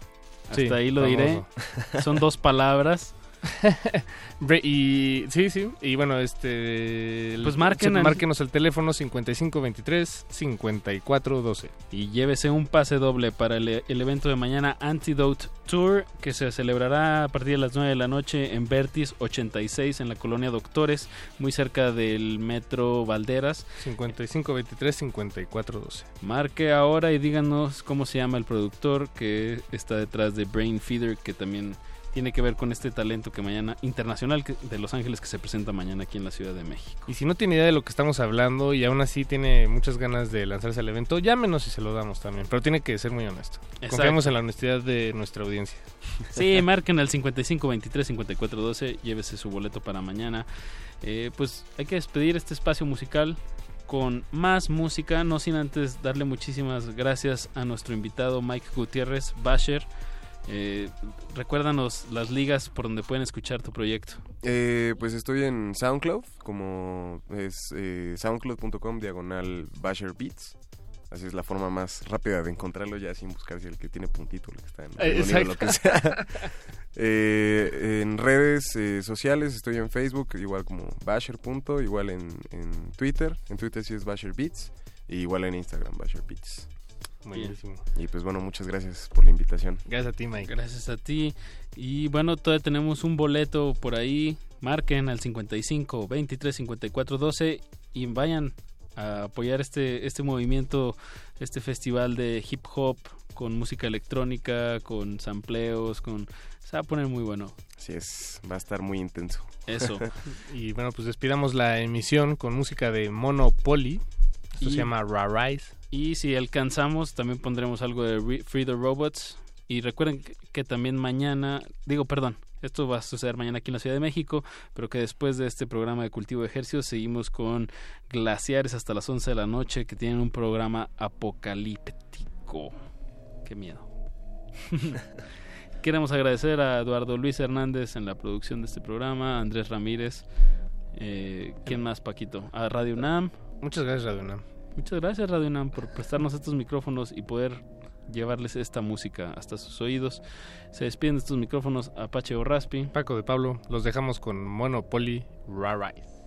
Hasta Sí, ahí lo famoso. diré. Son dos palabras. Y sí, sí, y bueno, este Pues marquen márquenos el teléfono 5523 5412. y llévese un pase doble para el, el evento de mañana Antidote Tour que se celebrará a partir de las 9 de la noche en Vertis 86 en la colonia Doctores, muy cerca del metro Valderas. 5523 5412. Marque ahora y díganos cómo se llama el productor que está detrás de Brain Feeder que también tiene que ver con este talento que mañana internacional de Los Ángeles que se presenta mañana aquí en la Ciudad de México. Y si no tiene idea de lo que estamos hablando y aún así tiene muchas ganas de lanzarse al evento, llámenos y se lo damos también. Pero tiene que ser muy honesto. Exacto. Confiamos en la honestidad de nuestra audiencia. Sí, marquen al 55 23 54 12, llévese su boleto para mañana. Eh, pues hay que despedir este espacio musical con más música, no sin antes darle muchísimas gracias a nuestro invitado Mike Gutiérrez Basher. Eh, recuérdanos las ligas por donde pueden escuchar tu proyecto. Eh, pues estoy en SoundCloud, como es eh, soundcloud.com diagonal Basher Beats. Así es la forma más rápida de encontrarlo ya sin buscar si el que tiene puntito, el que está en Eh, lo que sea. Eh, en redes eh, sociales estoy en Facebook, igual como Basher. punto, igual en, en Twitter. En Twitter sí es Basher Beats. Y igual en Instagram, Basher Beats. Buenísimo. Y pues bueno, muchas gracias por la invitación. Gracias a ti, Mike. Gracias a ti. Y bueno, todavía tenemos un boleto por ahí. Marquen al 55 23 54 12 y vayan a apoyar este, este movimiento, este festival de hip hop con música electrónica, con sampleos, con... Se va a poner muy bueno. Así es, va a estar muy intenso. Eso. y bueno, pues despidamos la emisión con música de Monopoly. Esto Y- se llama Rise. Y si alcanzamos, también pondremos algo de Re- Free the Robots. Y recuerden que, que también mañana, digo, perdón, esto va a suceder mañana aquí en la Ciudad de México, pero que después de este programa de cultivo de ejercicios seguimos con Glaciares hasta las 11 de la noche, que tienen un programa apocalíptico. Qué miedo. Queremos agradecer a Eduardo Luis Hernández en la producción de este programa, a Andrés Ramírez. Eh, ¿Quién más, Paquito? A Radio UNAM. Muchas gracias, Radio UNAM. Muchas gracias, Radio UNAM, por prestarnos estos micrófonos y poder llevarles esta música hasta sus oídos. Se despiden de estos micrófonos Apache o Raspi. Paco de Pablo, los dejamos con Monopoly Rise.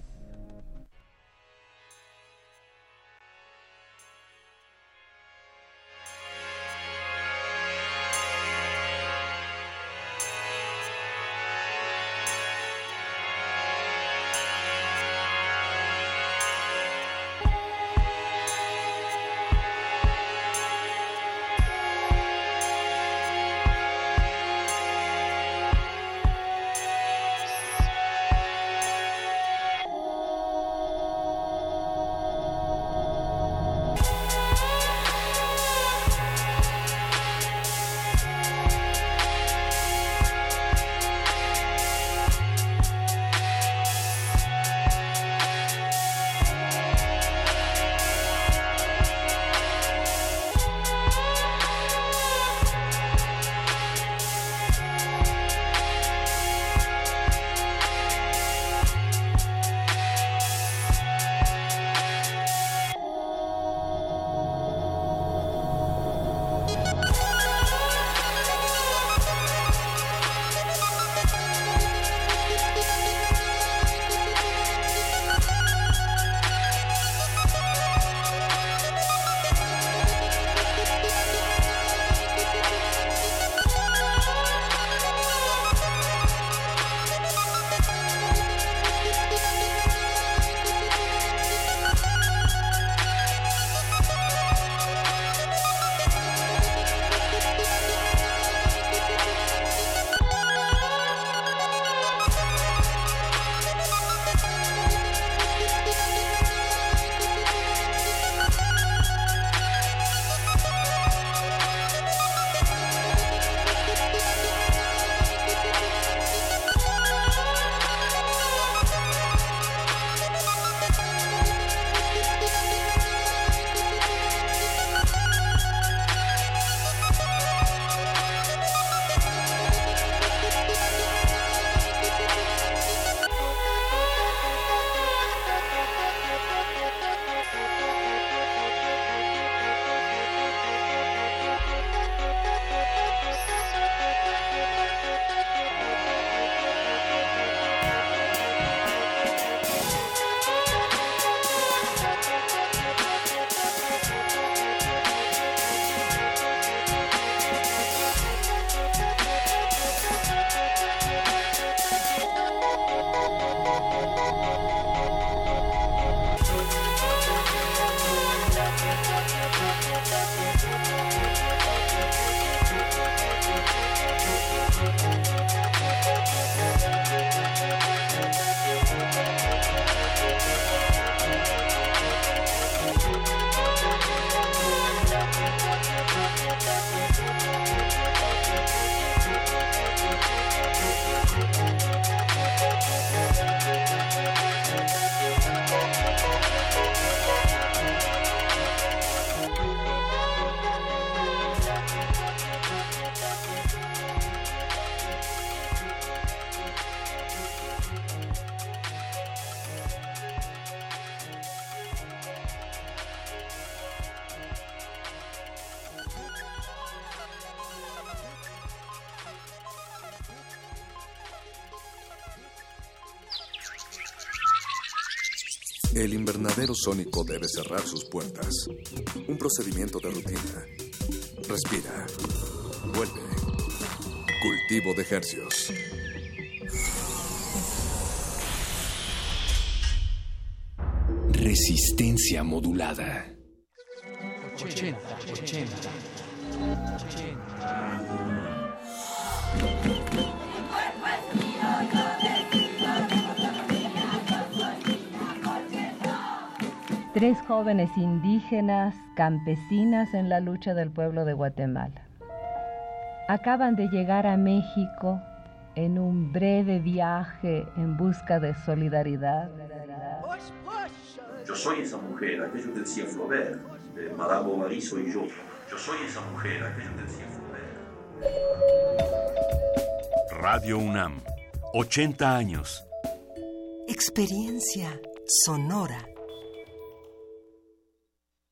El invernadero sónico debe cerrar sus puertas. Un procedimiento de rutina. Respira. Vuelve. Cultivo de hercios. Resistencia modulada. 80, 80. Tres jóvenes indígenas campesinas en la lucha del pueblo de Guatemala. Acaban de llegar a México en un breve viaje en busca de solidaridad. Yo soy esa mujer, aquello que decía Flaubert, de Madame Bovary soy yo. Yo soy esa mujer, aquello que decía Flaubert. Radio UNAM, 80 años. Experiencia sonora.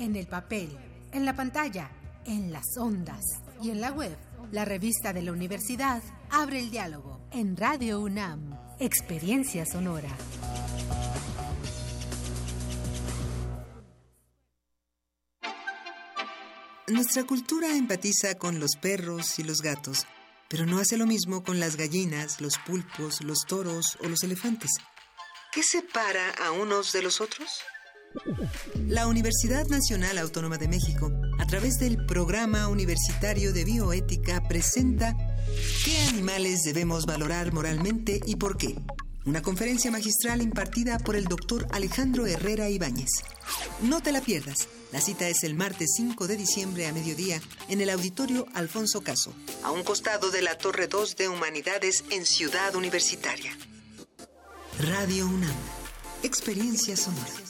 En el papel, en la pantalla, en las ondas y en la web. La revista de la universidad abre el diálogo en Radio UNAM. Experiencia sonora. Nuestra cultura empatiza con los perros y los gatos, pero no hace lo mismo con las gallinas, los pulpos, los toros o los elefantes. ¿Qué separa a unos de los otros? La Universidad Nacional Autónoma de México, a través del Programa Universitario de Bioética, presenta ¿Qué animales debemos valorar moralmente y por qué? Una conferencia magistral impartida por el doctor Alejandro Herrera Ibáñez. No te la pierdas. La cita es el martes 5 de diciembre a mediodía en el auditorio Alfonso Caso, a un costado de la Torre 2 de Humanidades en Ciudad Universitaria. Radio UNAM. Experiencia sonora.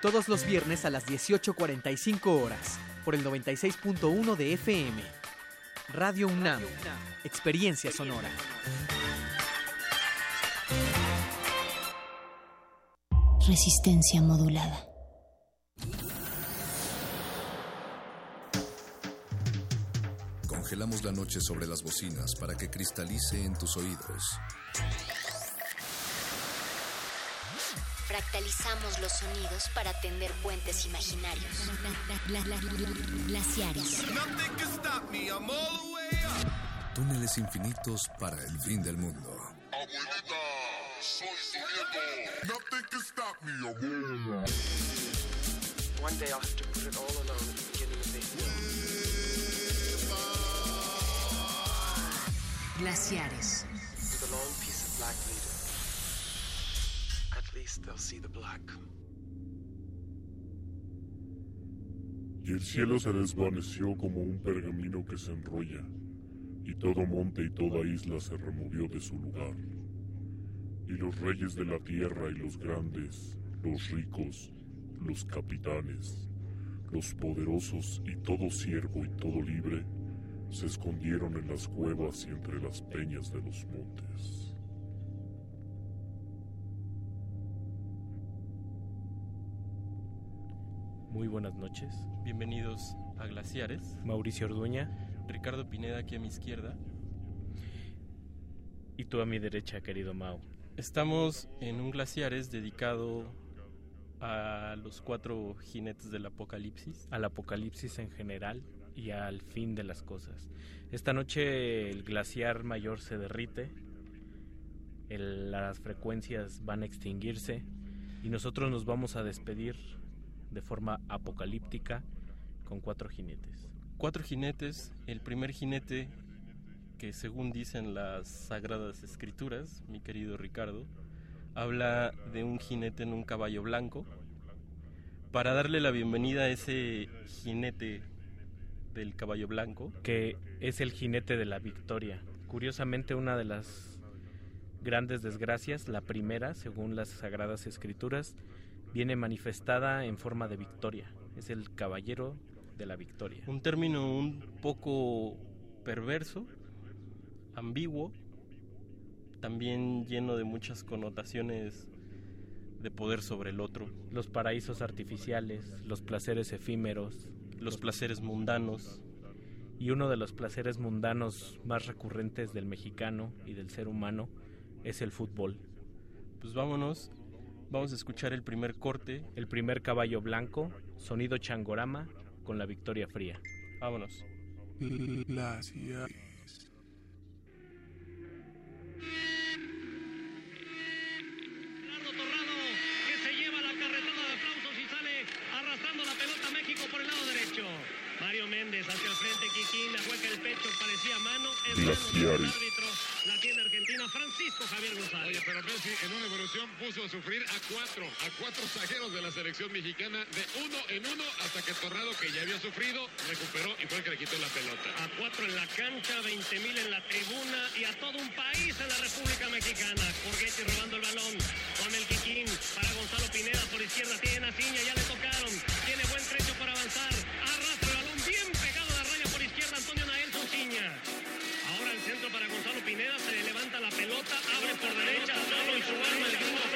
Todos los viernes a las 18.45 horas, por el 96.1 de FM. Radio UNAM, Experiencia Sonora. Resistencia modulada. Congelamos la noche sobre las bocinas para que cristalice en tus oídos. Fractalizamos los sonidos para tender puentes imaginarios. Glaciares. Túneles infinitos para el fin del mundo. Nothing can stop me, abuela. One day I'll have to put it all alone at the beginning of the Glaciares. With a long piece of black. Y el cielo se desvaneció como un pergamino que se enrolla, y todo monte y toda isla se removió de su lugar. Y los reyes de la tierra y los grandes, los ricos, los capitanes, los poderosos y todo siervo y todo libre, se escondieron en las cuevas y entre las peñas de los montes. Muy buenas noches. Bienvenidos a Glaciares. Mauricio Orduña. Ricardo Pineda aquí a mi izquierda. Y tú a mi derecha, querido Mau. Estamos en un Glaciares dedicado a los cuatro jinetes del apocalipsis. Al apocalipsis en general y al fin de las cosas. Esta noche el glaciar mayor se derrite el- las frecuencias van a extinguirse y nosotros nos vamos a despedir de forma apocalíptica con cuatro jinetes. Cuatro jinetes. El primer jinete, que según dicen las sagradas escrituras, mi querido Ricardo, habla de un jinete en un caballo blanco. Para darle la bienvenida a ese jinete del caballo blanco, que es el jinete de la victoria. Curiosamente, una de las grandes desgracias, la primera, según las sagradas escrituras, viene manifestada en forma de victoria. Es el caballero de la victoria. un término un poco perverso, ambiguo, también lleno de muchas connotaciones de poder sobre el otro. Los paraísos artificiales, los placeres efímeros, los placeres mundanos. Y uno de los placeres mundanos más recurrentes del mexicano y del ser humano es el fútbol. Pues vámonos, vamos a escuchar el primer corte. El primer caballo blanco, sonido changorama con la victoria fría. Vámonos. Glaciares. Gerardo Torrado, que se lleva la carretada de aplausos y sale arrastrando la pelota a México por el lado derecho. Mario Méndez hacia el frente, Kikín, la hueca el pecho, parecía mano. Es el árbitro, la tiene Argentina, Francisco Javier González. Oye, pero Messi en una evolución puso a sufrir a cuatro, a cuatro zagueros de la selección mexicana de uno en uno hasta que Torrado, que ya había sufrido, recuperó y fue el que le quitó la pelota. A cuatro en la cancha, 20 mil en la tribuna y a todo un país en la República Mexicana. Borghetti robando el balón con el Kikín para Gonzalo Pineda por izquierda. Tiene a Ciña, ya le tocaron. Abre por derecha. Solo y su arma. El gringo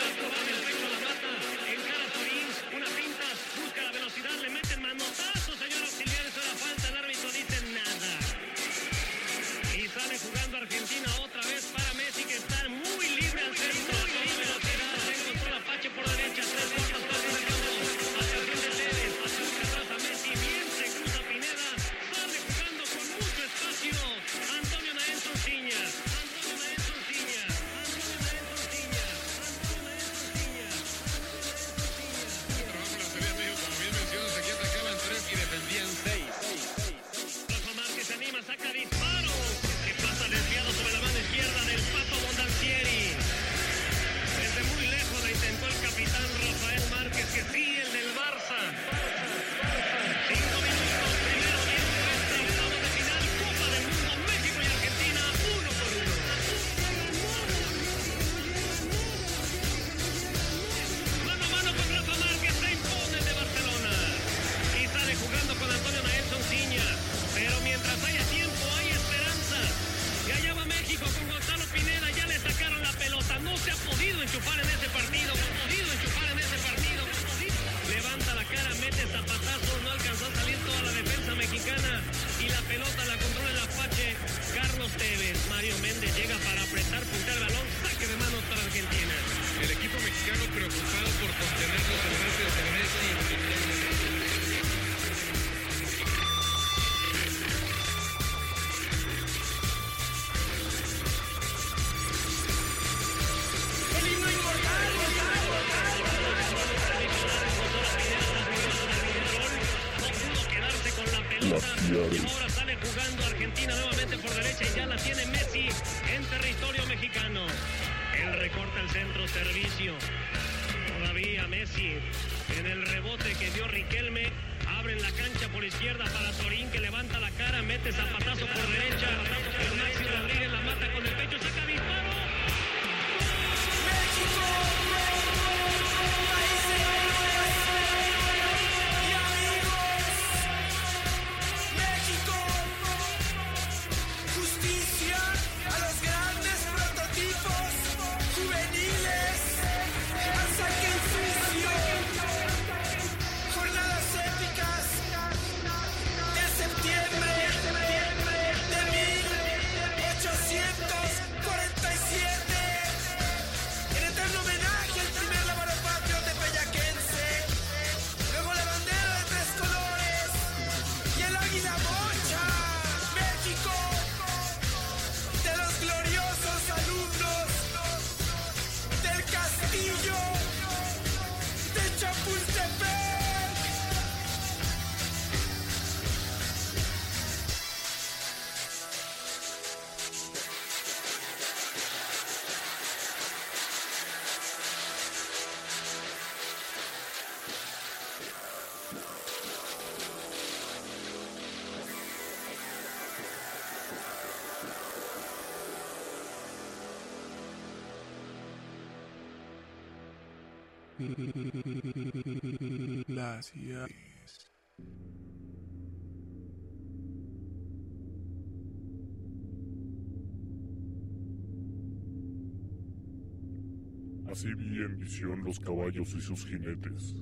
Así vi en visión los caballos y sus jinetes,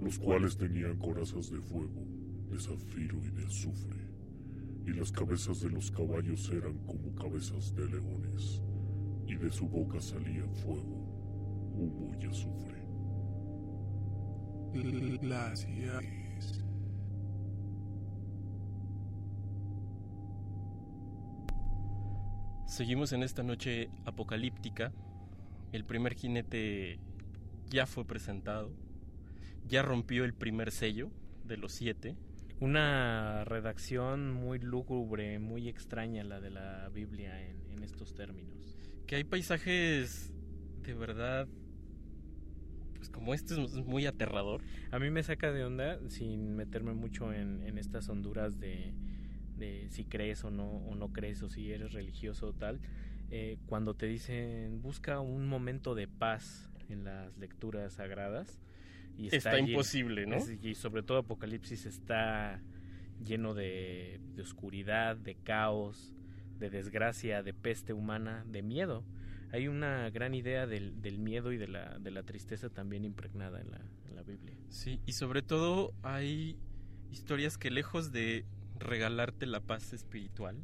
los cuales tenían corazas de fuego, de zafiro y de azufre, y las cabezas de los caballos eran como cabezas de leones, y de su boca salía fuego, humo y azufre. Glaciares. Seguimos en esta noche apocalíptica. El primer jinete ya fue presentado. Ya rompió el primer sello de los siete. Una redacción muy lúgubre, muy extraña la de la Biblia en, en estos términos. Que hay paisajes de verdad pues como este es muy aterrador. A mí me saca de onda, sin meterme mucho en, en estas honduras de, de, si crees o no, o no crees, o si eres religioso o tal, eh, cuando te dicen busca un momento de paz en las lecturas sagradas. Y está, está imposible, ¿no? Es, y sobre todo Apocalipsis está lleno de, de oscuridad, de caos, de desgracia, de peste humana, de miedo hay una gran idea del, del miedo y de la, de la tristeza también impregnada en la, en la Biblia. Sí, y sobre todo hay historias que lejos de regalarte la paz espiritual,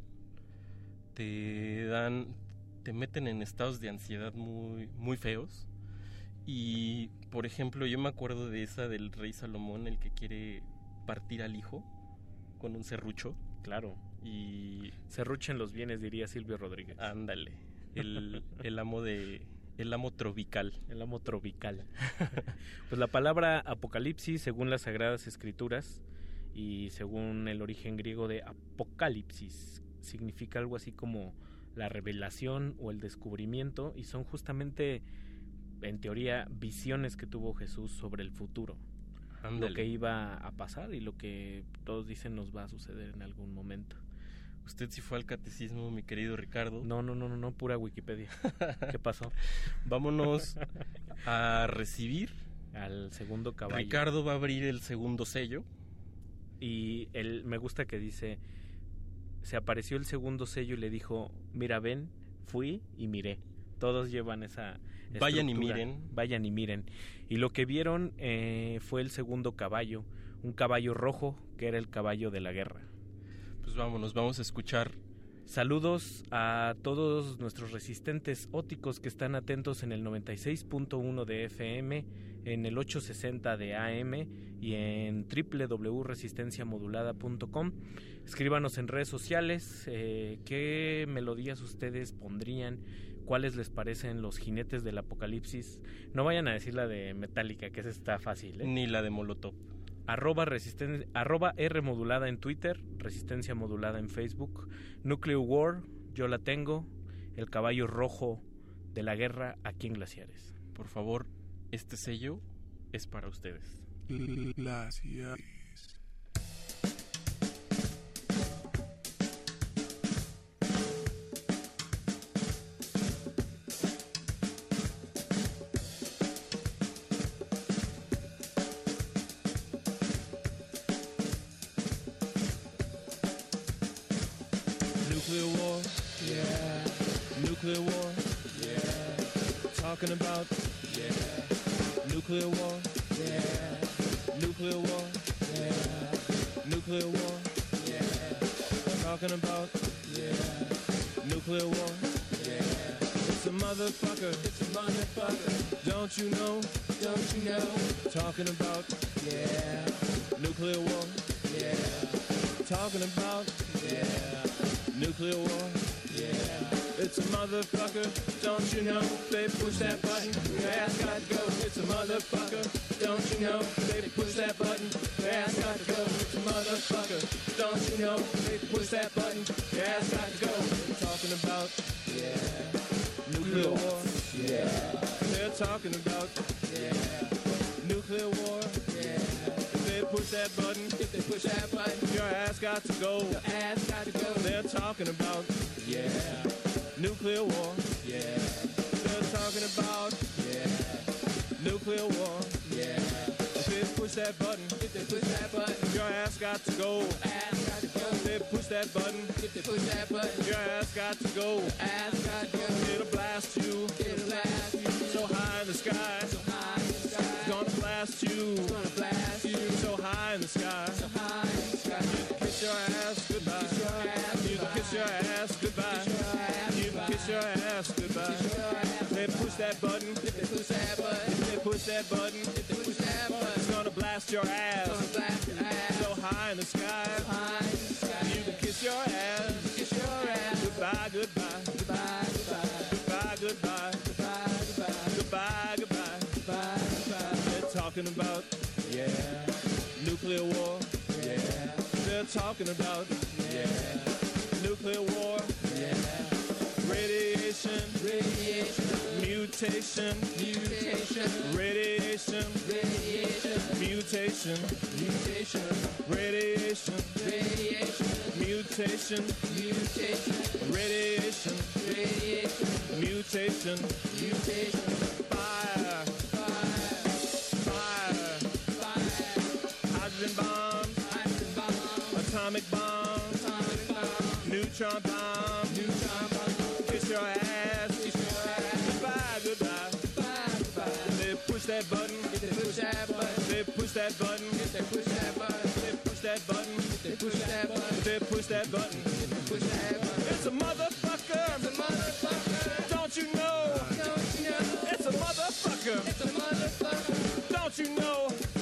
te dan, te meten en estados de ansiedad muy, muy feos. Y, por ejemplo, yo me acuerdo de esa del rey Salomón, el que quiere partir al hijo con un serrucho. Claro. Y... Serruchen los bienes, diría Silvio Rodríguez. Ándale el, el amo de el amo tropical. El amo tropical. pues la palabra apocalipsis, según las sagradas escrituras y según el origen griego de apocalipsis, significa algo así como la revelación o el descubrimiento y son justamente, en teoría, visiones que tuvo Jesús sobre el futuro. Ándale. Lo que iba a pasar y lo que todos dicen nos va a suceder en algún momento. Usted sí fue al catecismo, mi querido Ricardo. No, no, no, no, no pura Wikipedia. ¿Qué pasó? Vámonos a recibir al segundo caballo. Ricardo va a abrir el segundo sello. Y él me gusta que dice, se apareció el segundo sello y le dijo, mira, ven, fui y miré. Todos llevan esa... Vayan y miren. Vayan y miren. Y lo que vieron eh, fue el segundo caballo, un caballo rojo que era el caballo de la guerra vamos a escuchar. Saludos a todos nuestros resistentes óticos que están atentos en el 96.1 de FM, en el 860 de AM y en www.resistenciamodulada.com. Escríbanos en redes sociales eh, qué melodías ustedes pondrían, cuáles les parecen los jinetes del apocalipsis. No vayan a decir la de Metallica, que esa está fácil. ¿eh? Ni la de Molotov arroba, resisten, arroba R modulada en Twitter, Resistencia modulada en Facebook, Nuclear War, yo la tengo, el caballo rojo de la guerra aquí en Glaciares. Por favor, este sello es para ustedes. Glaciares. Nuclear war, yeah. Nuclear war, yeah. Nuclear war, yeah. Talking about, yeah. Nuclear war, yeah. It's a motherfucker, it's a motherfucker. Don't you know, don't you know? Talking about, yeah. Nuclear war, yeah. Talking about, yeah. Nuclear war, yeah. It's a motherfucker, don't you know? They push that button, your ass got to go. It's a motherfucker, don't you know? They push that button, your ass got to go. It's a motherfucker, don't you know? They push that button, your ass got to go. They're talking about, yeah. Nuclear war, yeah. They're talking about, yeah. Nuclear war, yeah. If they push that button, if they push that button, your ass got to go. Your ass got to go. They're talking about, yeah. Nuclear war, yeah. They're talking about, yeah. nuclear war. Yeah. If they push that button, if they push that button, your ass got to go. Ass got to go. If they push that button, if they push that button, your ass got to go. Ass got to go. It'll blast you. It'll blast you. So high in the sky. So high in the sky. It's gonna blast you. It's gonna blast you. So high in the sky. That button, if they push that button, it's gonna blast your ass. So high in the sky. You can kiss your ass. Kiss your ass. Goodbye, goodbye. Goodbye, goodbye. Goodbye, goodbye. Goodbye, goodbye. Goodbye, goodbye. They're talking about, yeah, nuclear war. Yeah. They're talking about, yeah, nuclear war. Yeah. Radiation, radiation, mutation, mutation, radiation, radiation, mutation, mutation, radiation, radiation, mutation, mutation, radiation, radiation, mutation, mutation, fire, fire, fire, fire, hydrogen bombs, atomic bombs, neutron bombs, button, push button, it's a motherfucker, it's a motherfucker. Don't you know? Don't you know? It's a motherfucker. It's a motherfucker. Don't you know?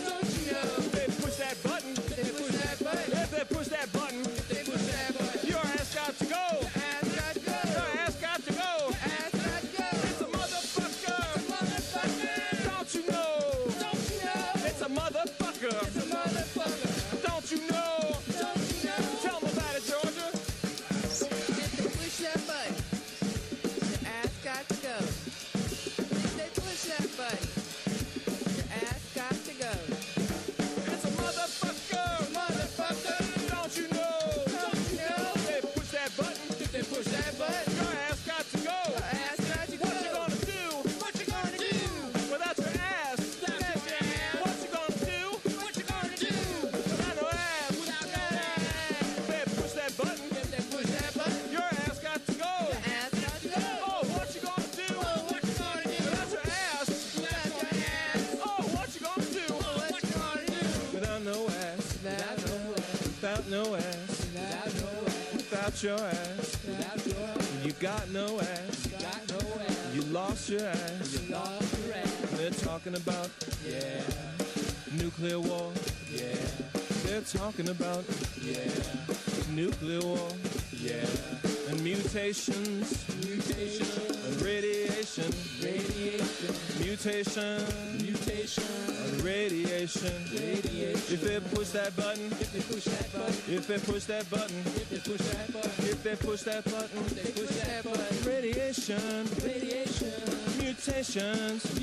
If they push that button. If they push that button. If they push that button. If they push that button. Radiation. Radiation. Mutations.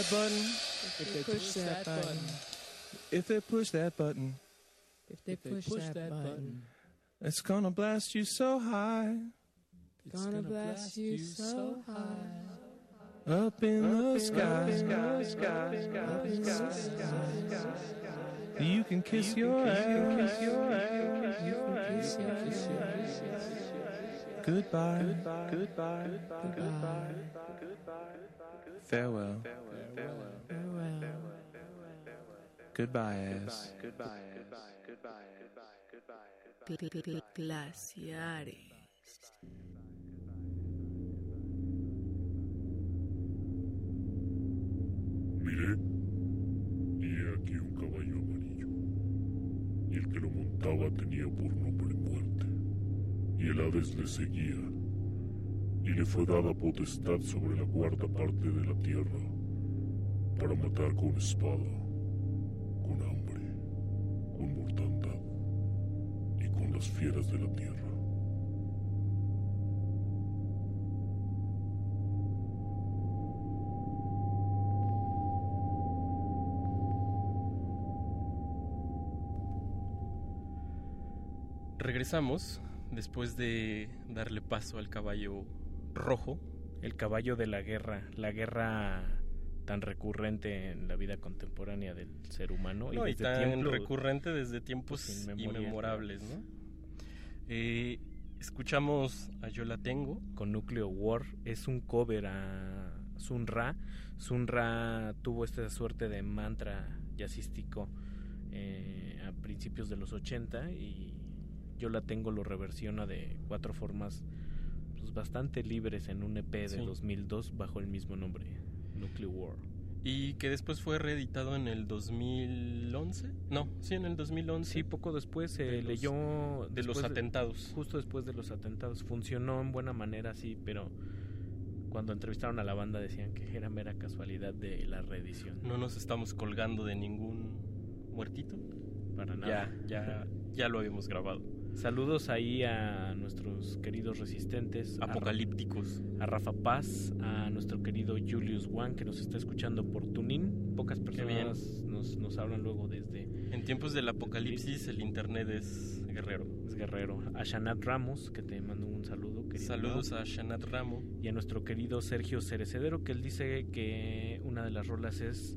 that button, if, they, push, that, button, if they push that button, if they, push, that, button, it's gonna blast you so high. It's gonna, gonna blast you so high. Up in the sky. You can kiss your ass. You can kiss your ass. Goodbye. Goodbye. Goodbye. Goodbye. Goodbye. Goodbye. Farewell. Farewell. Goodbye, ass. Goodbye, ass. Goodbye, ass. Glaciares. Miré y he aquí un caballo amarillo. Y el que lo montaba tenía por nombre muerte. Y el Hades le seguía. Y le fue dada potestad sobre la cuarta parte de la tierra para matar con espada, con hambre, con mortandad y con las fieras de la tierra. Regresamos después de darle paso al caballo rojo. El caballo de la guerra, la guerra tan recurrente en la vida contemporánea del ser humano. No, y, desde tan recurrente desde tiempos pues, inmemorables, ¿no? Eh, escuchamos a Yo la tengo. con Nuclear War es un cover a Sun Ra. Sun Ra tuvo esta suerte de mantra jazzístico eh, a principios de los 80 y yo la tengo lo reversiona de cuatro formas pues, bastante libres en un EP de Sí. 2002 bajo el mismo nombre, Nuclear War. Y que después fue reeditado en el 2011. No, sí, en el 2011. Sí, poco después se De los- leyó... de los atentados. Justo después de los atentados. Funcionó en buena manera, sí, pero cuando entrevistaron a la banda decían que era mera casualidad de la reedición. No nos estamos colgando de ningún muertito. Para nada. Ya, ya, ya lo habíamos grabado. Saludos ahí a nuestros queridos resistentes. Apocalípticos. A, Rafa Paz, a nuestro querido Julius Wan que nos está escuchando por Tunin. Pocas personas nos, nos hablan luego desde En tiempos del apocalipsis, el internet es guerrero. es Guerrero. A Shanat Ramos, que te mando un saludo. Saludos a Shanat Ramo. y a nuestro querido Sergio Cerecedero, que él dice que una de las rolas es,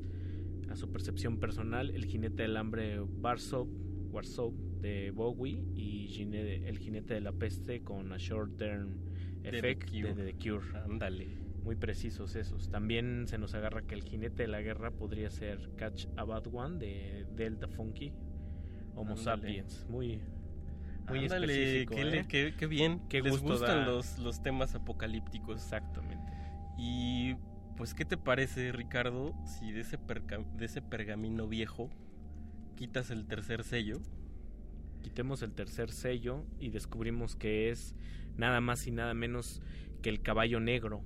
a su percepción personal, el jinete del hambre Warsaw, Warsaw de Bowie y Gine- el jinete de la peste con a Short Term De The Effect Cure. de The Cure. Ándale. Muy precisos esos. También se nos agarra que el jinete de la guerra podría ser Catch a Bad One de Delta Funky, Homo. Sapiens. Muy, muy Ándale, específico. qué, ¿eh? qué- qué bien. Qué Les gusto gustan da. los, los temas apocalípticos. Exactamente. Y pues, ¿qué te parece, Ricardo, si de ese, de ese pergamino viejo quitas el tercer sello? quitemos el tercer sello y descubrimos que es nada más y nada menos que el caballo negro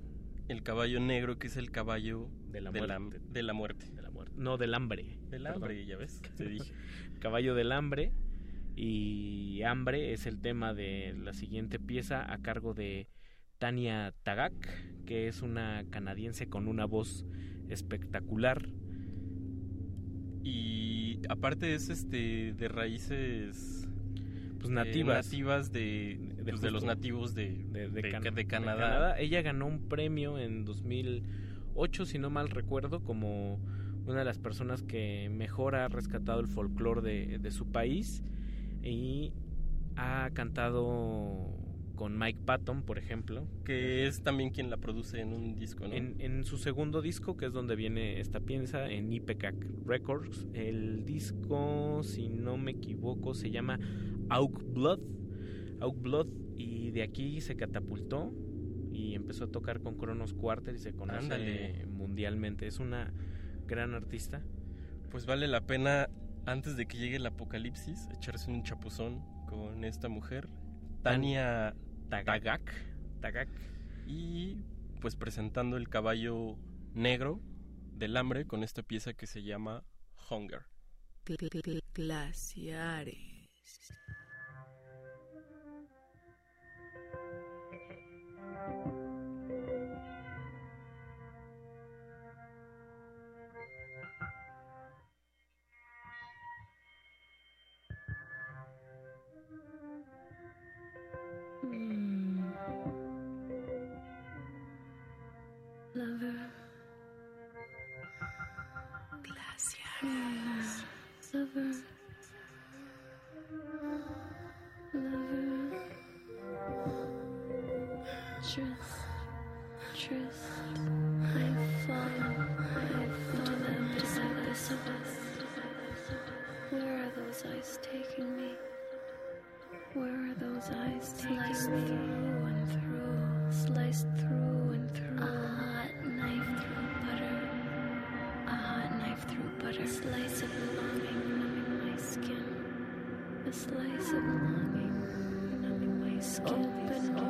El caballo negro, que es el caballo de la de la, muerte. de la muerte. De la muerte. No, del hambre. Del Perdón. hambre, ya ves, te dije. Caballo del hambre. Y hambre es el tema de la siguiente pieza a cargo de Tania Tagak, que es una canadiense con una voz espectacular. Y aparte es este de raíces Pues eh, nativas. nativas de, pues, de los nativos de, de, de- Can- de de Canadá. Ella ganó un premio en 2008, si no mal recuerdo, como una de las personas que mejor ha rescatado el folclore de, de su país y ha cantado con Mike Patton, por ejemplo. que es también quien la produce en un disco, ¿no? En, en su segundo disco, que es donde viene esta pieza, en Ipecac Records, el disco, si no me equivoco, se llama Auk Blood. Auk Blood, y de aquí se catapultó y empezó a tocar con Kronos Quarter y se conoce Ándale. mundialmente. Es una gran artista. Pues vale la pena, antes de que llegue el apocalipsis, echarse un chapuzón con esta mujer, Tania Tagak. Tagak. Y pues presentando el caballo negro del hambre con esta pieza que se llama Hunger. Glaciares. river. Glaciares. Lover. Lover. Trist. I fall. I fall out to the abyss. Where are those eyes taking me? Where are those eyes taking me? Sliced through and through. Sliced through. slice of longing numbing my skin. A slice of longing numbing my skin. Open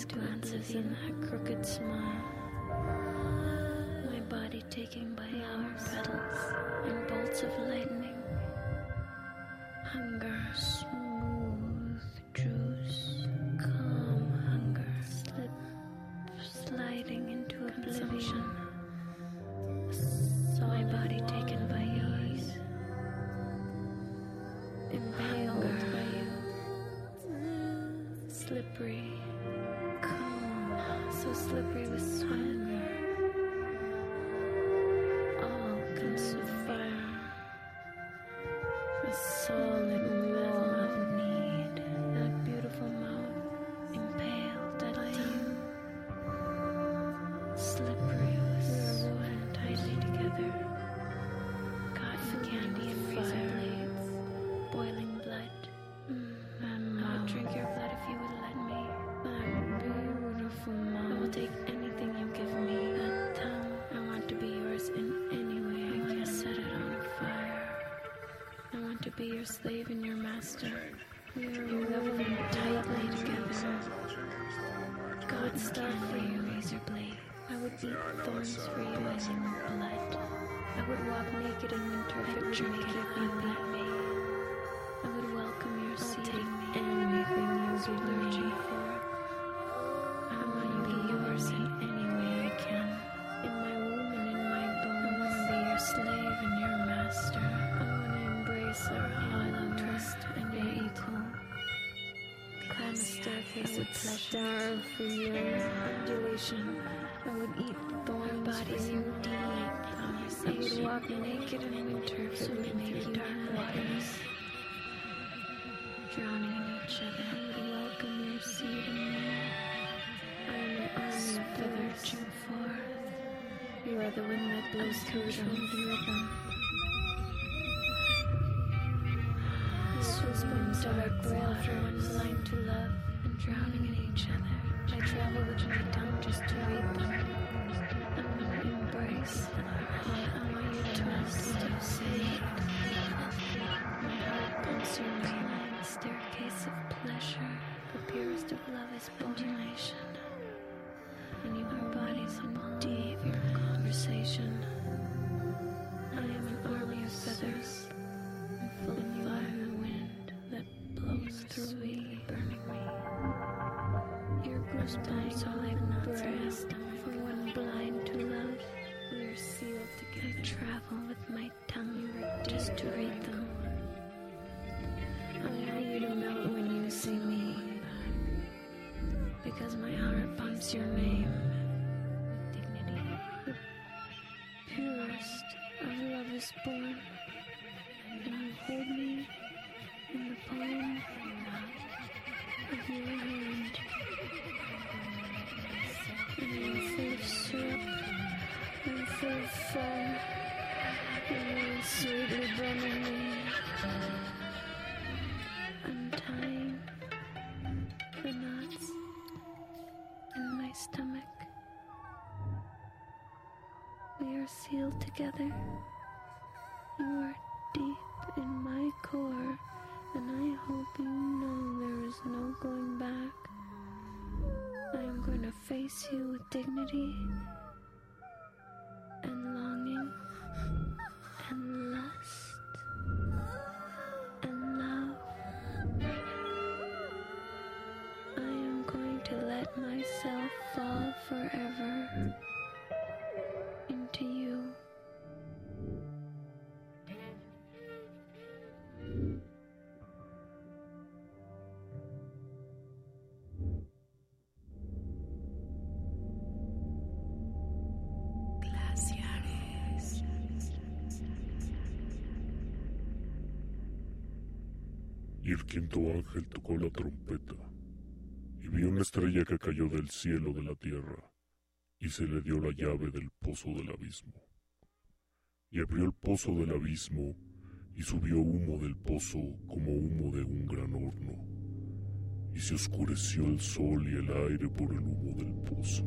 his glances and that crooked smile. My body taken by our petals and bolts of lightning. Hungers. sister. We are reveling tightly together. God's star for you, razor blade. I would beat thorns for you as in blood. I would walk naked in winter if it were. I would starve for your adulation. I would eat bones bodies for your. I would walk naked in winter so we make you dark waters. Drowning in each other. I would welcome your seed in me. I am the army of feathers. forth. You are the wind that blows through the rhythm. Swimming dark, dark water, one blind to love drowning in each other. I travel would be done just to read them. I want to embrace. I want you to trust. You see. My heart pulses like a staircase of pleasure. The purest of love is born. for fire, um, sweetly burning me. Untying the knots in my stomach. We are sealed together. Ángel tocó la trompeta, y vio una estrella que cayó del cielo de la tierra, y se le dio la llave del pozo del abismo. Y abrió el pozo del abismo, y subió humo del pozo como humo de un gran horno, y se oscureció el sol y el aire por el humo del pozo.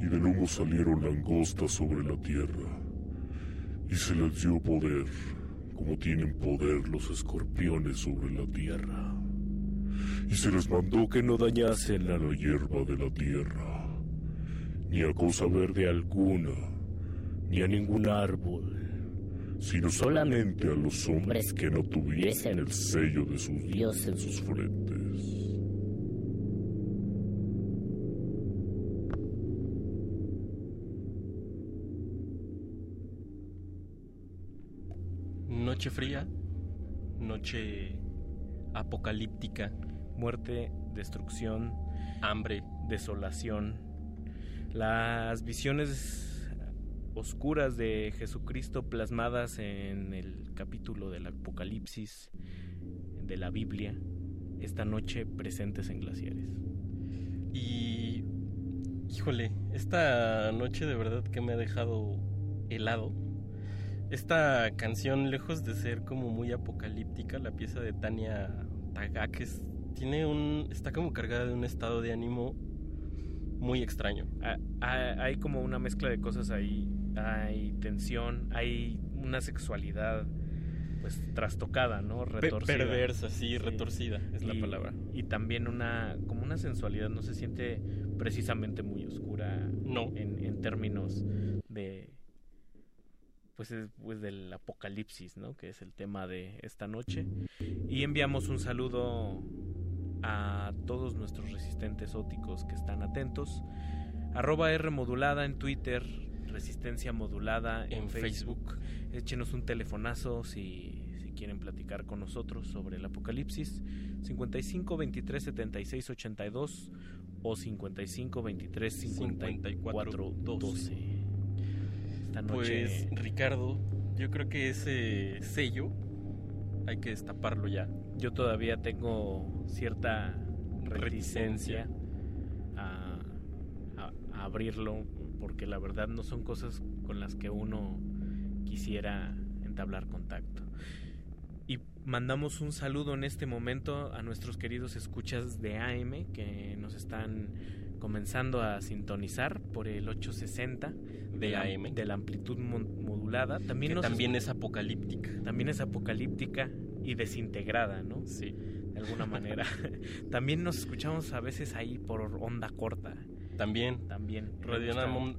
Y del humo salieron langostas sobre la tierra, y se les dio poder, como tienen poder los escorpiones sobre la tierra. Y se les mandó que no dañasen a la hierba de la tierra, ni a cosa verde alguna, ni a ningún árbol, sino solamente a los hombres que no tuviesen el sello de sus dioses en sus frentes. Noche fría, noche apocalíptica, muerte, destrucción, hambre, desolación. Las visiones oscuras de Jesucristo plasmadas en el capítulo del Apocalipsis de la Biblia, esta noche presentes en glaciares. Y híjole, esta noche de verdad que me ha dejado helado. Esta canción, lejos de ser como muy apocalíptica, la pieza de Tania Tagak es- tiene un, está como cargada de un estado de ánimo muy extraño. Ah, ah, Hay como una mezcla de cosas ahí. Hay tensión, hay una sexualidad pues trastocada, ¿no? Retorcida. perversa, sí, retorcida es la palabra. Y también una como una sensualidad, no se siente precisamente muy oscura No. en, en términos de pues, es- pues del apocalipsis, ¿no? Que es el tema de esta noche. Y enviamos un saludo a todos nuestros resistentes óticos que están atentos. Arroba R modulada en Twitter, Resistencia modulada en, En Facebook. Échenos un telefonazo si, si quieren platicar con nosotros sobre el apocalipsis. 55 23 76 82 o 55 23 54 12. Esta noche Pues Ricardo, yo creo que ese sello hay que destaparlo ya. yo todavía tengo cierta reticencia a, a- a abrirlo porque la verdad no son cosas con las que uno quisiera entablar contacto. Y mandamos un saludo en este momento a nuestros queridos escuchas de AM que nos están comenzando a sintonizar por el 860 De la- AM. de la amplitud modulada. También Que nos también es apocalíptica. también es apocalíptica y desintegrada, ¿no? Sí. De alguna manera. también nos escuchamos a veces ahí por onda corta. También. También. Radio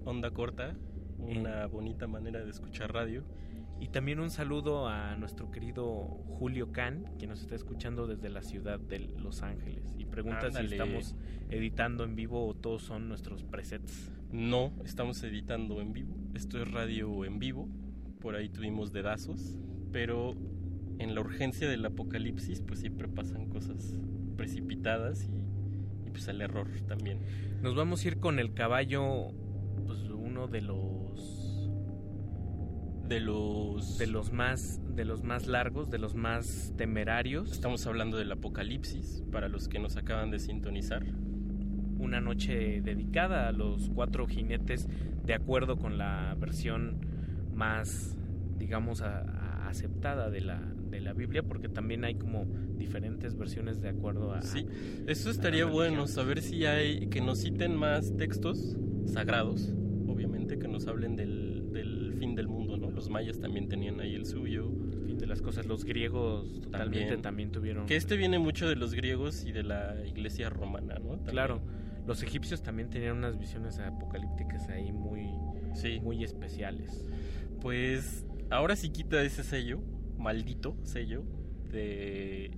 Onda Corta, una bonita manera de escuchar radio. Y también un saludo a nuestro querido Julio Can, que nos está escuchando desde la ciudad de Los Ángeles. Y pregunta Ándale. si estamos editando en vivo o todos son nuestros presets. No, estamos editando en vivo. Esto es radio en vivo. Por ahí tuvimos dedazos. Pero en la urgencia del apocalipsis, pues siempre pasan cosas precipitadas y, y pues el error también. Nos vamos a ir con el caballo, pues uno de los De los. de los más de los más largos, de los más temerarios. Estamos hablando del apocalipsis, para los que nos acaban de sintonizar. Una noche dedicada a los cuatro jinetes, de acuerdo con la versión más, digamos, a- a- aceptada de la, de la Biblia, porque también hay como diferentes versiones de acuerdo a. Sí, eso estaría bueno, saber si hay que nos citen más textos sagrados obviamente, que nos hablen del Los mayas también tenían ahí el suyo. Fin de las cosas. Los griegos totalmente también, tuvieron... Que este viene mucho de los griegos y de la iglesia romana, ¿no? También. Claro. Los egipcios también tenían unas visiones apocalípticas ahí muy, muy especiales. Pues ahora sí quita ese sello, maldito sello, de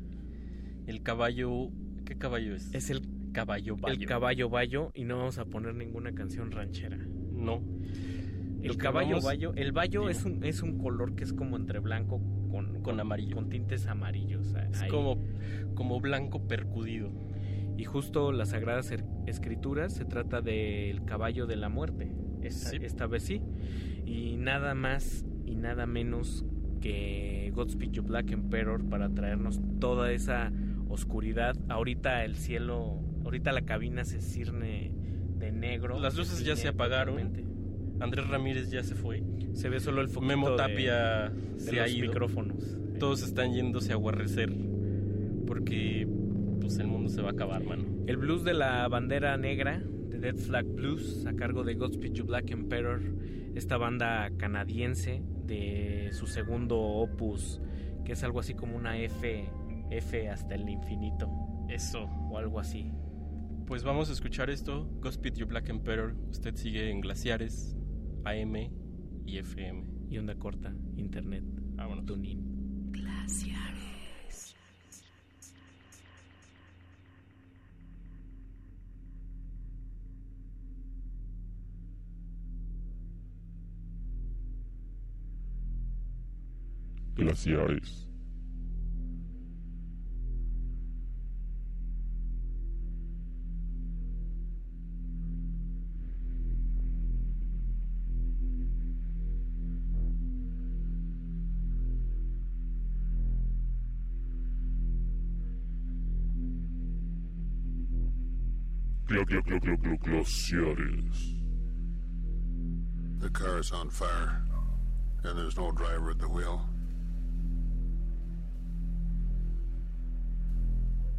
el caballo... ¿Qué caballo es? Es el caballo bayo. El caballo bayo y no vamos a poner ninguna canción ranchera. No. El caballo vamos- bayo, el bayo es un, es un color que es como entre blanco con, Con amarillo. con tintes amarillos. Es ahí. como, como blanco percudido. Y justo las Sagradas Escrituras se trata del caballo de la muerte. Esta, Sí. esta vez sí. Y nada más y nada menos que Godspeed You Black Emperor para traernos toda esa oscuridad. Ahorita el cielo, ahorita la cabina se cirne de negro. Las luces ya se apagaron. Andrés Ramírez ya se fue. Se ve solo el Memo Tapia de se ha los ido. micrófonos. Todos están yéndose a guarrecer porque pues el mundo se va a acabar, mano. El blues de la bandera negra, de Dead Flag Blues, a cargo de Godspeed You Black Emperor, esta banda canadiense de su segundo opus, que es algo así como una F, F hasta el infinito. Eso. O algo así. Pues vamos a escuchar esto. Godspeed You Black Emperor. Usted sigue en Glaciares, AM y FM. Y onda corta, internet, Vámonos. tuning. Glaciares. Glaciares. Gla- gla- gla- gla- gla- Glaciares. The car is on fire, and there's no driver at the wheel.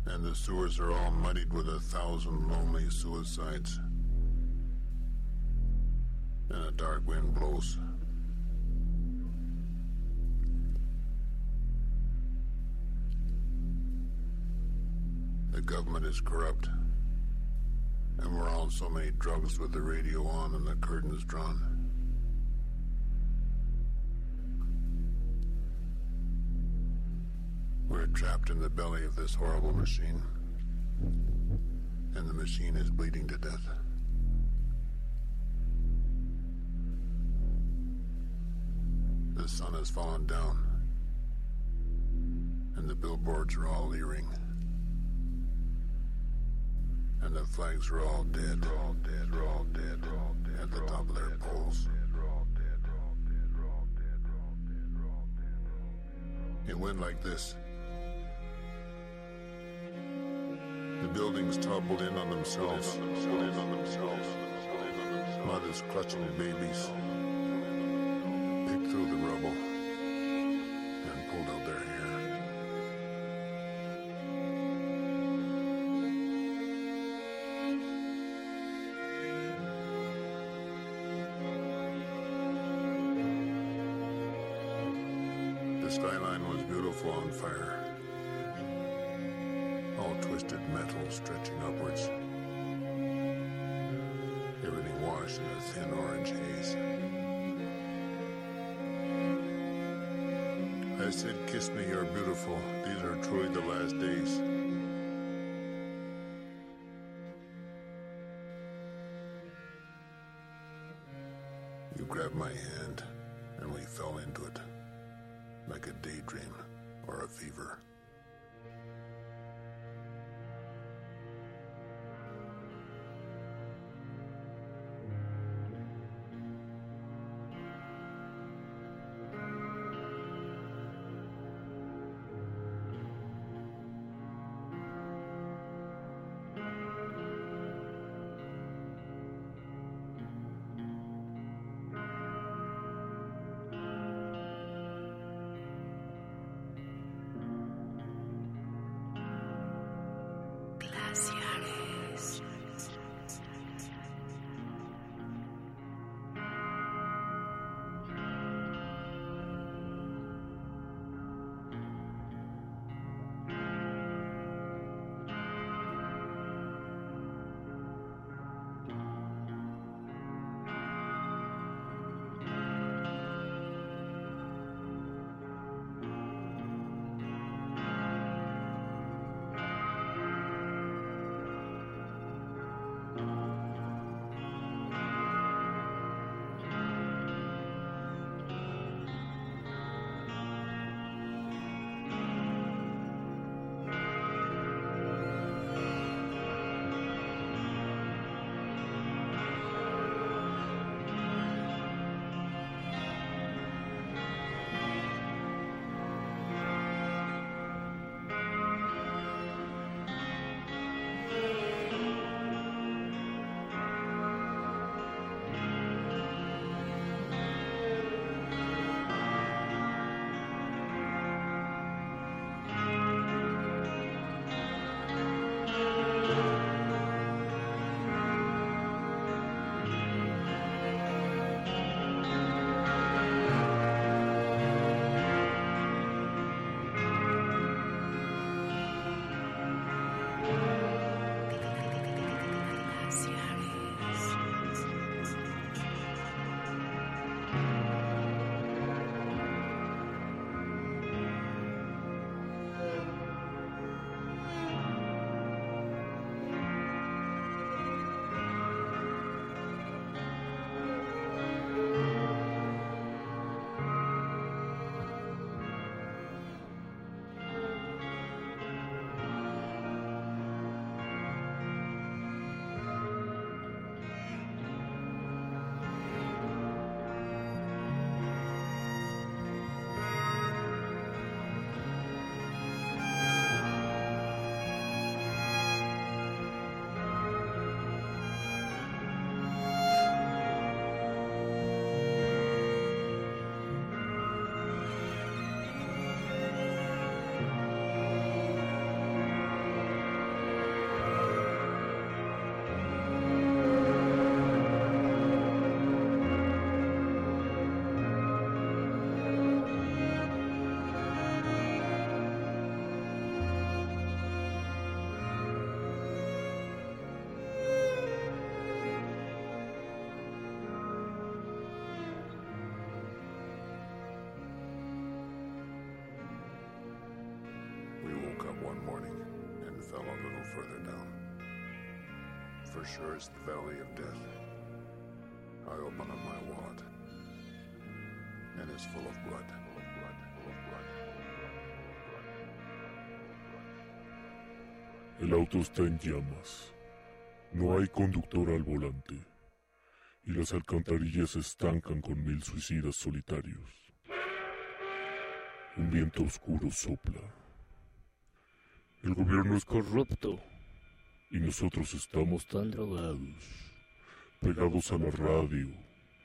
And the sewers are all muddied with a thousand lonely suicides. And a dark wind blows. The government is corrupt. And we're on so many drugs with the radio on and the curtains drawn. We're trapped in the belly of this horrible machine. And the machine is bleeding to death. The sun has fallen down. And the billboards are all leering. And the flags were all dead. All dead. All dead. All dead. At the top of their poles. It went like this. The buildings toppled in on themselves. In on themselves. Mothers clutching babies. Grabbed my hand, and we fell into it like a daydream or a fever. I open up my wallet, and it's. Full of blood. El auto está en llamas. No hay conductor al volante. Y las alcantarillas se estancan con mil suicidas solitarios. Un viento oscuro sopla. El gobierno es corrupto. Y nosotros estamos tan drogados, pegados a la radio,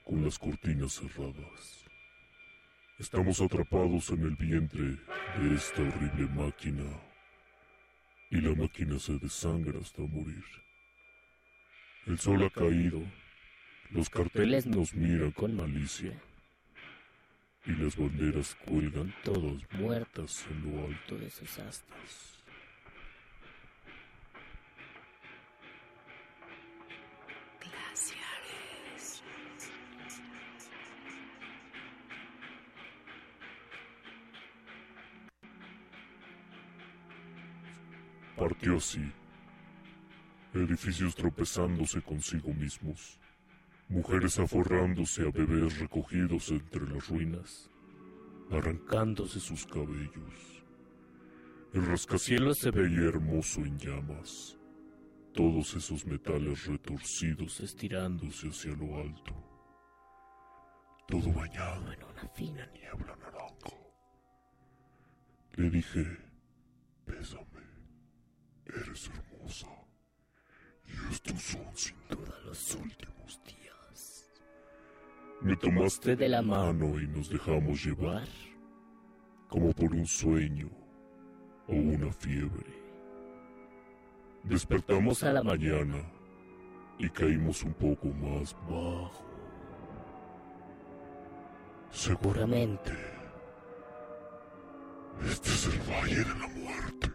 con las cortinas cerradas. Estamos atrapados en el vientre de esta horrible máquina. Y la máquina se desangra hasta morir. El sol ha caído. Los carteles nos miran con malicia. Y las banderas cuelgan todas muertas en lo alto de sus astas. Partió así. Edificios tropezándose consigo mismos. Mujeres aforrándose a bebés recogidos entre las ruinas, arrancándose sus cabellos. El rascacielos se veía hermoso en llamas. Todos esos metales retorcidos estirándose hacia lo alto. Todo bañado en una fina niebla naranja. Le dije, bésame. Eres hermosa. Y estos son sin duda los últimos días. Me tomaste de la mano y nos dejamos llevar, como por un sueño o una fiebre. Despertamos a la mañana y caímos un poco más bajo. Seguramente, este es el Valle de la Muerte.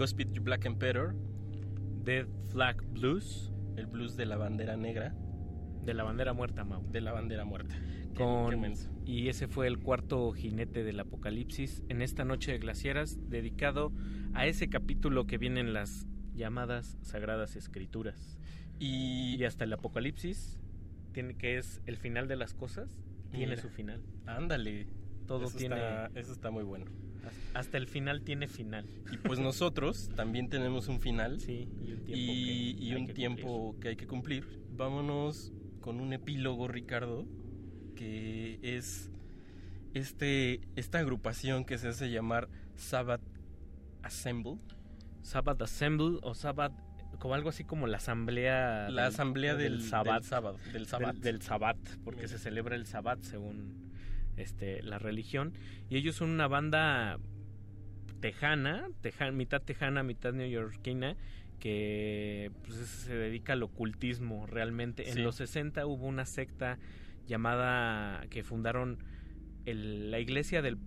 Gospel You Black Emperor, Dead Flag Blues, el blues de la bandera negra, de la bandera muerta, Mau. de la bandera muerta. Con- qué y ese fue el cuarto jinete del apocalipsis en esta noche de glaciaras dedicado a ese capítulo que vienen las llamadas sagradas escrituras y, hasta el apocalipsis tiene que es el final de las cosas tiene Mira. su final Ándale. todo Eso tiene está- eso está muy bueno. Hasta el final tiene final Y pues nosotros también tenemos un final sí y un tiempo y, que y hay un que tiempo que hay que cumplir. Vámonos con un epílogo, Ricardo, que es este esta agrupación que se hace llamar Sabbath Assemble. Sabbath Assemble o Sabbath como algo así como la asamblea La asamblea del- del del Sabbath. del, Sabbath, porque se celebra el Sabbath según este la religión y ellos son una banda tejana, teja- mitad tejana, mitad neoyorquina que pues, es- se dedica al ocultismo realmente. Sí. En los 60 hubo una secta llamada que fundaron el- la iglesia del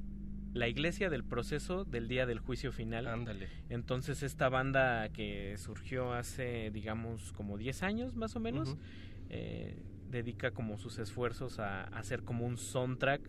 la iglesia del proceso del día del juicio final. Ándale. Entonces esta banda que surgió hace digamos como 10 años más o menos eh, dedica como sus esfuerzos a, a hacer como un soundtrack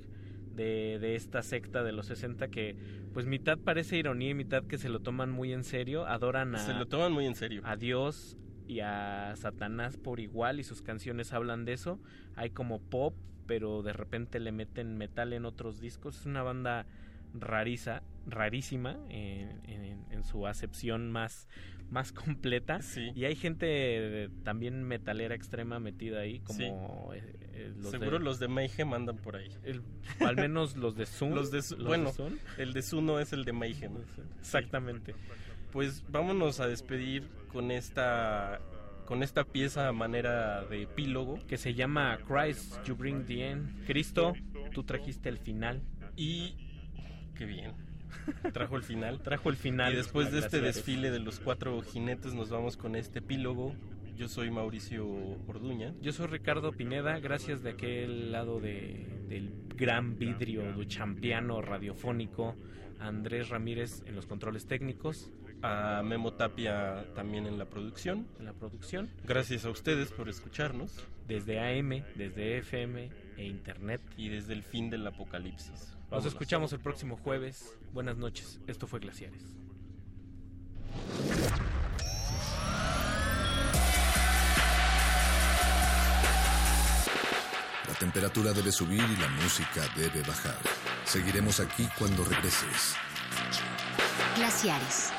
de, de esta secta de los 60 que pues mitad parece ironía y mitad que se lo toman muy en serio, adoran a, Se lo toman muy en serio. a Dios y a Satanás por igual y sus canciones hablan de eso. Hay como pop, pero de repente le meten metal en otros discos. Es una banda rariza, rarísima en, en- en su acepción más, más completa. Y hay gente de- también metalera extrema metida ahí, como Sí. eh, eh, los Seguro de- los de Mayhem andan por ahí. el- al menos los de Zoom. Los de bueno, Zoom. el de Zuno es el de Mayhem. Exactamente. Pues vámonos a despedir con esta con esta pieza a manera de epílogo que se llama Christ You Bring the End. Cristo, tú trajiste el final. y qué bien. Trajo el final. Trajo el final. Y después de este desfile de los cuatro jinetes nos vamos con este epílogo. Yo soy Mauricio Orduña. Yo soy Ricardo Pineda, gracias de aquel lado de, del gran vidrio duchampiano radiofónico, Andrés Ramírez en los controles técnicos, A Memo Tapia también en la producción. en la producción, Gracias a ustedes por escucharnos desde AM, desde FM e Internet. y desde el fin del apocalipsis. Nos escuchamos el próximo jueves. Buenas noches, esto fue Glaciares. La temperatura debe subir y la música debe bajar. Seguiremos aquí cuando regreses. Glaciares.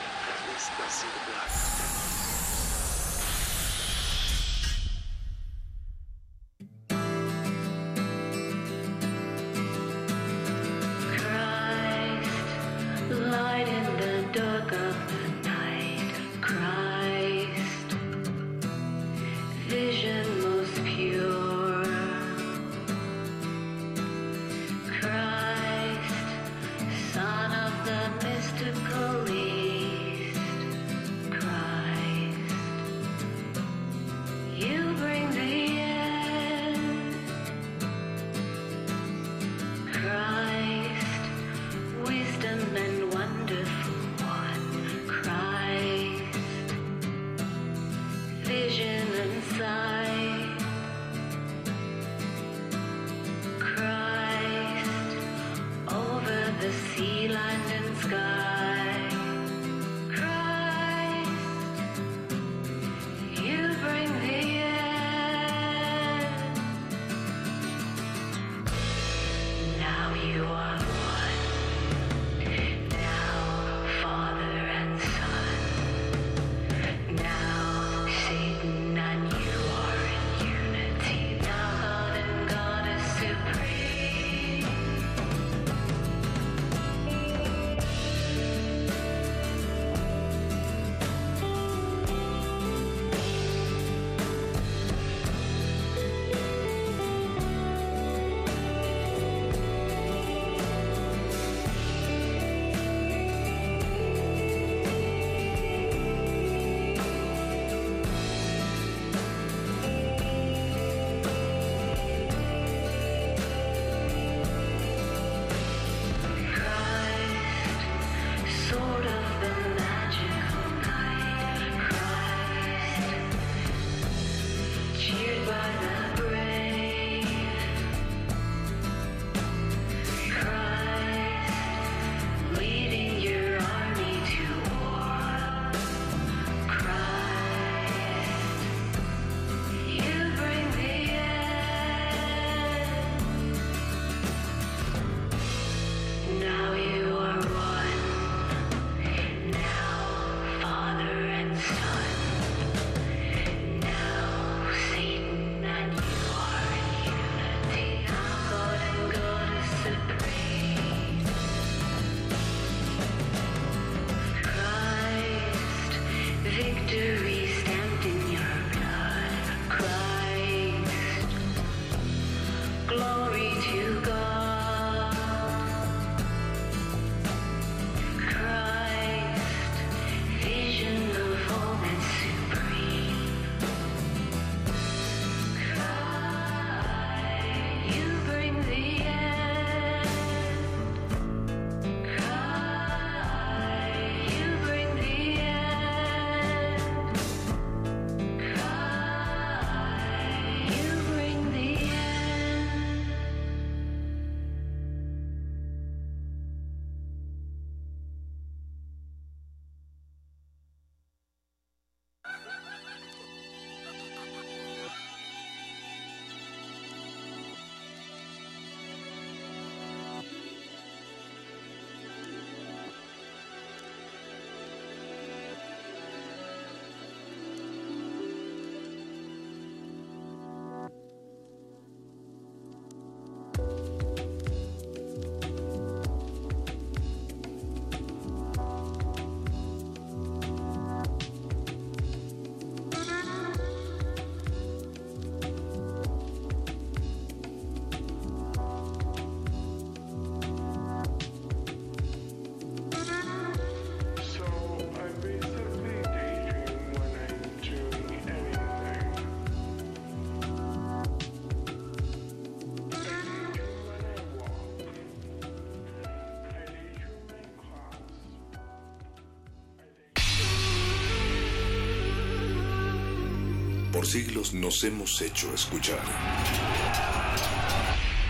Por siglos nos hemos hecho escuchar.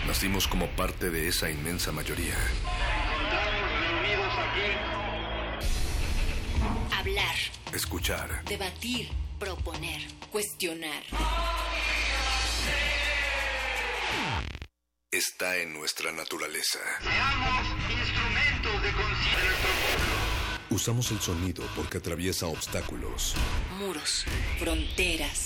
Nacimos como parte de esa inmensa mayoría. Hablar, Escuchar. debatir, proponer, cuestionar. Está en nuestra naturaleza. instrumentos de conciencia. Usamos el sonido porque atraviesa obstáculos. Muros, fronteras.